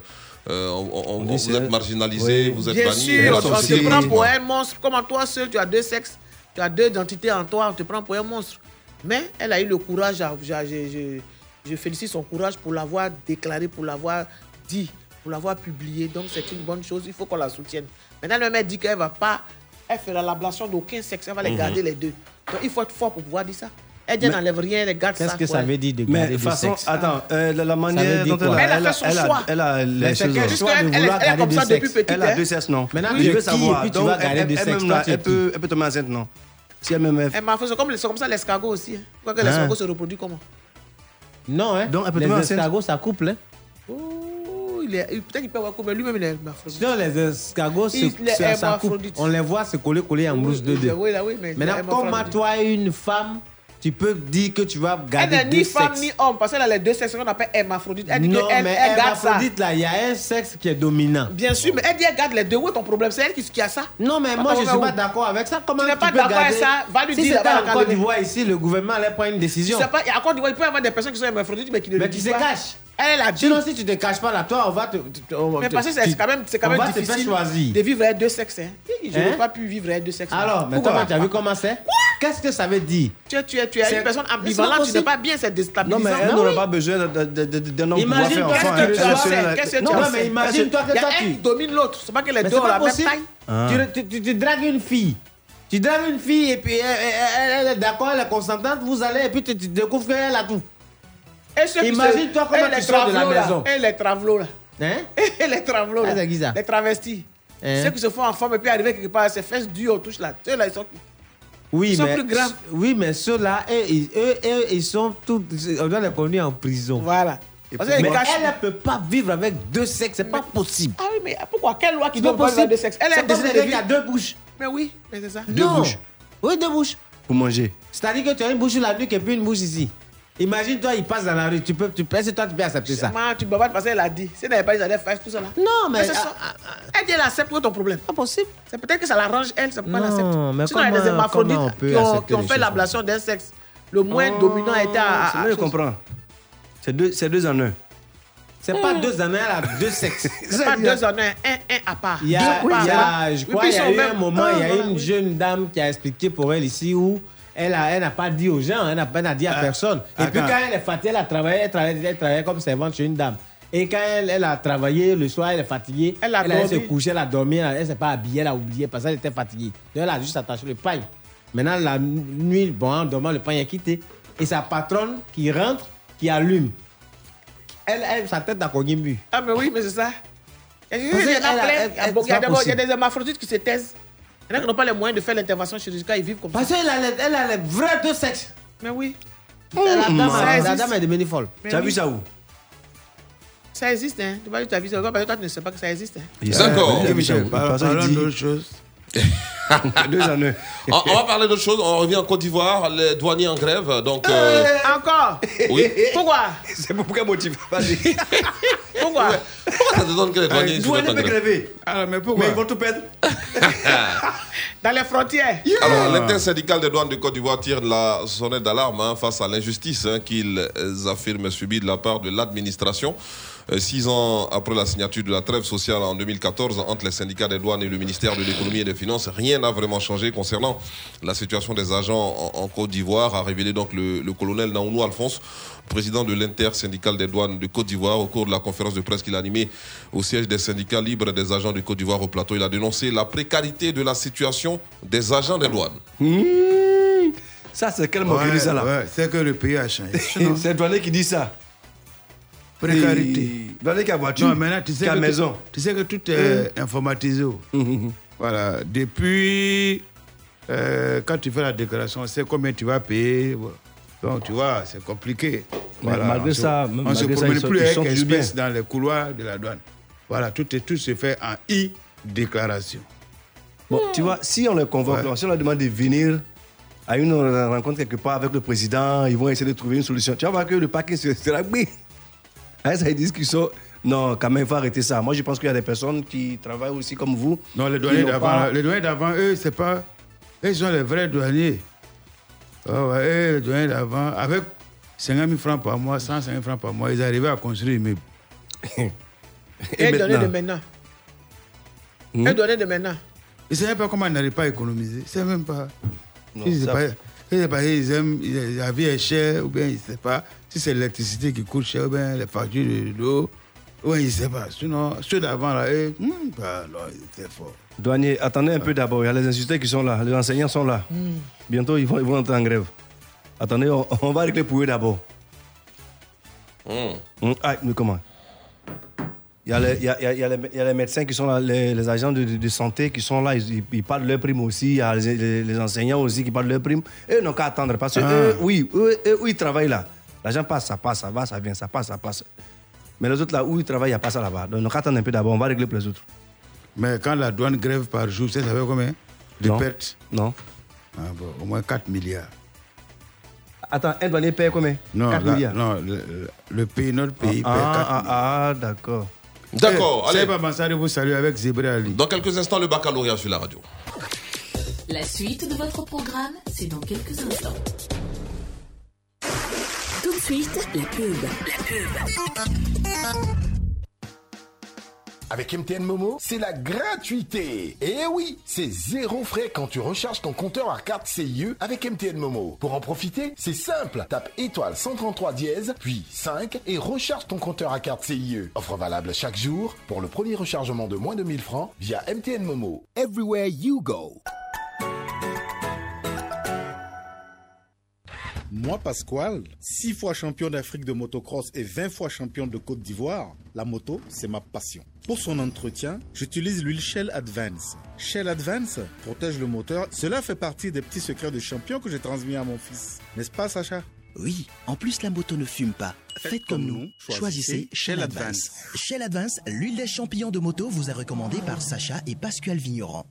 euh, on- on- dit vous êtes marginalisé, Oui. vous êtes Bien banni. sûr, on, on te prend pour un monstre. Comment toi seul, tu as deux sexes, tu as deux identités en toi, on te prend pour un monstre. Mais elle a eu le courage, à- je, je- je- je félicite son courage pour l'avoir déclaré, pour l'avoir dit, pour l'avoir publié. Donc c'est une bonne chose, il faut qu'on la soutienne. Maintenant, le mec dit qu'elle va pas, elle fera l'ablation d'aucun sexe, elle va les Mhm. garder les deux. Donc il faut être fort pour pouvoir dire ça. Elle dit Mais- n'enlève rien, elle garde ça. Qu'est-ce que ça veut dire de Mais garder façon, sexe attends, euh, la, manière dire dont quoi? elle a, Elle a fait son elle a- choix. elle a les Mais c'est choses. choix elle- elle- elle est comme ça sexe depuis petite, Elle a deux sexes, non. Maintenant, je le veux savoir. puis tu Donc, vas elle- garder elle- du sexe, elle-même, toi, là, tu es elle peut, elle peut tomber enceinte, non CMMF. Eh, ma c'est comme, comme ça l'escargot aussi. hein. Tu vois que Hein? l'escargot se reproduit comment? Non, hein. Donc, les escargots, ça couple. Hein. Oh, il est- Peut-être qu'il peut avoir couple, mais lui-même il est hermaphrodite. Sinon, les escargots, se- Il est ça, ça couple. hermaphrodite. On les voit se coller, coller en brousse de Oui, deux. oui, là, oui, mais Maintenant, comment hermaphrodite. toi, une femme, tu peux dire que tu vas Elle garder n'est deux ni femme ni homme, parce qu'elle a les deux sexes qu'on appelle hermaphrodite. Elle dit Non, qu'elle mais elle garde ça. hermaphrodite, là, il y a un sexe qui est dominant. Bien sûr, mais elle dit elle garde les deux. Où est ton problème? C'est elle qui, qui a ça Non, mais moi, je ne suis pas d'accord avec ça. Comment Tu n'es pas d'accord avec ça? Va lui si dire c'était là-bas, en Côte d'Ivoire, ici, le gouvernement allait prendre une décision. Pas- à Côte d'Ivoire, il peut y avoir des personnes qui sont hermaphrodites, mais qui ne Mais le qui disent se pas. cachent. Elle a dit. Sinon, si tu te caches pas là, toi, on va te. on- Mais parce que c'est quand même, c'est quand même va te difficile faire choisir. de vivre avec deux sexes. Hein. Je Hein? n'ai pas pu vivre avec deux sexes. Alors, mais comment tu as vu comment c'est? Qu'est-ce que ça veut dire? Tu es, tu es, tu es C'est- une personne ambivalente, tu n'es pas bien, c'est Non, déstabilisant. mais elle Non, n'aurait oui. pas besoin d'un homme pour faire toi, enfant. qu'est-ce que Elle tu elle- tu Non, as mais imagine-toi que toi, tu- domine l'autre. C'est pas que les deux ont la même taille. Ah. Tu, dragues une fille. Tu dragues une fille et puis elle, elle- elle- elle est d'accord, elle est consentante, vous allez et puis tu découvres qu'elle a tout. Imagine-toi comment et tu les sors de la maison. Et les travelots là. Hein? Et les travelots là. Ah, Les travestis. Hein? Ceux qui se font en forme et puis arriver quelque part, ses fesses dures, on touche là. Ceux là, ils sont. Oui, Ils sont mais, plus graves. Oui, mais ceux-là, eux, ils, eux, eux, ils sont tous. On doit les conduire en prison. Voilà. Parce qu'elle mais cache- elle ne peut pas vivre avec deux sexes, c'est pas possible. Ah oui, mais pourquoi? Quelle loi qui doit pas vivre avec possible. deux sexes? Elle C'est a comme décidé de qui a vivre. deux bouches. Mais oui, mais c'est ça. Deux Non. bouches Oui, deux bouches. pour manger. C'est-à-dire que tu as une bouche sur la nuque et puis une bouche ici. Imagine-toi, il passe dans la rue. Tu peux, tu est-ce que toi, tu peux accepter ça? Maman, tu bavardes parce qu'elle a dit. Si elle n'avait pas dit, elle allait faire tout ça là. Non, mais. c'est ça. Elle dit, elle accepte quoi ton problème Pas possible. C'est peut-être que ça l'arrange, elle, c'est pourquoi elle accepte. Non, mais Sinon, il y a des hermaphrodites qui ont, qui ont fait l'ablation d'un sexe. Le moins Oh, dominant était à. À- je comprends. C'est deux, deux en un. C'est pas deux années, elle a deux sexes. C'est pas deux en un, un, un à part. Il y a, Deux il y a- je Oui, crois, puis il y a eu un moment, il y a Ah, voilà, une oui. jeune dame qui a expliqué pour elle ici où elle a- elle n'a pas dit aux gens, elle n'a elle n'a dit à Ah, personne. Et puis quand elle est fatiguée, elle a travaillé, elle travaillait, elle travaillait comme servante chez une dame. Et quand elle, elle a travaillé le soir, elle est fatiguée, Elle a allait se coucher, elle a dormi, elle ne s'est pas habillée, elle a oublié parce qu'elle était fatiguée. Donc elle a juste attaché le pain. Maintenant, la nuit, bon, en dormant, le pain est quitté. Et sa patronne qui rentre, qui allume. Elle, elle sa tête mur. Ah, mais oui, mais c'est ça. Il y a- elle- elle- pas des hermaphrodites qui se taisent. Il y en a qui n'ont pas les moyens de faire l'intervention chirurgicale, ils vivent comme ça. Parce qu'elle a, les- elle a les vrais deux sexes. Mais oui. la, dame, Ça la dame est devenue folle. Tu as oui. vu ça où? Ça existe, hein. Tu vas dire, tu as vu ça parce que toi, tu ne sais pas que ça existe. Hein. D'accord. Parlons d'autre chose. Deux en un. On, on va parler d'autre chose. On revient en Côte d'Ivoire. Les douaniers en grève. Donc, euh, Encore oui. Pourquoi C'est pour quel motif Vas-y. Pourquoi Pourquoi ça te donne que les douaniers mettent en grève. Alors, mais Mais pourquoi ils vont tout perdre. Dans les frontières. Alors, l'intersyndicale des douanes de Côte d'Ivoire tire la sonnette d'alarme hein, face à l'injustice hein, qu'ils euh, affirment subir de la part de l'administration. Euh, Six ans après la signature de la trêve sociale en 2014 entre les syndicats des douanes et le ministère de l'économie et des finances, rien n'a vraiment changé concernant la situation des agents en, en Côte d'Ivoire, a révélé donc le, le colonel Naounou Alphonse, président de l'intersyndicale des douanes de Côte d'Ivoire, au cours de la conférence de presse qu'il a animée au siège des syndicats libres des agents de Côte d'Ivoire au plateau. Il a dénoncé la précarité de la situation des agents des douanes. Mmh. Ça, c'est quel dit ça là? ouais, c'est que le pays a changé. C'est le douanier qui dit ça. Précarité. Douanier qui a voiture, Non, maintenant, tu sais, que maison. Tout, tu sais que tout est informatisé. oh. Voilà. Depuis, euh, quand tu fais la déclaration, c'est combien tu vas payer? Donc, tu vois, c'est compliqué. Malgré on se- ça, on malgré se promène plus avec sont toujours espèce dans les couloirs de la douane. Voilà, tout, est, tout se fait en e-déclaration. Bon, tu vois, si on les convoque, Ouais. si on leur demande de venir à une rencontre quelque part avec le président, ils vont essayer de trouver une solution. Tu vas voir que le paquet se- sera oui. Hein, ça, ils disent qu'ils sont. Non, quand même, il faut arrêter ça. Moi, je pense qu'il y a des personnes qui travaillent aussi comme vous. Non, les douaniers d'avant, pas- les douaniers d'avant, eux, c'est pas. Eux, ils sont les vrais douaniers. Ah ouais, eux, les douaniers d'avant, avec 50 000 francs par mois, 150 000 francs par mois, ils arrivaient à construire une immeuble. Et donner de maintenant. Et donner de maintenant. Ils ne savaient pas comment ils n'arrivent pas à économiser. Ils ne savent même pas. Non, ils, ça- pas, ils, savent pas, ils aiment, la vie est chère, ou bien ils ne savent pas si c'est l'électricité qui coûte cher, ou bien les factures de l'eau. Oui, ils ne savent pas. Sinon, ceux d'avant, là, eux, hmm, bah, non, ils étaient forts. Douanier, attendez un peu d'abord. Il y a les instituteurs qui sont là, les enseignants sont là. Bientôt, ils vont, ils vont entrer en grève. Attendez, on, on va régler pour eux d'abord. Hum, Ah, mais comment? Il y, a les, il, y a, il y a- il y a les, il y a les médecins qui sont là, les, les agents de, de- de santé qui sont là, ils, ils- parlent de leur prime aussi. Il y a les, enseignants aussi qui parlent de leur prime. Eux n'ont qu'à attendre parce que Ah. eux, oui, eux, ils travaillent là, l'argent passe, ça passe, ça va, ça vient, ça passe, ça passe. Mais les autres là où ils travaillent, il n'y a pas ça là-bas. Donc qu'à attendre un peu d'abord, on va régler pour les autres. Mais quand la douane grève par jour, ça, ça fait combien de Non. pertes? Non. Ah bon, au moins 4 milliards. Attends, un douanier paye combien? Non, 4 la- milliards. non le, pays, notre pays Ah, paie 4 ah, milliards. ah, d'accord. D'accord, Eh, allez. Mansari vous salue avec Zébré Ali. Dans quelques instants, le baccalauréat sur la radio. La suite de votre programme, c'est dans quelques instants. Tout de suite, la pub. La pub. Avec MTN Momo, c'est la gratuité. Et oui, c'est zéro frais quand tu recharges ton compteur à carte CIE avec MTN Momo. Pour en profiter, c'est simple. Tape étoile 133 dièse, puis 5 et recharge ton compteur à carte CIE. Offre valable chaque jour pour le premier rechargement de moins de 1000 francs via MTN Momo. Everywhere you go. Moi, Pasquale, six fois champion d'Afrique de motocross et 20 fois champion de Côte d'Ivoire, la moto, c'est ma passion. Pour son entretien, j'utilise l'huile Shell Advance. Shell Advance protège le moteur. Cela fait partie des petits secrets de champion que j'ai transmis à mon fils. N'est-ce pas, Sacha? Oui, en plus la moto ne fume pas. Faites comme nous, choisissez Shell Advance. Shell Advance, l'huile des champignons de moto vous est recommandée par Sacha et Pascal Vigneron.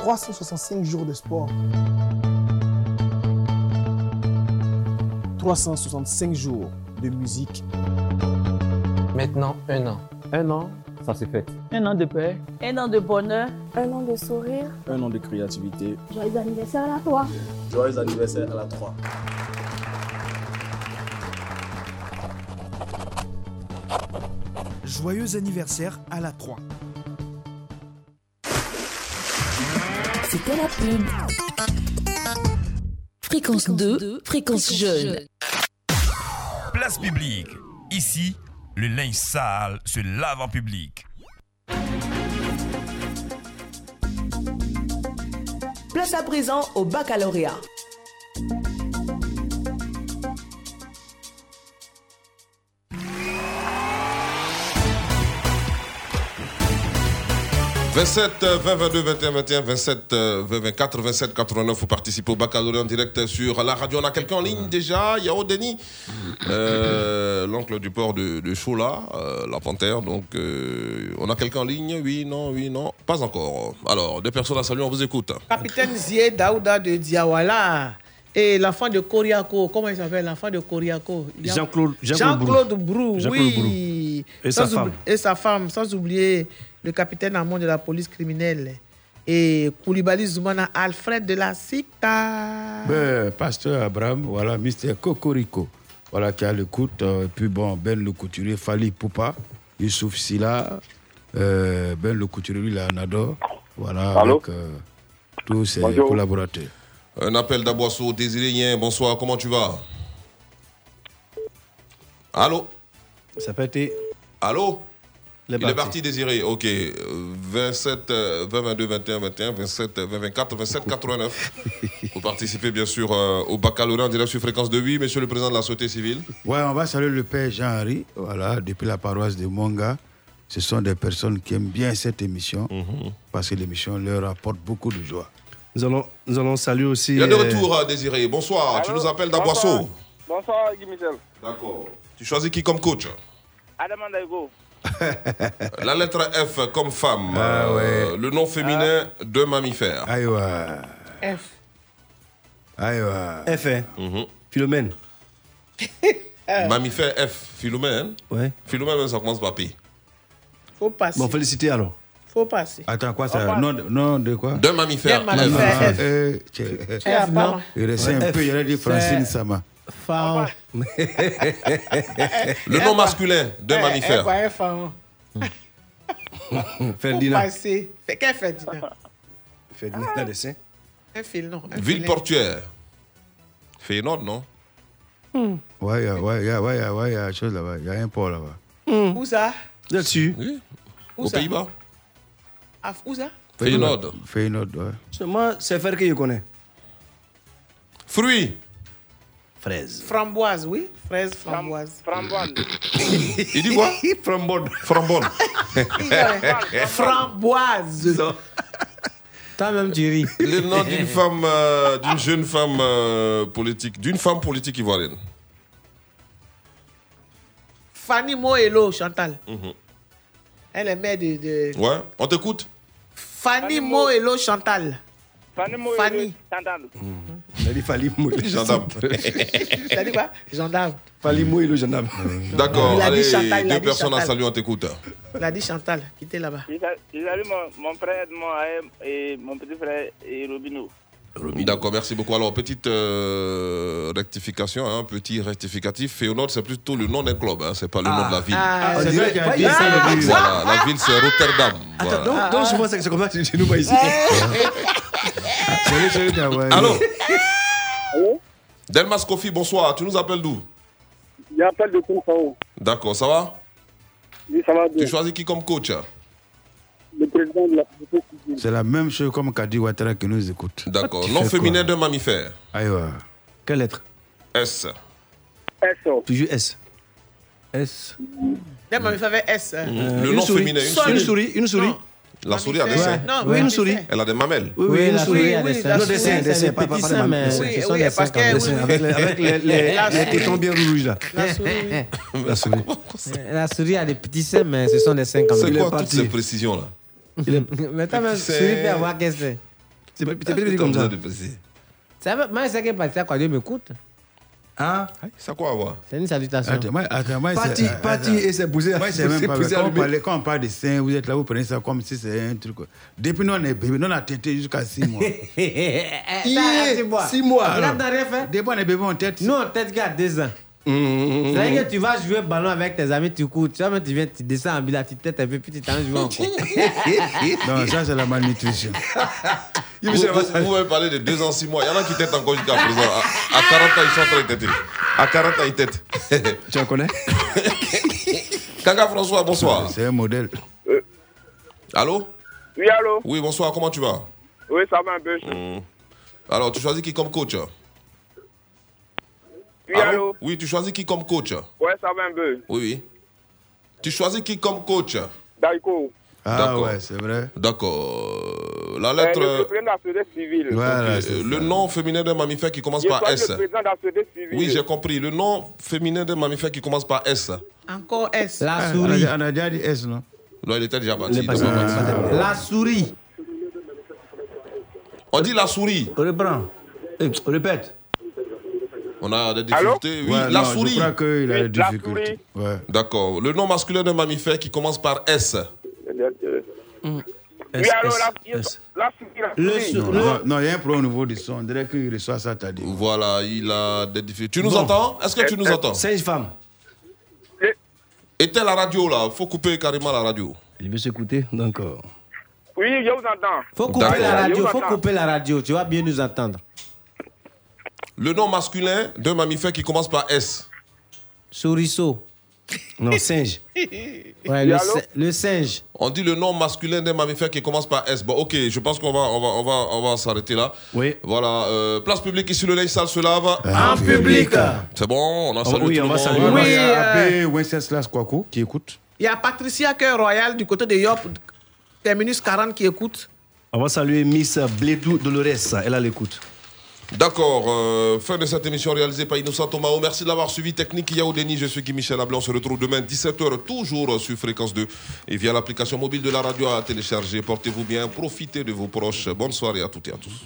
365 jours de sport. 365 jours de musique. Maintenant, un an. Un an, ça s'est fait. Un an de paix. Un an de bonheur. Un an de sourire. Un an de créativité. Joyeux anniversaire à toi. Joyeux anniversaire à la 3. Joyeux anniversaire à la 3. C'était la pub. Fréquence 2, fréquence jeune. Place publique. Ici, le linge sale se lave en public. Place à présent au baccalauréat. « 27 euh, 20 22 21 21 27 euh, 20 24 27 89 pour participer au baccalauréat en direct sur la radio. On a quelqu'un en ligne déjà. Yao Denis, euh, l'oncle du port de, de euh, la panthère. Donc, euh, on a quelqu'un en ligne? Oui, non, oui, non. Pas encore. Alors, deux personnes à saluer, on vous écoute. Capitaine Zié Daouda de Diawala. Et l'enfant de Koriako, comment il s'appelle L'enfant de Koriako? Jean-Claude- Jean-Claude Jean-Claude Brou, Jean-Claude oui. Brou. Et Sans sa femme. Et sa femme, sans oublier le capitaine amont de la police criminelle. Et Koulibaly Zoumana, Alfred de la Cita. Ben, Pasteur Abraham, voilà, Mister Cocorico, voilà, qui a l'écoute. euh, et puis bon, Ben le couturier, Fali Poupa, Youssouf Silla, euh, Ben le couturier, lui, là, on adore. Voilà, Allô? avec euh, tous ses Bonjour. collaborateurs. Un appel d'Aboisseau, Désiré Yen, bonsoir, comment tu vas? Allô? Ça peut être. Allô? Il est Il est parti. parti Désiré, ok. Euh, 27, euh, 20, 22, 21, 21, 27, euh, 20, 24, 27, 89. Pour participer bien sûr euh, au baccalauréat en direct sur fréquence de 8, monsieur le président de la société civile. Ouais, on va saluer le père Jean-Henri, voilà, depuis la paroisse de Monga. Ce sont des personnes qui aiment bien cette émission parce que l'émission leur apporte beaucoup de joie. Nous allons, nous allons saluer aussi. Il y a de euh, retour, euh, Désiré. Bonsoir, tu nous appelles d'Aboisseau. Bonsoir, Guy Michel. D'accord. Tu choisis qui comme coach? Adam Andaigo. La lettre F comme femme. Ah, euh, Le nom féminin de mammifère. Aïwa. F. Aïwa. F, hein. Mhm. Philomène. Mammifère F, Philomène. Ouais. Philomène, ça commence par P. Faut passer. Bon, félicité alors. Faut passer. Attends, quoi ça non, de- non, de quoi? D'un mammifère. Ah, F. euh, euh, F, non Il restait un Ouais, peu, il aurait dit Francine Sama. Pharaon. Le nom masculin d'un Eh, mammifère. eh, Ferdinand. passer. Qu'un Ferdinand? Ferdinand dessin. Un fil, non. un Ville portuaire. Feyenoord, non? Ouais, il y a- ouais, il y a- ouais, il y a- ouais, il y a quelque chose là-bas. Il y a un port là-bas. Où ça? Là-dessus. Oui. Où Aux Pays-Bas. Ah, Où ça Feyenoord. Feyenoord, ouais. Moi, c'est faire que je connais. Fruits. Fraise. Framboise, oui. Fraise, framboise. Framboise. Il dit quoi? Frambonne. Frambonne. Framboise. Toi-même, tu ris. Le nom d'une femme, euh, d'une jeune femme euh, politique, d'une femme politique ivoirienne. Fanny Moelo, Chantal. Mhm. Elle est mère de. de- Ouais, on t'écoute Fanny Moelo, Chantal. Fanny. Fanny. Chantal. Il a dit Fali Moïlo. Gendarme. T'as dit quoi? Gendarme. Fali Moïlo, gendarme. D'accord, Il a dit allez, Chantal, il a deux dit personnes à saluer, on t'écoute. Il a dit Chantal, quittez là-bas. Je salue mon, mon frère Edmond et mon petit frère et Robino. D'accord, merci beaucoup. Alors, petite euh, rectification, hein, petit rectificatif. Féonord, c'est plutôt le nom d'un club, hein, c'est pas le nom de la ville. Ah, On c'est vrai. qu'il y a Ouais, ça ah, le but. Voilà, la ville c'est Rotterdam. Voilà. Attends, donc, donc souvent, c'est c'est comme ça chez nous, moi, ici. Salut, salut, Kawaii. Allô Delmas Kofi, bonsoir. Tu nous appelles d'où J'appelle de Koumfao. D'accord, ça va Oui, ça va bien. Tu choisis qui comme coach Le président de la. C'est la même chose comme Kadi Ouattara qui nous écoute. D'accord. Nom féminin d'un mammifère. Aïwa. Quelle lettre S. SO. Tu joues S. S. Même il fait S. hein. Le une nom souris. féminin, une Une souris. une souris. La souris a des Mammifère. seins. Non, Oui, une mammifère. souris. Elle a des mamelles. Oui, oui, une la souris. a des seins. la Non, des seins, souris, des c'est seins, des pas des mais mamelles. ce Oui, sont oui, des parce seins que- comme des oui, seins. oui. Avec les, avec tétons bien rouges, là. La souris. La souris. A des petits seins, mais ce sont des seins comme C'est Il est quoi toutes ces précisions-là? Mais souris sein. peut avoir qu'est-ce que c'est? C'est pas c'est pas petit comme ça. Ça veut- Moi, c'est que Patricia quoi Dieu m'écoute. Hein? Ça quoi avoir C'est une salutation. Attends, moi, attends, moi, Parti, parti attends. et c'est poussé. Moi, c'est même poussé- pas poussé quand, on parle, quand on parle de seins, vous êtes là, vous prenez ça comme si c'est un truc. Depuis nous, on est bébé, nous, on a têté jusqu'à 6 mois. T'as six mois. Six mois. Là, t'as rien fait Depuis, on est bébé en tête. Nous, on tête qu'à deux ans. Mmh. C'est-à-dire que tu vas jouer ballon avec tes amis, tu cours, tu vois, mais tu viens, tu descends en bila, tu têtes un peu, puis tu t'en joues encore. Non, ça, c'est la malnutrition. Vous, vous, vous m'avez parlé de 2 ans, 6 mois. Il y en a qui têtent encore jusqu'à présent. À, à 40 ans, ils sont en train de têter. À 40 ans, ils têtent. Tu en connais? Kanga François, bonsoir. C'est un modèle. Allô? Oui, allô? Oui, bonsoir, comment tu vas? Oui, ça va un peu. Hmm. Alors, tu choisis qui comme coach Oui, allô? Oui, tu choisis qui comme coach? Ouais, ça va un peu. Oui, oui. Tu choisis qui comme coach? Daiko. Ah D'accord. ouais, c'est vrai. D'accord. La Euh, lettre. le la société civile. Voilà, Ok, c'est euh, le nom féminin d'un mammifère qui commence Je par S. le. Oui, j'ai compris. Le nom féminin d'un mammifère qui commence par S. Encore S. La Ah, on, souris. a, on a déjà dit S, non? Non, il était déjà parti. La souris. On dit la souris. Reprends. Eh, Répète. On a des Allô? difficultés. Oui, Ouais, la non, souris. Je crois qu'il a Oui, des difficultés. Ouais. D'accord. Le nom masculin d'un mammifère qui commence par S. Oui, allô, la, S. la souris, la Non, il y a un problème au niveau du son. On dirait qu'il reçoit ça, t'as dit. Voilà, il a des difficultés. Tu nous Bon. entends? Est-ce que tu nous entends? Singe femme. Éteins la radio là? Faut couper carrément la radio. Il veut s'écouter, donc. euh, Oui, je vous entends. Faut couper la radio, faut couper la radio, tu vas bien nous entendre. Le nom masculin d'un mammifère qui commence par S. Souriceau. Non, singe. Ouais, le, le singe. On dit le nom masculin d'un mammifère qui commence par S. Bon, ok, je pense qu'on va, on va, on va, on va s'arrêter là. Oui. Voilà, euh, place publique ici, le linge sale se lave. En public. C'est bon, on a Oh, salué oui, tout on le va monde. saluer. Oui, il y a euh, Abbé Wenceslas Kwaku qui écoute. Il y a Patricia Cœur Royal du côté de Yop, terminus 40 qui écoute. On va saluer Miss Blédou Dolores. Elle a l'écoute. D'accord, euh, fin de cette émission réalisée par Innocent Tomao. Merci de l'avoir suivi. Technique Yao Denis, je suis Guy Michel Ablon. On se retrouve demain 17h, toujours sur Fréquence 2 et via l'application mobile de la radio à télécharger. Portez-vous bien, profitez de vos proches. Bonne soirée à toutes et à tous.